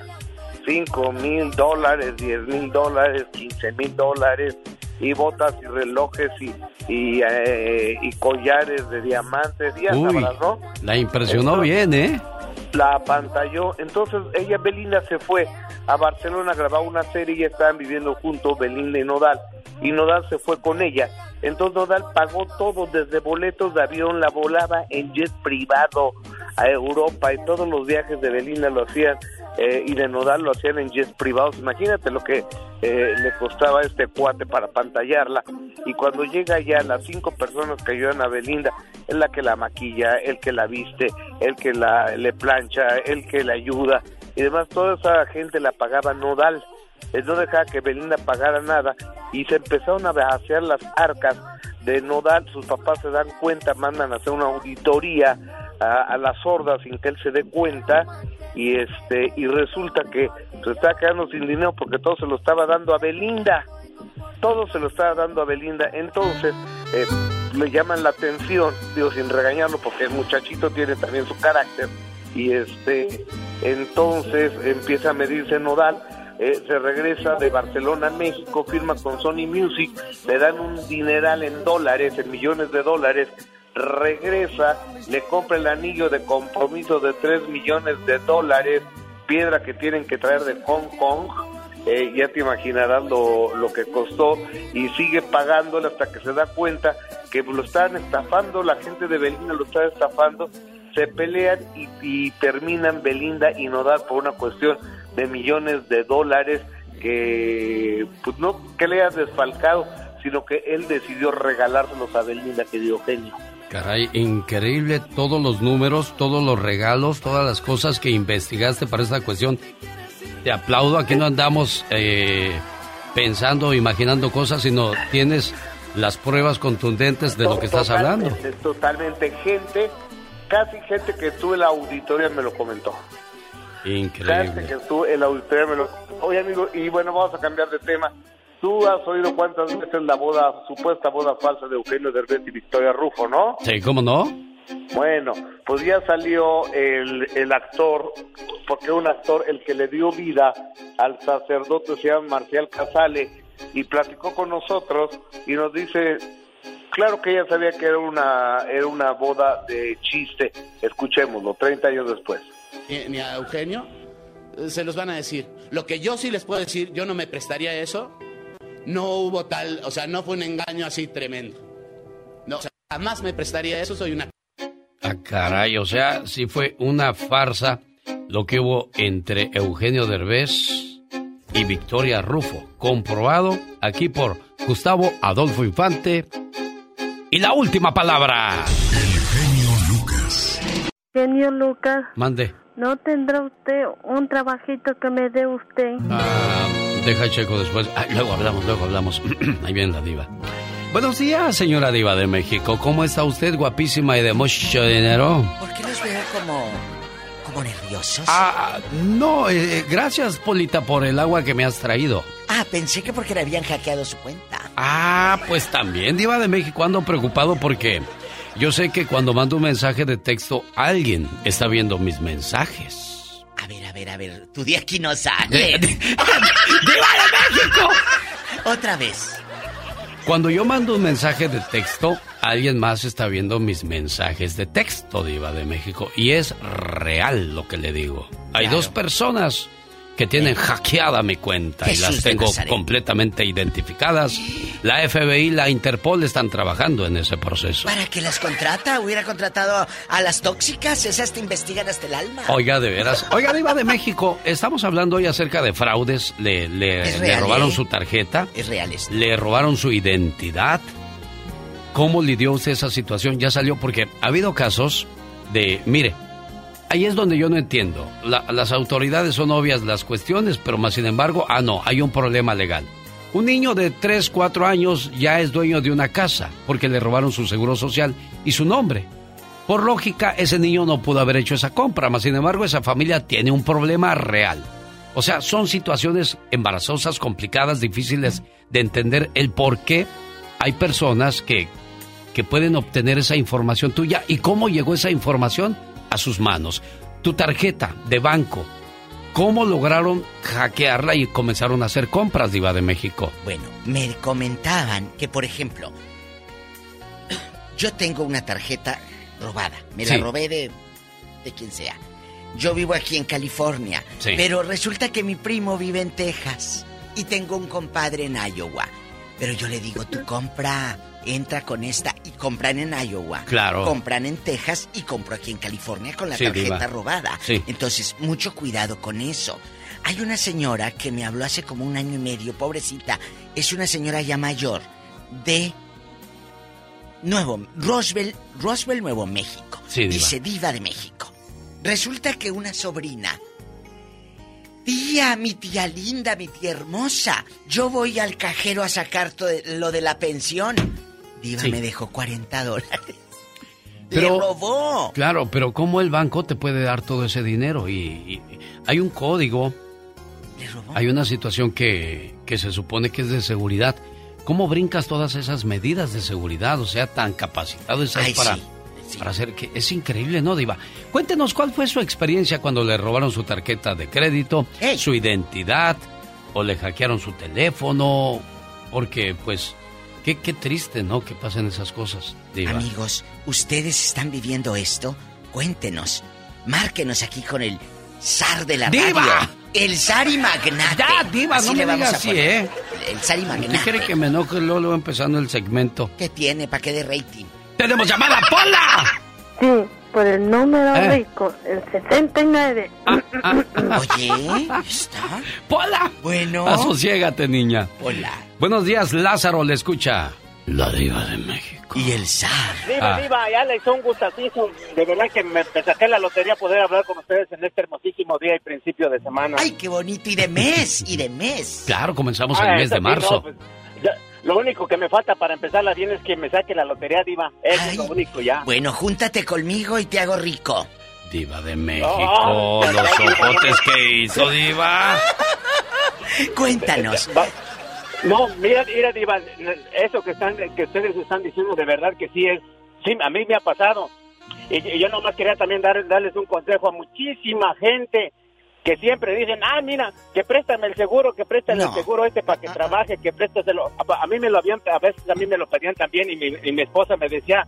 5 mil dólares, 10 mil dólares, 15 mil dólares, y botas y relojes y, y, eh, y collares de diamantes, ya Uy, la impresionó Entonces, bien, ¿eh? La apantalló. Entonces ella, Belinda, se fue a Barcelona a grabar una serie y estaban viviendo juntos Belinda y Nodal. Y Nodal se fue con ella. Entonces Nodal pagó todo, desde boletos de avión, la volaba en jet privado a Europa y todos los viajes de Belinda lo hacían eh, y de Nodal lo hacían en jets privados. Imagínate lo que eh, le costaba este cuate para pantallarla. Y cuando llega ya las cinco personas que ayudan a Belinda, es la que la maquilla, el que la viste, el que la le plancha, el que la ayuda y demás. Toda esa gente la pagaba Nodal. Él no dejaba que Belinda pagara nada y se empezaron a vaciar las arcas de Nodal. Sus papás se dan cuenta, mandan a hacer una auditoría a, a la sorda sin que él se dé cuenta y este y resulta que se está quedando sin dinero porque todo se lo estaba dando a Belinda. Todo se lo estaba dando a Belinda. Entonces eh, le llaman la atención digo sin regañarlo porque el muchachito tiene también su carácter. Y este entonces empieza a medirse nodal eh, se regresa de Barcelona a México, firma con Sony Music, le dan un dineral en dólares, en millones de dólares, regresa, le compra el anillo de compromiso de 3 millones de dólares, piedra que tienen que traer de Hong Kong, eh, ya te imaginarás lo, lo que costó, y sigue pagándole hasta que se da cuenta que lo están estafando, la gente de Belinda lo está estafando, se pelean y, terminan Belinda y Nodal por una cuestión de millones de dólares que, pues no que le hayas desfalcado, sino que él decidió regalárselos a Belinda, que dio genio. Caray, increíble todos los números, todos los regalos, todas las cosas que investigaste para esta cuestión. Te aplaudo, aquí no andamos eh, pensando, imaginando cosas, sino tienes las pruebas contundentes de lo que estás hablando. Totalmente, Totalmente, gente, casi gente que estuvo en la auditoría me lo comentó. Casi Increíble. que estuvo en la auditoría me lo Oye, amigo, y bueno, vamos a cambiar de tema. Tú has oído cuántas veces la boda, supuesta boda falsa de Eugenio Derbez y Victoria Rufo, ¿no? Sí, ¿cómo no? Bueno, pues ya salió el, el actor, porque un actor, el que le dio vida al sacerdote se llama Marcial Casale, y platicó con nosotros y nos dice, claro que ella sabía que era una, era una boda de chiste, escuchémoslo, 30 años después. ni, ni a Eugenio, se los van a decir. Lo que yo sí les puedo decir, yo no me prestaría a eso. No hubo tal, o sea, no fue un engaño así tremendo. No, o sea, jamás me prestaría eso, soy una... Ah, caray, o sea, sí fue una farsa lo que hubo entre Eugenio Derbez y Victoria Rufo. Comprobado aquí por Gustavo Adolfo Infante. Y la última palabra. Genio Lucas, Mande. ¿no tendrá usted un trabajito que me dé usted? Ah, deja checo después. Ah, luego hablamos, luego hablamos. Ahí viene la diva. Buenos días, señora diva de México. ¿Cómo está usted, guapísima y de mucho dinero? ¿Por qué los veo como, como nerviosos? Ah, no, eh, gracias, Polita, por el agua que me has traído. Ah, pensé que porque le habían hackeado su cuenta. Ah, pues también, Diva de México, ando preocupado porque yo sé que cuando mando un mensaje de texto, alguien está viendo mis mensajes. A ver, a ver, a ver, tu día aquí no sale. ¡Diva de México! Otra vez. Cuando yo mando un mensaje de texto, alguien más está viendo mis mensajes de texto, Diva de México. Y es real lo que le digo. Hay dos personas que tienen hackeada mi cuenta y las tengo completamente identificadas. La FBI y la Interpol están trabajando en ese proceso. ¿Para qué las contrata? Hubiera contratado a las tóxicas, esas te investigan hasta el alma. Oiga, de veras. Oiga, Diva de México, estamos hablando hoy acerca de fraudes. Le, le- robaron ¿eh? su tarjeta. Es real esto. Le robaron su identidad. ¿Cómo lidió usted esa situación? Ya salió porque ha habido casos de, mire, ahí es donde yo no entiendo. La- las autoridades son obvias las cuestiones, pero más sin embargo, ah, no, hay un problema legal. Un niño de 3, 4 años ya es dueño de una casa porque le robaron su seguro social y su nombre. Por lógica, ese niño no pudo haber hecho esa compra, más sin embargo, esa familia tiene un problema real. O sea, son situaciones embarazosas, complicadas, difíciles de entender el por qué hay personas que, que pueden obtener esa información tuya y cómo llegó esa información a sus manos. Tu tarjeta de banco, ¿cómo lograron hackearla y comenzaron a hacer compras, Diva de México? Bueno, me comentaban que, por ejemplo, yo tengo una tarjeta robada. Me la robé de, de quien sea. Yo vivo aquí en California, Sí. pero resulta que mi primo vive en Texas y tengo un compadre en Iowa. Pero yo le digo, tú compra, entra con esta y compran en Iowa. Claro. Compran en Texas y compro aquí en California con la Sí, tarjeta diva. robada. Sí. Entonces, mucho cuidado con eso. Hay una señora que me habló hace como un año y medio, pobrecita. Es una señora ya mayor de Nuevo, Roswell, Roswell, Nuevo México. Sí, diva. Dice Diva de México. Resulta que una sobrina. Tía, mi tía linda, mi tía hermosa. Yo voy al cajero a sacar lo de la pensión. Diva Sí. me dejó 40 dólares. Pero- Le robó. Claro, pero ¿cómo el banco te puede dar todo ese dinero? Y, y- hay un código, hay una situación que, que se supone que es de seguridad. ¿Cómo brincas todas esas medidas de seguridad? O sea, tan capacitado estás Ay, para, sí, para hacer que... Es increíble, ¿no, Diva? Cuéntenos cuál fue su experiencia cuando le robaron su tarjeta de crédito, su identidad, o le hackearon su teléfono, porque pues... Qué, qué triste, ¿no? Que pasen esas cosas, Diva. Amigos, ¿ustedes están viviendo esto? Cuéntenos. Márquenos aquí con el zar de la ¡Diva! radio. El zar y magnate. Ya, Diva, Así no le me vamos a así, poner. ¿eh? El zar y ¿Qué magnate. quiere que me enoje luego empezando el segmento? ¿Qué tiene? ¿Para qué de rating? ¡Tenemos llamada, Pola! Sí, por el número Eh. rico, el 69. Oye, ¿está? ¡Pola! Bueno. Asociégate, niña. Hola. Buenos días, Lázaro, le escucha. La diva de México. Y el zar. Diva, Ah. Diva, ya le hizo un gustacizo. De verdad que me, me saqué la lotería poder hablar con ustedes en este hermosísimo día y principio de semana. Ay, qué bonito. Y de mes, y de mes. Claro, comenzamos Ah, el mes de sí, marzo. no, pues, lo único que me falta para empezarla bien es que me saque la lotería, Diva. Eso es lo único ya. Bueno, júntate conmigo y te hago rico. Diva de México, Oh, los ojotes que hizo, Diva. Cuéntanos. Va- No, mira, mira, Diva, eso que están, que ustedes están diciendo de verdad que sí es, sí, a mí me ha pasado. Y, y yo nomás quería también dar, darles un consejo a muchísima gente que siempre dicen, ah, mira, que préstame el seguro, que préstame el seguro este para que trabaje, que préstaselo. A, a mí me lo habían, a veces a mí me lo pedían también y mi, y mi esposa me decía,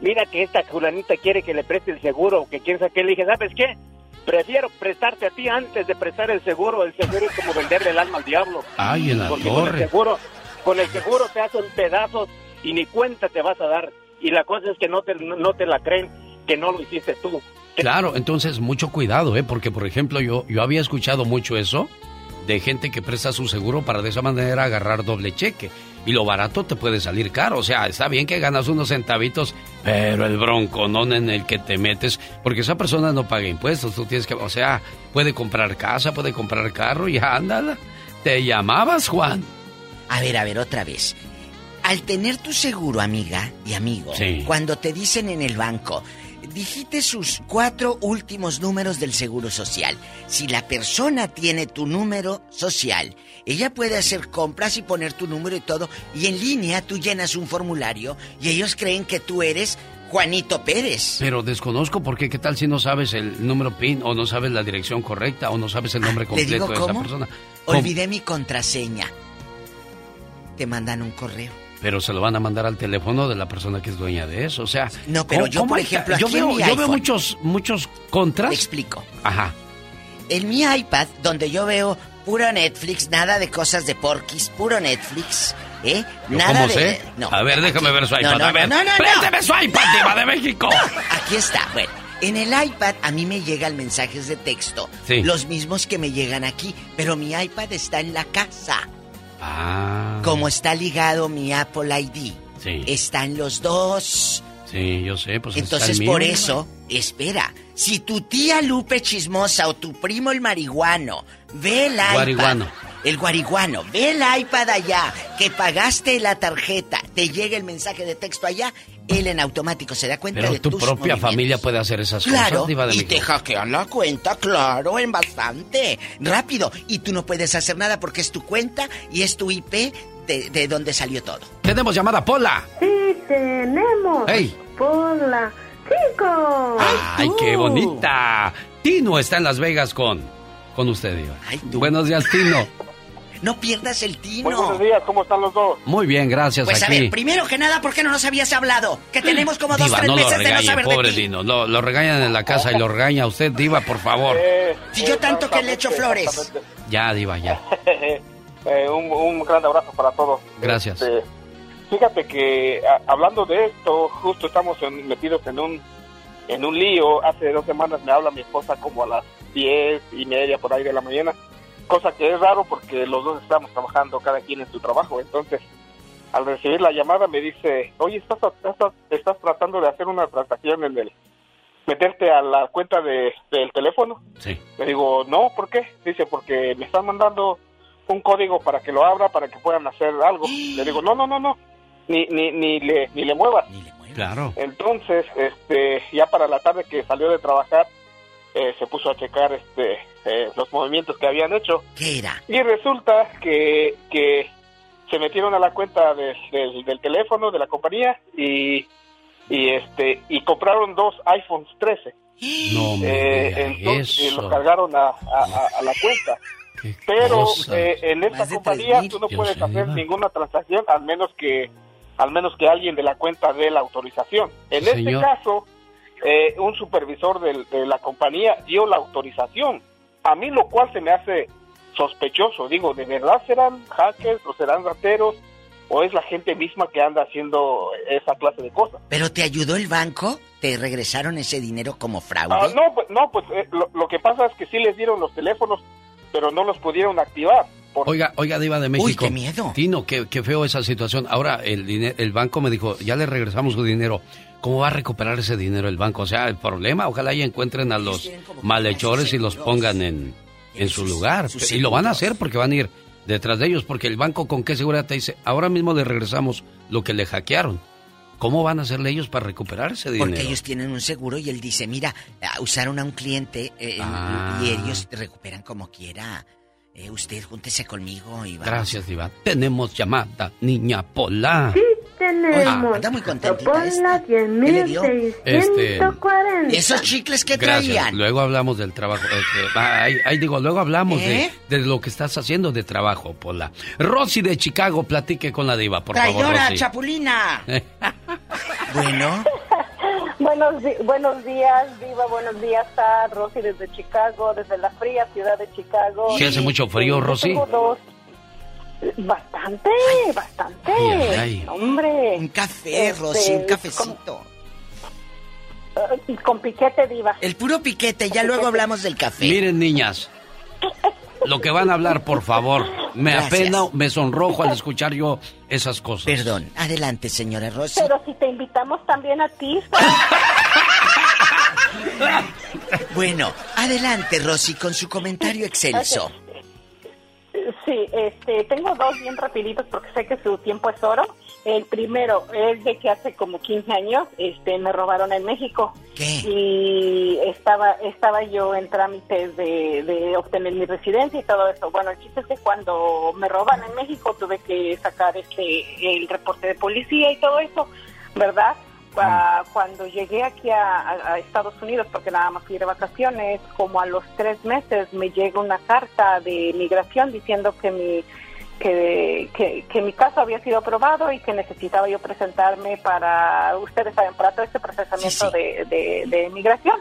mira que esta fulanita quiere que le preste el seguro, que quiere saber qué. Le dije, ¿sabes qué? Prefiero prestarte a ti antes de prestar el seguro. El seguro es como venderle el alma al diablo. Ay, en la Porque con el seguro, con el seguro te hacen pedazos y ni cuenta te vas a dar. Y la cosa es que no te, no te la creen que no lo hiciste tú. Claro, entonces mucho cuidado, ¿eh? Porque, por ejemplo, yo, yo había escuchado mucho eso de gente que presta su seguro para de esa manera agarrar doble cheque. Y lo barato te puede salir caro. O sea, está bien que ganas unos centavitos, pero el bronconón en el que te metes, porque esa persona no paga impuestos. Tú tienes que, o sea, puede comprar casa, puede comprar carro y ándala. Te llamabas, Juan. A ver, a ver, otra vez. Al tener tu seguro, amiga y amigo, Sí. cuando te dicen en el banco, dijiste sus cuatro últimos números del seguro social. Si la persona tiene tu número social, ella puede hacer compras y poner tu número y todo, y en línea tú llenas un formulario y ellos creen que tú eres Juanito Pérez. Pero desconozco porque qué tal si no sabes el número PIN o no sabes la dirección correcta o no sabes el nombre ¿Le completo digo de esa persona. ¿Cómo? Olvidé mi contraseña. Te mandan un correo. Pero se lo van a mandar al teléfono de la persona que es dueña de eso. O sea, No, pero ¿cómo- yo, por ejemplo, yo aquí en veo, mi yo veo muchos, muchos contras. Te explico. Ajá. En mi iPad, donde yo veo puro Netflix, nada de cosas de porquis, puro Netflix, ¿eh? ¿Yo nada cómo de... sé? No. a ver, déjame ver su iPad. no, a ver, no, no, no, présteme no. su iPad, diva de México. Aquí está, bueno. En el iPad a mí me llegan mensajes de texto, Sí. los mismos que me llegan aquí, pero mi iPad está en la casa. Ah. Como está ligado mi Apple ID, Sí. están los dos. Sí, yo sé, pues está Entonces mío. por eso, espera, si tu tía Lupe chismosa o tu primo el marihuano ve el iPad. El guariguano, ve el iPad allá, que pagaste la tarjeta, te llega el mensaje de texto allá, él en automático se da cuenta Pero de tu tus propia movimientos. familia puede hacer esas Claro, cosas, Diva de y México. te hackean la cuenta, claro, en bastante. Rápido. Y tú no puedes hacer nada porque es tu cuenta y es tu IP de, de donde salió todo. Tenemos llamada, Pola. Sí, tenemos. Hey. Hola, chicos. Ay, qué bonita. Tino está en Las Vegas con, con usted, Diva. Buenos días, Tino. No pierdas el tino. Muy buenos días, ¿cómo están los dos? Muy bien, gracias. Pues a aquí. ver, primero que nada, ¿por qué no nos habías hablado? Que tenemos como dos, Diva, tres no lo meses de no regañe, saber pobre de ti. Dino. Lo, lo regañan en la casa y lo regaña usted, Diva, por favor. Si yo tanto que le echo flores. Ya, Diva, ya. Eh, un, un gran abrazo para todos. Gracias. Este, fíjate que a- hablando de esto, justo estamos en- metidos en un en un lío. Hace dos semanas me habla mi esposa como a las diez y media por ahí de la mañana, cosa que es raro porque los dos estamos trabajando cada quien en su trabajo. Entonces, al recibir la llamada me dice, oye, estás, estás, estás tratando de hacer una transacción en el meterte a la cuenta de, del teléfono. Sí. Le digo, no, ¿por qué? Dice, porque me están mandando un código para que lo abra, para que puedan hacer algo. Le digo, no, no, no, no, ni, ni, ni, le, ni le muevas. Claro. Entonces, este, ya para la tarde que salió de trabajar, eh, se puso a checar este, eh, los movimientos que habían hecho. ¿Qué era? Y resulta que, que se metieron a la cuenta de- del- del teléfono de la compañía y, y este y compraron dos iPhones 13. No Eh, entonces y eso. los cargaron a, a- a- a la cuenta. Pero cosa. eh, en esta compañía 3,000. tú no puedes hacer ninguna transacción al menos que al menos que alguien de la cuenta dé la autorización. En este caso, eh, un supervisor del- de la compañía dio la autorización. A mí lo cual se me hace sospechoso. Digo, ¿de verdad serán hackers o serán rateros? ¿O es la gente misma que anda haciendo esa clase de cosas? ¿Pero te ayudó el banco? ¿Te regresaron ese dinero como fraude? Ah, no, pues, no, pues eh, lo, lo que pasa es que sí les dieron los teléfonos, pero no los pudieron activar. por- Oiga, oiga, Diva de México. qué miedo. Tino, qué, qué feo esa situación. Ahora, el, el banco me dijo, ya le regresamos su dinero. ¿Cómo va a recuperar ese dinero el banco? O sea, el problema, ojalá ya encuentren a los malhechores y los pongan en, en su lugar. Y lo van a hacer porque van a ir detrás de ellos, porque el banco con qué seguridad te dice, ahora mismo le regresamos lo que le hackearon. ¿Cómo van a hacerle ellos para recuperar ese dinero? Porque ellos tienen un seguro y él dice, mira, ah, usaron a un cliente eh, Ah. y ellos recuperan como quiera. Eh, usted júntese conmigo y vamos. Gracias, Diva. Tenemos llamada, niña Pola. Sí, tenemos. Ah, anda muy contentita Ponla esta. ¿Qué le dio? 10.640. ¿Y esos chicles que Gracias. traían? Luego hablamos del trabajo. este, ahí, ahí digo, luego hablamos ¿Eh? de, de lo que estás haciendo de trabajo, Pola. Rosy de Chicago, platique con la diva, por favor, Traidora, chapulina. bueno, Buenos, buenos días, Diva. Buenos días a Rosy desde Chicago, desde la fría ciudad de Chicago. ¿Sí hace mucho frío, Yo Rosy? tengo dos. Bastante, bastante. Ay, ay, ay. Hombre. un café, Este, Rosy, un cafecito. Con, con piquete, Diva. El puro piquete, ya luego hablamos del café. Miren, niñas, lo que van a hablar, por favor. Me Gracias. apena, me sonrojo al escuchar yo esas cosas. Perdón, adelante, señora Rosy. Pero si te invitamos también a ti, Bueno, adelante, Rosy, con su comentario excelso. Sí, este, tengo dos bien rapiditos porque sé que su tiempo es oro. El primero es de que hace como 15 años este, me robaron en México. Y estaba estaba yo en trámites de, de obtener mi residencia y todo eso. Bueno, el chiste es que cuando me roban en México tuve que sacar este el reporte de policía y todo eso, ¿verdad? Pa- Cuando llegué aquí a, Estados Unidos, porque nada más fui de vacaciones, como a los tres meses me llega una carta de migración diciendo que mi que, que, que mi caso había sido aprobado y que necesitaba yo presentarme para, ustedes saben, para todo este procesamiento De, de, de migración.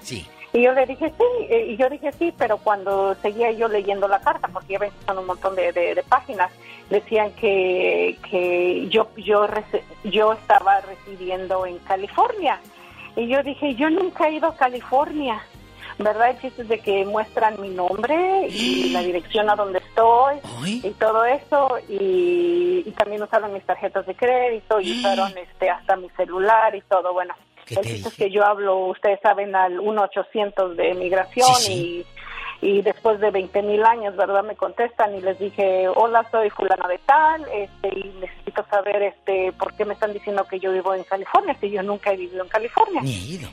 Y yo le dije sí, eh, y yo dije sí, pero cuando seguía yo leyendo la carta, porque ya ven que son un montón de, de- de páginas, decían que, que yo, yo, yo estaba residiendo en California. Y yo dije, yo nunca he ido a California. ¿Verdad? El chiste es de que muestran mi nombre y la dirección a donde estoy y todo eso. Y, y también usaron mis tarjetas de crédito y usaron este hasta mi celular y todo. Bueno, chiste es que yo hablo, ustedes saben, al 1-800 de migración Sí, y después de 20 mil años, ¿verdad? Me contestan y les dije, hola, soy fulana de tal, este, y necesito saber, este, por qué me están diciendo que yo vivo en California, si yo nunca he vivido en California.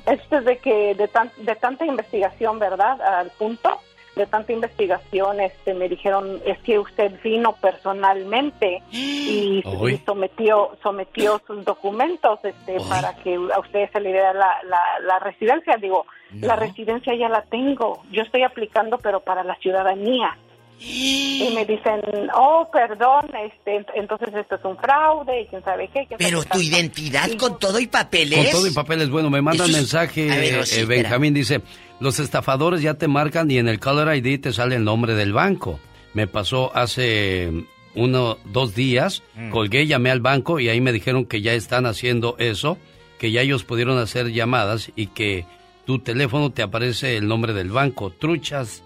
Esto es de que, de, tan, de tanta investigación, ¿verdad? Al punto de tanta investigación, este, me dijeron, es que usted vino personalmente y, y sometió, sometió sus documentos, este, para que a usted se le diera la, la, la residencia. Digo, la residencia ya la tengo. Yo estoy aplicando, pero para la ciudadanía. Y me dicen, oh, perdón, este, entonces esto es un fraude y quién sabe qué. Pero tu identidad con todo y papeles. Con todo y papeles, bueno, me mandan mensaje, eh, Benjamín dice, los estafadores ya te marcan y en el Color ID te sale el nombre del banco. Me pasó hace uno, dos días, mm. colgué, llamé al banco y ahí me dijeron que ya están haciendo eso, que ya ellos pudieron hacer llamadas y que tu teléfono te aparece el nombre del banco. Truchas,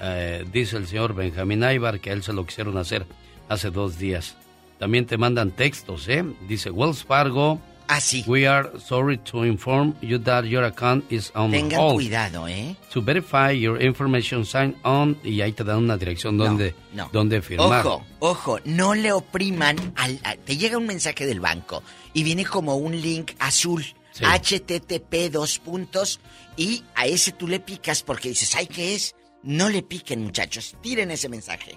eh, dice el señor Benjamín Aybar, que a él se lo quisieron hacer hace dos días. También te mandan textos, ¿eh? Dice Wells Fargo. Ah, sí. We are sorry to inform you that your account is on Tengan cuidado, ¿eh? To verify your information, sign on. Y ahí te dan una dirección donde, donde firmar. Ojo, ojo, no le opriman. Al, te llega un mensaje del banco y viene como un link azul. HTTP dos puntos y a ese tú le picas porque dices, ay, ¿qué es? No le piquen, muchachos. Tiren ese mensaje.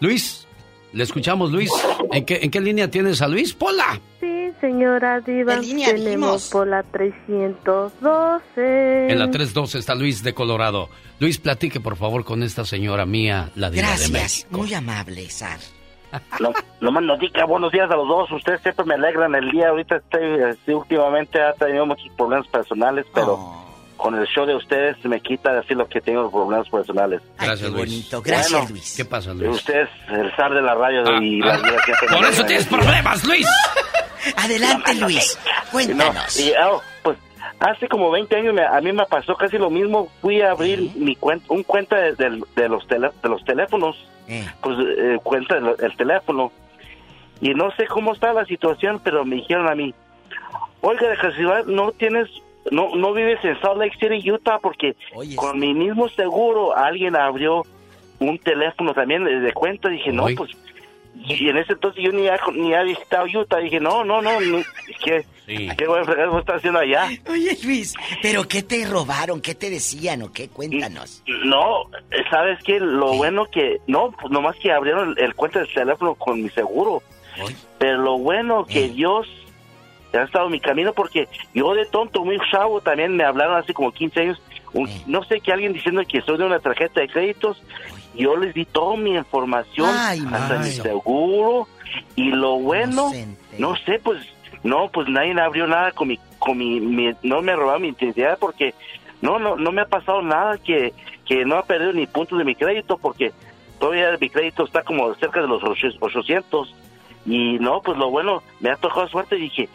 Luis, le escuchamos, Luis. ¿En qué, en qué línea tienes a Luis? ¡Pola! Sí, señora Diva. tenemos por la 312. En la 312 está Luis de Colorado. Luis, platique por favor con esta señora mía, la Diva Gracias, de México. muy amable, Sar. No, más notica, buenos días a los dos. Ustedes siempre me alegran el día. Ahorita estoy, este, últimamente ha tenido muchos problemas personales, pero oh. Con el show de ustedes me quita decir lo que tengo problemas personales. Gracias, Luis. bonito. Gracias, Luis. ¿Qué pasa, Luis? Usted es el zar de la radio ah, y la vida que Por eso tienes problemas, Luis. Adelante, Luis. Cuéntanos. y, oh, pues hace como 20 años a mí me pasó casi lo mismo. Fui a abrir mi cuenta, un cuenta de, los de los teléfonos eh. pues eh, cuenta el, teléfono. Y no sé cómo está la situación, pero me dijeron a mí, oiga, de casualidad, no tienes, no, no vives en Salt Lake City, Utah, porque con mi mismo seguro alguien abrió un teléfono también de cuenta. Dije, no, pues y en ese entonces yo ni, ni había visitado Utah. Dije, no, no, no, no ¿qué, ¿qué voy a fregar vos estás haciendo allá? Oye, Luis, ¿pero qué te robaron? ¿Qué te decían o qué? Cuéntanos. No, ¿sabes qué? Lo bueno que, no, pues nomás que abrieron el, cuenta del teléfono con mi seguro. Pero lo bueno que eh. Dios ha estado mi camino porque yo de tonto, muy chavo, también me hablaron hace como 15 años. Eh. No sé que alguien diciendo que soy de una tarjeta de créditos yo les di toda mi información hasta mi seguro y lo bueno no sé pues no pues nadie abrió nada con mi con mi, no me robaron mi identidad porque no no no me ha pasado nada que que no ha perdido ni puntos de mi crédito porque todavía mi crédito está como cerca de los 800 y no pues lo bueno me ha tocado suerte y dije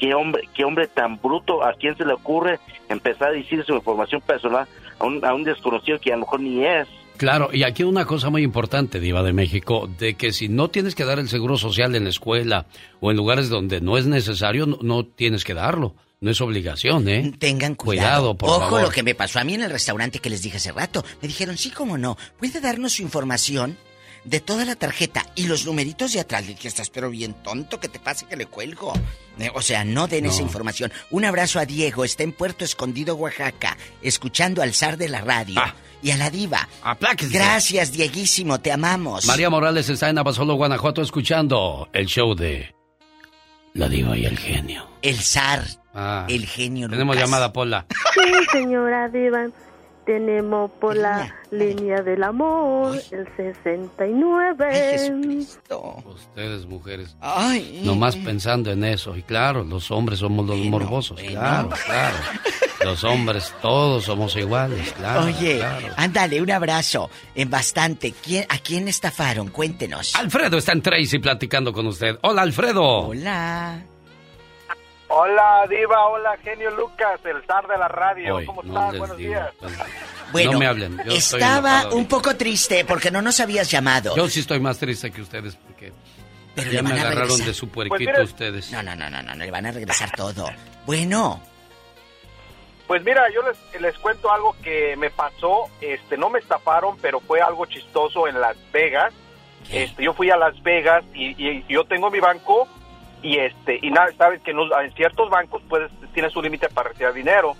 qué hombre qué hombre tan bruto a quién se le ocurre empezar a decir su información personal a un, a un desconocido que a lo mejor ni es Claro, y aquí una cosa muy importante, Diva de México, de que si no tienes que dar el seguro social en la escuela o en lugares donde no es necesario, no, tienes que darlo. No es obligación, ¿eh? Tengan cuidado. por Ojo lo que me pasó a mí en el restaurante que les dije hace rato. Me dijeron, sí, cómo no. ¿Puede darnos su información? De toda la tarjeta y los numeritos de atrás. Le dije, estás pero bien tonto, que te pase que le cuelgo. Eh, o sea, no den esa información. Un abrazo a Diego, está en Puerto Escondido, Oaxaca, escuchando al zar de la radio. Ah. Y a la diva. Gracias, Dieguísimo, te amamos. María Morales está en Abasolo, Guanajuato, escuchando el show de La Diva y el Genio. El zar, ah. el genio. Tenemos llamada, Pola. Sí, señora Diva. Tenemos por la línea del amor el 69. Ustedes, mujeres. Ay. Nomás pensando en eso. Y claro, los hombres somos los morbosos. Claro, claro. Los hombres todos somos iguales, claro. Oye, ándale, un abrazo. En bastante. ¿Quién, ¿A quién estafaron? Cuéntenos. Alfredo está en Tracy platicando con usted. Hola, Alfredo. Hola. Hola, Diva. Hola, genio Lucas, el zar de la radio. ¿Cómo estás? Buenos días. Bueno, no me hablen. estaba un poco triste porque no nos habías llamado. Yo sí estoy más triste que ustedes porque Pero ya me agarraron de su puerquito pues ustedes. No, no, no, no, no, le van a regresar todo. Bueno. Pues mira, yo les, les cuento algo que me pasó, este, no me estafaron, pero fue algo chistoso en Las Vegas. Este, yo fui a Las Vegas y, y yo tengo mi banco y este y nada, sabes que en, en ciertos bancos puedes tienes un límite para retirar dinero.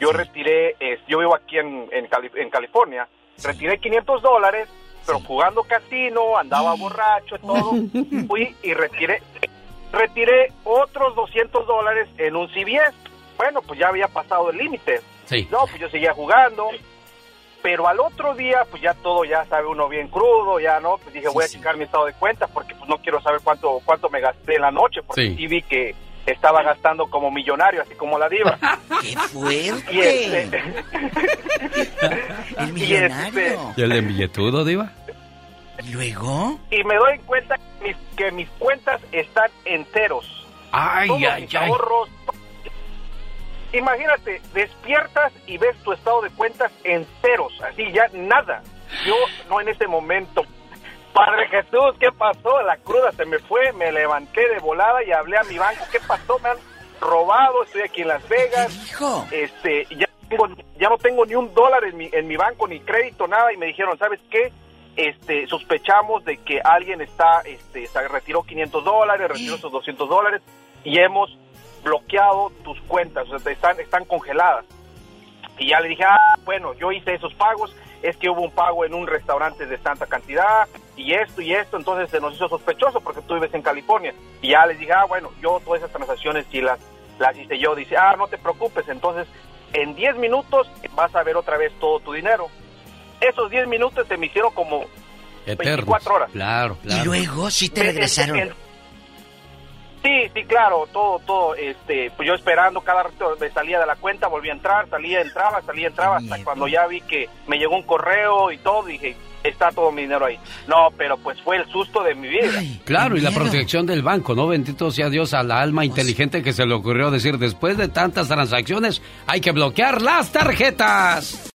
Yo retiré, yo vivo aquí en, en, en California, retiré 500 dólares, pero jugando casino, andaba borracho y todo, fui y retiré, retiré otros 200 dólares en un CBS. Bueno, pues ya había pasado el límite. No, pues yo seguía jugando, pero al otro día, pues ya todo, ya sabe uno bien crudo, ya no, pues dije, voy a checar mi estado de cuenta porque pues no quiero saber cuánto cuánto me gasté en la noche, porque sí vi que estaba gastando como millonario, así como la diva. ¡Qué fuerte! Y, este, el millonario. ¿Y, el billetudo, diva? ¿Y luego? Y me doy cuenta que mis, que mis cuentas están enteros. ¡Ay, Todos ay, mis ay! ahorros. Imagínate, despiertas y ves tu estado de cuentas enteros, así ya nada. Yo no en ese momento Padre Jesús, ¿qué pasó? La cruda se me fue, me levanté de volada y hablé a mi banco. ¿Qué pasó? Me han robado, estoy aquí en Las Vegas. Este, ya, tengo- ya no tengo ni un dólar en mi, en mi banco, ni crédito, nada. Y me dijeron, ¿sabes qué? Este, sospechamos de que alguien está, este, se retiró 500 dólares, retiró esos 200 dólares y hemos bloqueado tus cuentas, o sea, están, están congeladas. Y ya le dije, ah, bueno, yo hice esos pagos, es que hubo un pago en un restaurante de tanta cantidad, y esto y esto, entonces se nos hizo sospechoso porque tú vives en California. Y ya les dije, ah, bueno, yo todas esas transacciones sí las, las hice yo. Dice, ah, no te preocupes, entonces en 10 minutos vas a ver otra vez todo tu dinero. Esos 10 minutos se me hicieron como Eternos. 24 horas. Claro, claro. Y luego sí te regresaron. en- Sí, sí, claro, todo, todo, este, pues yo esperando cada rato me salía de la cuenta, volvía a entrar, salía, entraba, salía, entraba, hasta cuando ya vi que me llegó un correo y todo, dije, está todo mi dinero ahí. No, pero pues fue el susto de mi vida. Claro, y la protección del banco, ¿no? Bendito sea Dios a la alma inteligente que se le ocurrió decir, después de tantas transacciones, hay que bloquear las tarjetas.